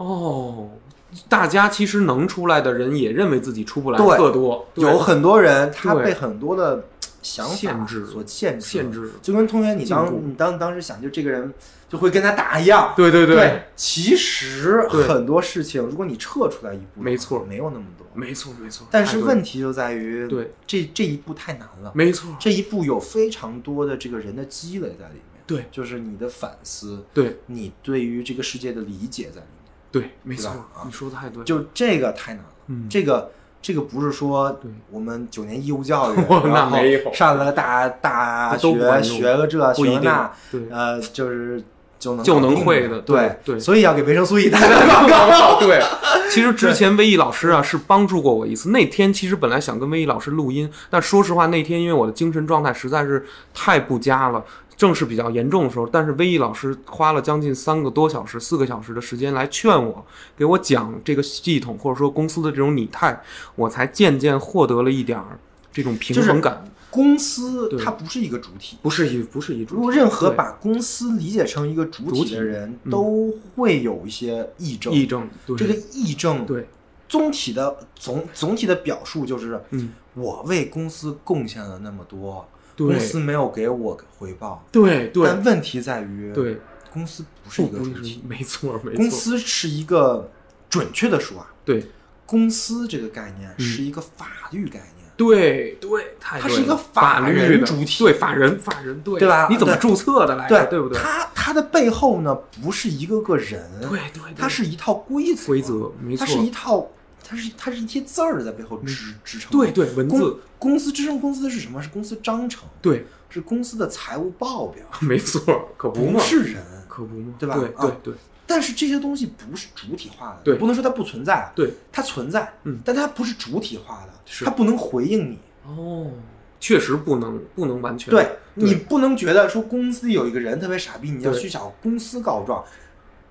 B: 哦，大家其实能出来的人也认为自己出不来，
A: 对
B: 特多，
A: 有很多人他被很多的想法
B: 限制
A: 所限制，
B: 限制。
A: 就跟同学你当你当当时想，就这个人就会跟他打一样。
B: 对对
A: 对，其实很多事情，如果你撤出来一步，
B: 没错。
A: 没有那么多。
B: 没错没错。
A: 但是问题就在于，
B: 对。
A: 这这一步太难了。
B: 没错，
A: 这一步有非常多的这个人的积累在里面，
B: 对。
A: 就是你的反思，
B: 对。
A: 你对于这个世界的理解在里面。
B: 对，没错
A: 啊，
B: 你说的太对，
A: 就这个太难了，
B: 嗯。
A: 这个这个不是说我们九年义务教育，
B: 那
A: 然后上了个大大学，学个这学个那，
B: 对
A: 呃，就是就能
B: 就能会的
A: 对
B: 对对。
A: 所以要给维生素 E 打打广告。
B: 对，其实之前威毅老师啊是帮助过我一次。那天其实本来想跟威毅老师录音，但说实话那天因为我的精神状态实在是太不佳了，正是比较严重的时候。但是威毅老师花了将近三个多小时、四个小时的时间来劝我，给我讲这个系统或者说公司的这种拟态，我才渐渐获得了一点儿这种平衡感。
A: 公司它不是一个主体，
B: 不是一不是一主体，
A: 如果任何把公司理解成一个主
B: 主体
A: 体的人，
B: 嗯
A: 都会有一些议政。
B: 议政，对
A: 这个议政，
B: 对，
A: 总体的总总体的表述就是，
B: 嗯，
A: 我为公司贡献了那么多，
B: 对
A: 公司没有给我回报。
B: 对对
A: 但问题在于，
B: 对，
A: 公司不是一个主体，
B: 没错没错，
A: 公司是一个准确的说啊，
B: 对
A: 公司这个概念
B: 嗯
A: 是一个法律概念。
B: 对对，对
A: 它是一个
B: 法
A: 法
B: 律
A: 主体
B: 对法人法人对
A: 对吧
B: 你怎么注册的来着？对不对？
A: 它它的背后呢，不是一个个人，
B: 对对对
A: 它是一套规则，
B: 规则没错
A: 它是一套，它是它是一些字儿在背后支支撑。
B: 对对文
A: 公
B: 字
A: 公司支撑公司的是什么？是公司章程，
B: 对，
A: 是公司的财务报表，
B: 没错，可不嘛，
A: 不是人。
B: 可不嘛，
A: 对吧
B: 对
A: 啊
B: 对对
A: 但是这些东西不是主体化的，
B: 对
A: 不能说它不存在，
B: 对，
A: 它存在，
B: 嗯
A: 但它不是主体化的，它不能回应你。
B: 哦，确实不能不能完全
A: 对你不能觉得说公司有一个人特别傻逼，你要去找公司告状，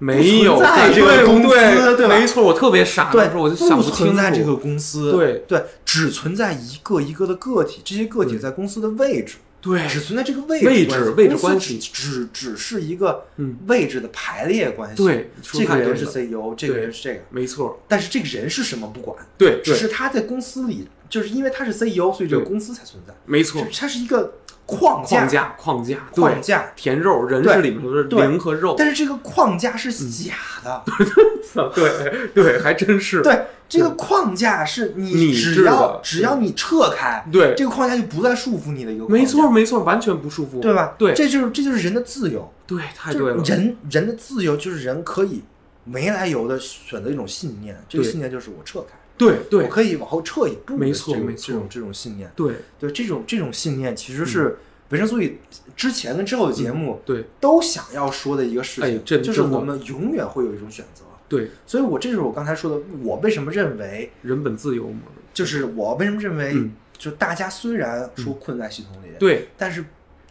B: 没有
A: 在这个公司
B: 对
A: 对吧
B: 没错，我特别傻，
A: 对
B: 我就想
A: 不
B: 清
A: 在这个公司，
B: 对
A: 对，只存在一个一个的个体，这些个体在公司的位置，
B: 对
A: 只存在这个位置
B: 位置
A: 置
B: 位置关系
A: 只只只是一个
B: 嗯
A: 位置的排列关系。
B: 对
A: 这个人是 CEO，这个人是这个，
B: 没错，
A: 但是这个人是什么不管，
B: 对对
A: 只是他在公司里就是因为他是 CEO，所以这个公司才存在。
B: 没错，
A: 它是一个框架，
B: 框架框架，对
A: 框，架。
B: 填肉人是里面的
A: 对
B: 灵和肉，
A: 但是这个框架是
B: 嗯。
A: 假的，
B: 对对，还真是，
A: 对，这个框架是你
B: 拟
A: 只要只要你撤开，
B: 对。
A: 这个框架就不再束缚你的一个
B: 没错没错，完全不束缚，
A: 对吧？
B: 对。
A: 这就是这就是人的自由，
B: 对，太
A: 就是
B: 对了，
A: 人人的自由就是人可以没来由的选择一种信念，这个信念就是我撤开，
B: 对对。
A: 我可以往后撤一步的
B: 没错
A: 这种
B: 没错。
A: 这种这种信念，
B: 对。
A: 对这种这种信念其实是维生素 E 之前跟之后的节目
B: 对。
A: 都想要说的一个事情，就是我们永远会有一种选择。
B: 对，
A: 所以我这就是我刚才说的，我为什么认为，
B: 人本自由嘛，
A: 就是我为什么认为，
B: 嗯。
A: 就大家虽然说困在系统里，
B: 对，
A: 但是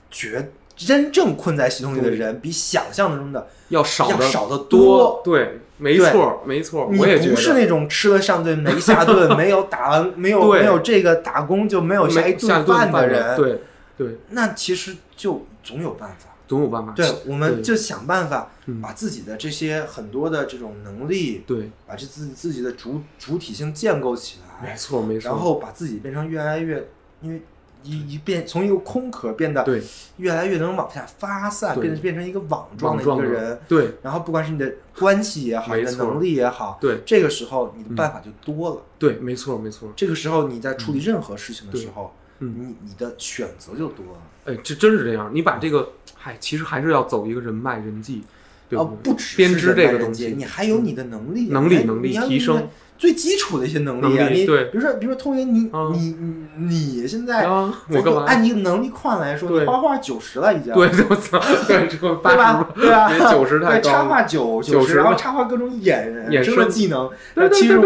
A: 绝真正困在系统里的人比想象中的，
B: 要少
A: 要少得
B: 多，对，没错没错，
A: 你
B: 我也觉得。
A: 不是那种吃了上顿没下顿，没有打完没有没有这个打工就没有下一顿饭
B: 饭
A: 的人，
B: 对对，
A: 那其实就总有办法。
B: 总有办法。
A: 对，我们就想办法
B: 嗯。
A: 把自己的这些很多的这种能力，
B: 对，
A: 把这自己自己的主主体性建构起来，
B: 没错没错。
A: 然后把自己变成越来越，因为一一变从一个空壳变得
B: 对
A: 越来越能往下发散，变得变成一个网状的一个人。
B: 对
A: 然后不管是你的关系也好，你的能力也好，
B: 对
A: 这个时候你的办法就多了。
B: 对，没错没错。
A: 这个时候你在处理任何事情的时候，
B: 嗯
A: 你你的选择就多了。
B: 哎，这真是这样。你把这个，嗨，其实还是要走一个人脉人际，对
A: 哦，
B: 对？
A: 不只是
B: 编织这个东西，
A: 你还有你的能力啊，
B: 能力能力提升
A: 最基础的一些能力啊。你比如说，比如说，通爷，你
B: 啊
A: 你你你现在
B: 我干嘛？
A: 按你能力框来说，
B: 对
A: 你画画九十了已经。
B: 对，我操，对，
A: 吧？
B: 十，
A: 对吧？
B: 别90太
A: 对，
B: 高了
A: 插画九
B: 90
A: 十，然后插画各种眼
B: 眼
A: 生技能，七十五、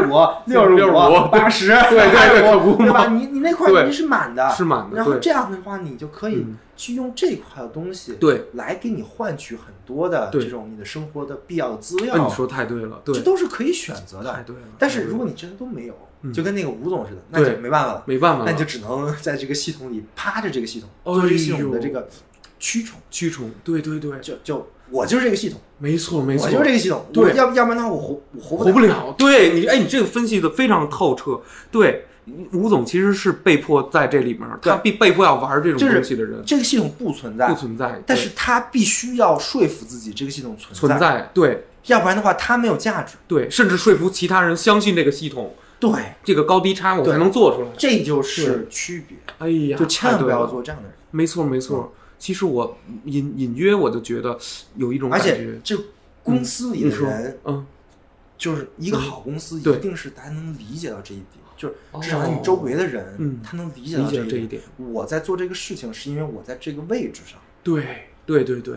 A: 六十
B: 65
A: 八十，
B: 对对对
A: 对吧？你你那块
B: 对
A: 你是满的，
B: 是满的
A: 然后这样的话，你就可以
B: 嗯
A: 去用这块的东西，
B: 对，
A: 来给你换取很多的这种你的生活的必要的资
B: 哎，
A: 料。
B: 你说太对了，对
A: 这，都是可以选择的。
B: 太对了。
A: 但是如果你真的都没有，
B: 嗯
A: 就跟那个吴总似的，那就没办法了。
B: 没办法了，
A: 那你就只能在这个系统里趴着这个系统，做这个系统的这个驱虫。
B: 驱虫，对对对，
A: 就就我就是这个系统，
B: 没错没错，
A: 我就是这个系统。
B: 对
A: 我要要不然的话，我活我活
B: 活
A: 不了。
B: 不了。对你，哎，你这个分析的非常透彻。对，吴总其实是被迫在这里面，他被被迫要玩这种东西的人，
A: 这个系统不存在，
B: 不存在，
A: 但是他必须要说服自己这个系统存
B: 存在，对
A: 要不然的话，他没有价值。
B: 对，甚至说服其他人相信这个系统，
A: 对，
B: 这个高低差我才能做出来。
A: 这就是区别。
B: 哎呀，
A: 就千万不要做这样的人。
B: 没错没错。其实我隐隐约我就觉得有一种
A: 而且
B: 感觉，
A: 这公司里的人，，
B: 嗯，
A: 就是一个好公司，一定是大家能理解到这一点，就是
B: 哦
A: 至少你周围的人，
B: 嗯
A: 他能理解
B: 理
A: 到这一
B: 解这一点。
A: 我在做这个事情，是因为我在这个位置上，
B: 对对对对，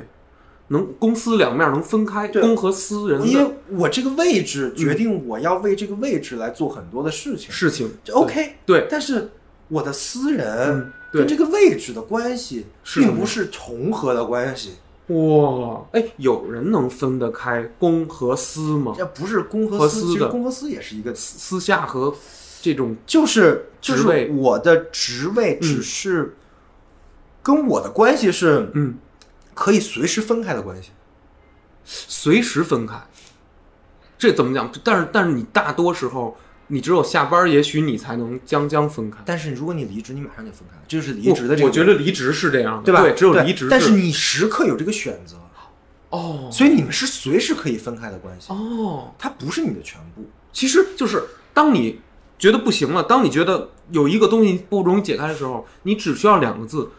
B: 能公私两面能分开，
A: 对
B: 公和私人
A: 因为我这个位置决定我要为这个位置来做很多的事情，
B: 事情
A: 就 OK。
B: 对，
A: 但是我的私人跟这个位置的关系，并不是重合的关系，
B: 哇，哎，有人能分得开公和私吗？
A: 这不是公和私，
B: 和私的
A: 其实公和私也是一个私。
B: 私下和这种
A: 就是就是我的职位只是跟我的关系是
B: 嗯，
A: 可以随时分开的关系。
B: 随时分开，这怎么讲？但是但是你大多时候，你只有下班，也许你才能将将分开。
A: 但是如果你离职，你马上就分开了，这就是离职的这个。
B: 我我觉得离职是这样的，
A: 对吧？
B: 对，只有离职
A: 但是你时刻有这个选择，
B: 哦
A: 所以你们是随时可以分开的关系，
B: 哦，
A: 它不是你的全部。
B: 其实就是当你觉得不行了，当你觉得有一个东西不容易解开的时候，你只需要两个字：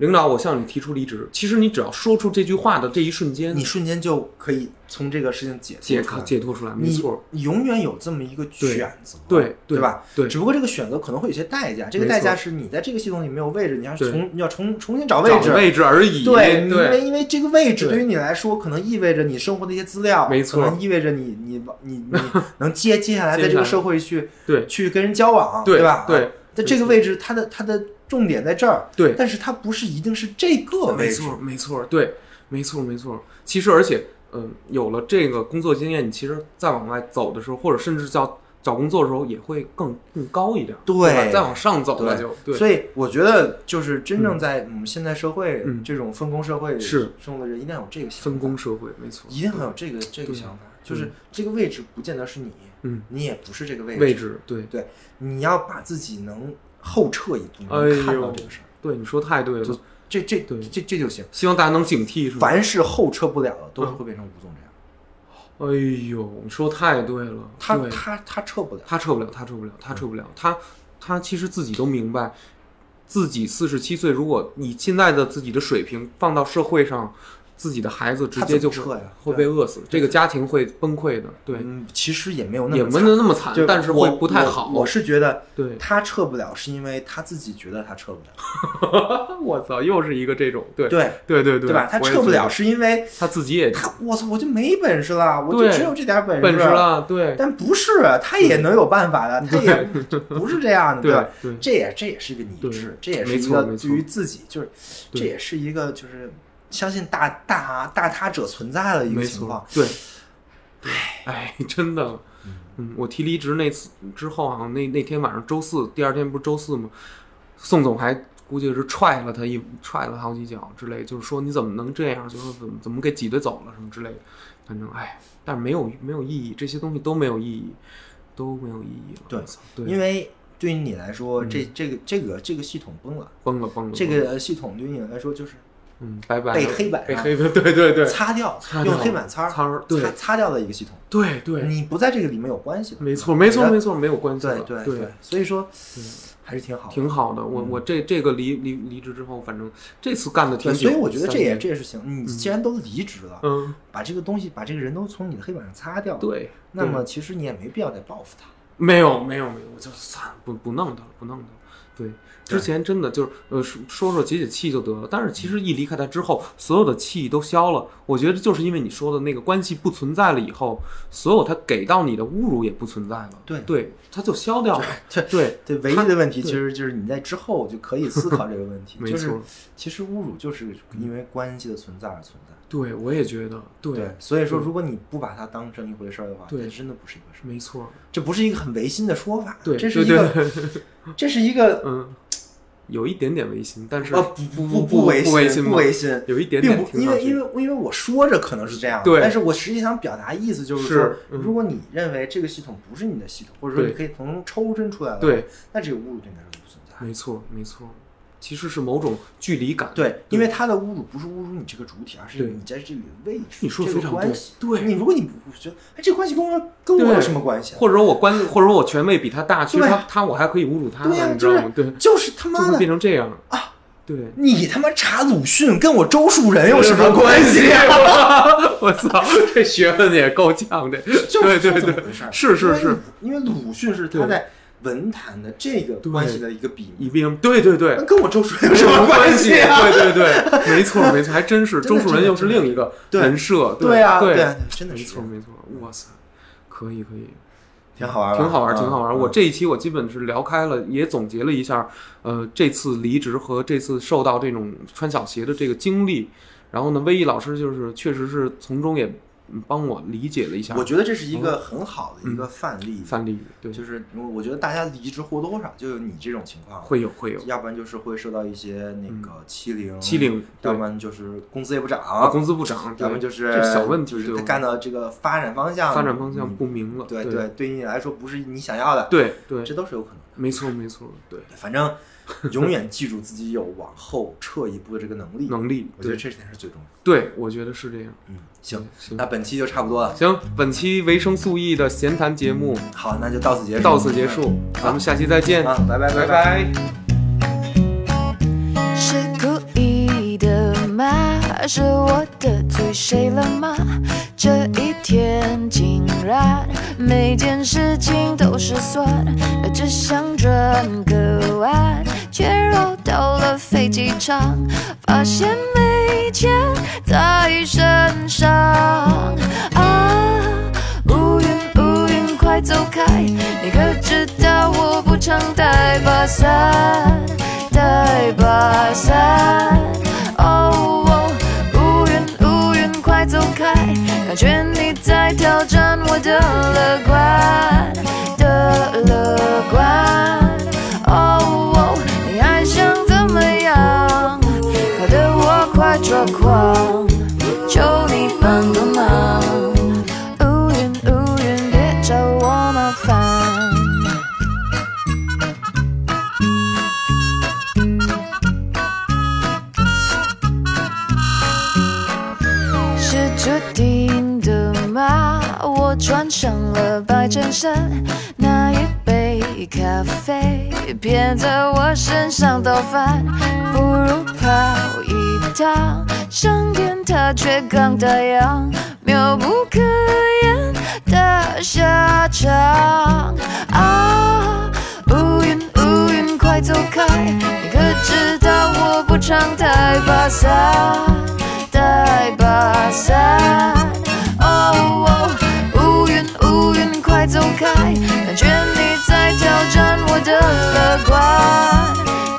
B: 领导，我向你提出离职。其实你只要说出这句话的这一瞬间，
A: 你瞬间就可以从这个事情解脱
B: 解
A: 出来。
B: 解脱出来，没
A: 你
B: 错，
A: 你永远有这么一个选择，
B: 对
A: 对吧？
B: 对。
A: 只不过这个选择可能会有些代价，这个代价是你在这个系统里没有位置，你要
B: 对。
A: 重你要重重新找
B: 找
A: 位置，
B: 位置而已。
A: 对，因为因为这个位置
B: 对。
A: 对于你来说，可能意味着你生活的一些资料，
B: 没错。
A: 可能意味着你你你 你能接接下来在这个社会去
B: 对。
A: 去跟人交往，
B: 对
A: 吧？
B: 对。
A: 啊，在这个位置，它的它的重点在这儿，
B: 对。
A: 但是它不是一定是这个位置，
B: 没错，没错，对，没错，没错。其实，而且，嗯、有了这个工作经验，你其实再往外走的时候，或者甚至叫找工作的时候也会更更高一点，
A: 对
B: 吧？再往上走了就对，
A: 所以我觉得，就是真正在我们现代社会
B: 嗯。
A: 这种分工社会
B: 是。
A: 中的人，一定要有这个想法
B: 分工，社会没错，
A: 一定要有这个这个想法，就是这个位置不见得是你，
B: 嗯，
A: 你也不是这个位置。
B: 位置对。
A: 对，你要把自己能后撤一步，
B: 哎
A: 能看到
B: 呦
A: 这个事儿，
B: 对，你说太对
A: 就
B: 了，
A: 这这
B: 对。
A: 这这就行。
B: 希望大家能警惕？
A: 凡是后撤不了的，都是
B: 嗯
A: 会变成吴总这样。
B: 哎呦，你说太对了，
A: 他他他撤不了，
B: 他撤不了，他撤不了，他撤不了，他他其实自己都明白，自己四十七岁，如果你现在的自己的水平放到社会上，自己的孩子直接就
A: 撤呀？
B: 会被饿死，这个家庭会崩溃的，对，
A: 嗯，其实也没有那
B: 也没
A: 么惨
B: 那么惨，但是会不太好。
A: 我我是觉得，
B: 对。
A: 他撤不了，是因为他自己觉得他撤不了，
B: 我操，又是一个这种，对
A: 对。
B: 对对
A: 对。吧？他撤不了，是因为
B: 他自己也
A: 他我操，我就没本事了，我就只有这点本
B: 本事。了，对。
A: 但不是，他也能有办法的，他也不是这样的，
B: 对
A: 这也这也是一个
B: 对
A: 理智，这也是一个对于自己，就是这也是一个就是相信大大大他者存在的一个情况。
B: 错。，对，哎，真的，嗯，我提离职那次之后，好像那那天晚上周四，第二天不是周四吗？宋总还估计是踹了他一踹了好几脚之类，就是说你怎么能这样，就是怎么怎么给挤兑走了什么之类的，反正哎，但是没有没有意义，这些东西都没有意义，都没有意义了。
A: 对
B: 对，
A: 因为对于你来说，
B: 嗯。
A: 这这个这个这个系统崩了，
B: 崩了崩了，
A: 这个系统对于你来说就是
B: 嗯，拜拜
A: 被黑板上
B: 被黑板，对对对，
A: 擦掉，
B: 擦掉
A: 用黑板擦
B: 擦对
A: 擦擦掉的一个系统。
B: 对对，
A: 你不在这个里面有关系的，
B: 没错没错没错，没有关系
A: 对
B: 了，对
A: 对对，所以说还是挺好，
B: 挺好的。我
A: 嗯
B: 我这这个离离离职之后，反正这次干的挺，久，
A: 所以我觉得这也这也是行。你既然都离职了，
B: 嗯，
A: 把这个东西把这个人都从你的黑板上擦掉，，
B: 对。
A: 那么其实你也没必要再报复他。
B: 没有没有没有，我就算了，不不弄他了，不弄他了。对，之前真的就是呃说说说解解气就得了，但是其实一离开他之后，所有的气都消了。我觉得就是因为你说的那个关系不存在了以后，所有他给到你的侮辱也不存在了。
A: 对
B: 对，他就消掉了。
A: 这
B: 对
A: 对，唯一的问题其实就是你在之后就可以思考这个问题，
B: 没
A: 就是
B: 错
A: 其实侮辱就是因为关系的存在而存在。
B: 对，我也觉得对，
A: 对，所以说如果你不把它当成一回事儿的话，
B: 对
A: 真的不是一回事儿，
B: 没错，
A: 这不是一个很违心的说法，
B: 对，
A: 这是一个，
B: 对
A: 这是一个
B: 嗯，有一点点违心，但是
A: 呃不
B: 不
A: 不
B: 不
A: 违心，
B: 不违心
A: 不违心，
B: 有一点
A: 并不，
B: 点听上去
A: 因为因为因为我说着可能是这样，
B: 对。
A: 但是我实际想表达意思就是
B: 是
A: 说，
B: 嗯。
A: 如果你认为这个系统不是你的系统，或者说你可以从中抽身出来的话，
B: 对，
A: 那这个侮辱对你来说不存在。
B: 没错没错，其实是某种距离感。
A: 对，因为他的侮辱不是侮辱你这个主体，而是
B: 对
A: 你在这里的位置，
B: 你说
A: 这
B: 得非常对。对
A: 你如果你不觉得，哎，这个关系跟我跟我有什么关系啊？
B: 或者说我关，或者说我权威比他大，其实他他我还可以侮辱他
A: 对
B: 你知道吗？对，
A: 就是他
B: 就会
A: 妈的
B: 变成这样
A: 啊！
B: 对，
A: 你他妈查鲁迅跟我周树人有什么关系啊？
B: 我操，这学问也够呛的。
A: 就
B: 对对对是是是，
A: 因为鲁迅是他
B: 对
A: 在文坛的这个关系的一个比拟，
B: 一并对对对。
A: 那，跟我周树人有
B: 有
A: 什么关
B: 系？对对对，没错没错，还真是 周树人又是另一个
A: 对
B: 人设。
A: 对啊，
B: 对
A: 真的
B: 没
A: 是
B: 错没错，哇塞，可以可以。
A: 挺好玩儿，
B: 挺好玩挺好玩我这一期我基本是聊开了，也总结了一下，呃，这次离职和这次受到这种穿小鞋的这个经历。然后呢，威毅老师就是确实是从中也嗯帮我理解了一下。
A: 我觉得这是一个很好的一个范例，
B: 范例，对，
A: 就是我觉得大家离职或多或少就有你这种情况，
B: 会有会有。
A: 要不然就是会受到一些那个欺凌，
B: 欺凌
A: 要不然就是工资也不涨，
B: 啊，工资不涨，
A: 要不然就是
B: 小问题，
A: 就是他干的这个发展方向，
B: 发展方向
A: 嗯
B: 不明了，对
A: 对。对，你来说不是你想要的，
B: 对对，
A: 这都是有可能的。
B: 没错没错，对，
A: 反正 永远记住自己有往后撤一步的这个能力，
B: 能力，对
A: 我觉得这点是最重要的。
B: 对，我觉得是这样。
A: 嗯，行，
B: 行
A: 那本期就差不多了。
B: 行，本期维生素 E 的闲谈节目
A: 好，那就到此结束，
B: 到此结束，咱们下期再见，
A: 啊，拜拜
B: 拜
A: 拜。
B: 拜。
C: 是故意的吗？是我得罪谁了吗？这一天竟然每件事情都失算，只想转个弯，却绕到了飞机场，发现没钱在身上啊！乌云乌云快走开！你可知道我不常带把伞，带把伞。哦，乌云乌云快走开！感觉你在挑战我的乐观的乐观。哦，还想怎么样？搞得我快抓狂，求你帮个忙。乌云乌云，别找我麻烦。是注定的吗？我穿上了白衬衫，那一杯咖啡偏在我身上倒翻，不如跑一趟，上天它却刚打烊，妙不可言的下场啊！乌云乌云，快走开！你可知道我不常带把伞？带把伞。哦，乌云乌云，快走开！感觉你在挑战我的乐观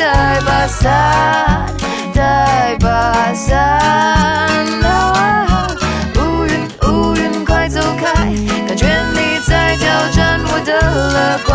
C: 带把伞，带把伞。啊乌云乌云，快走开！感觉你在挑战我的乐观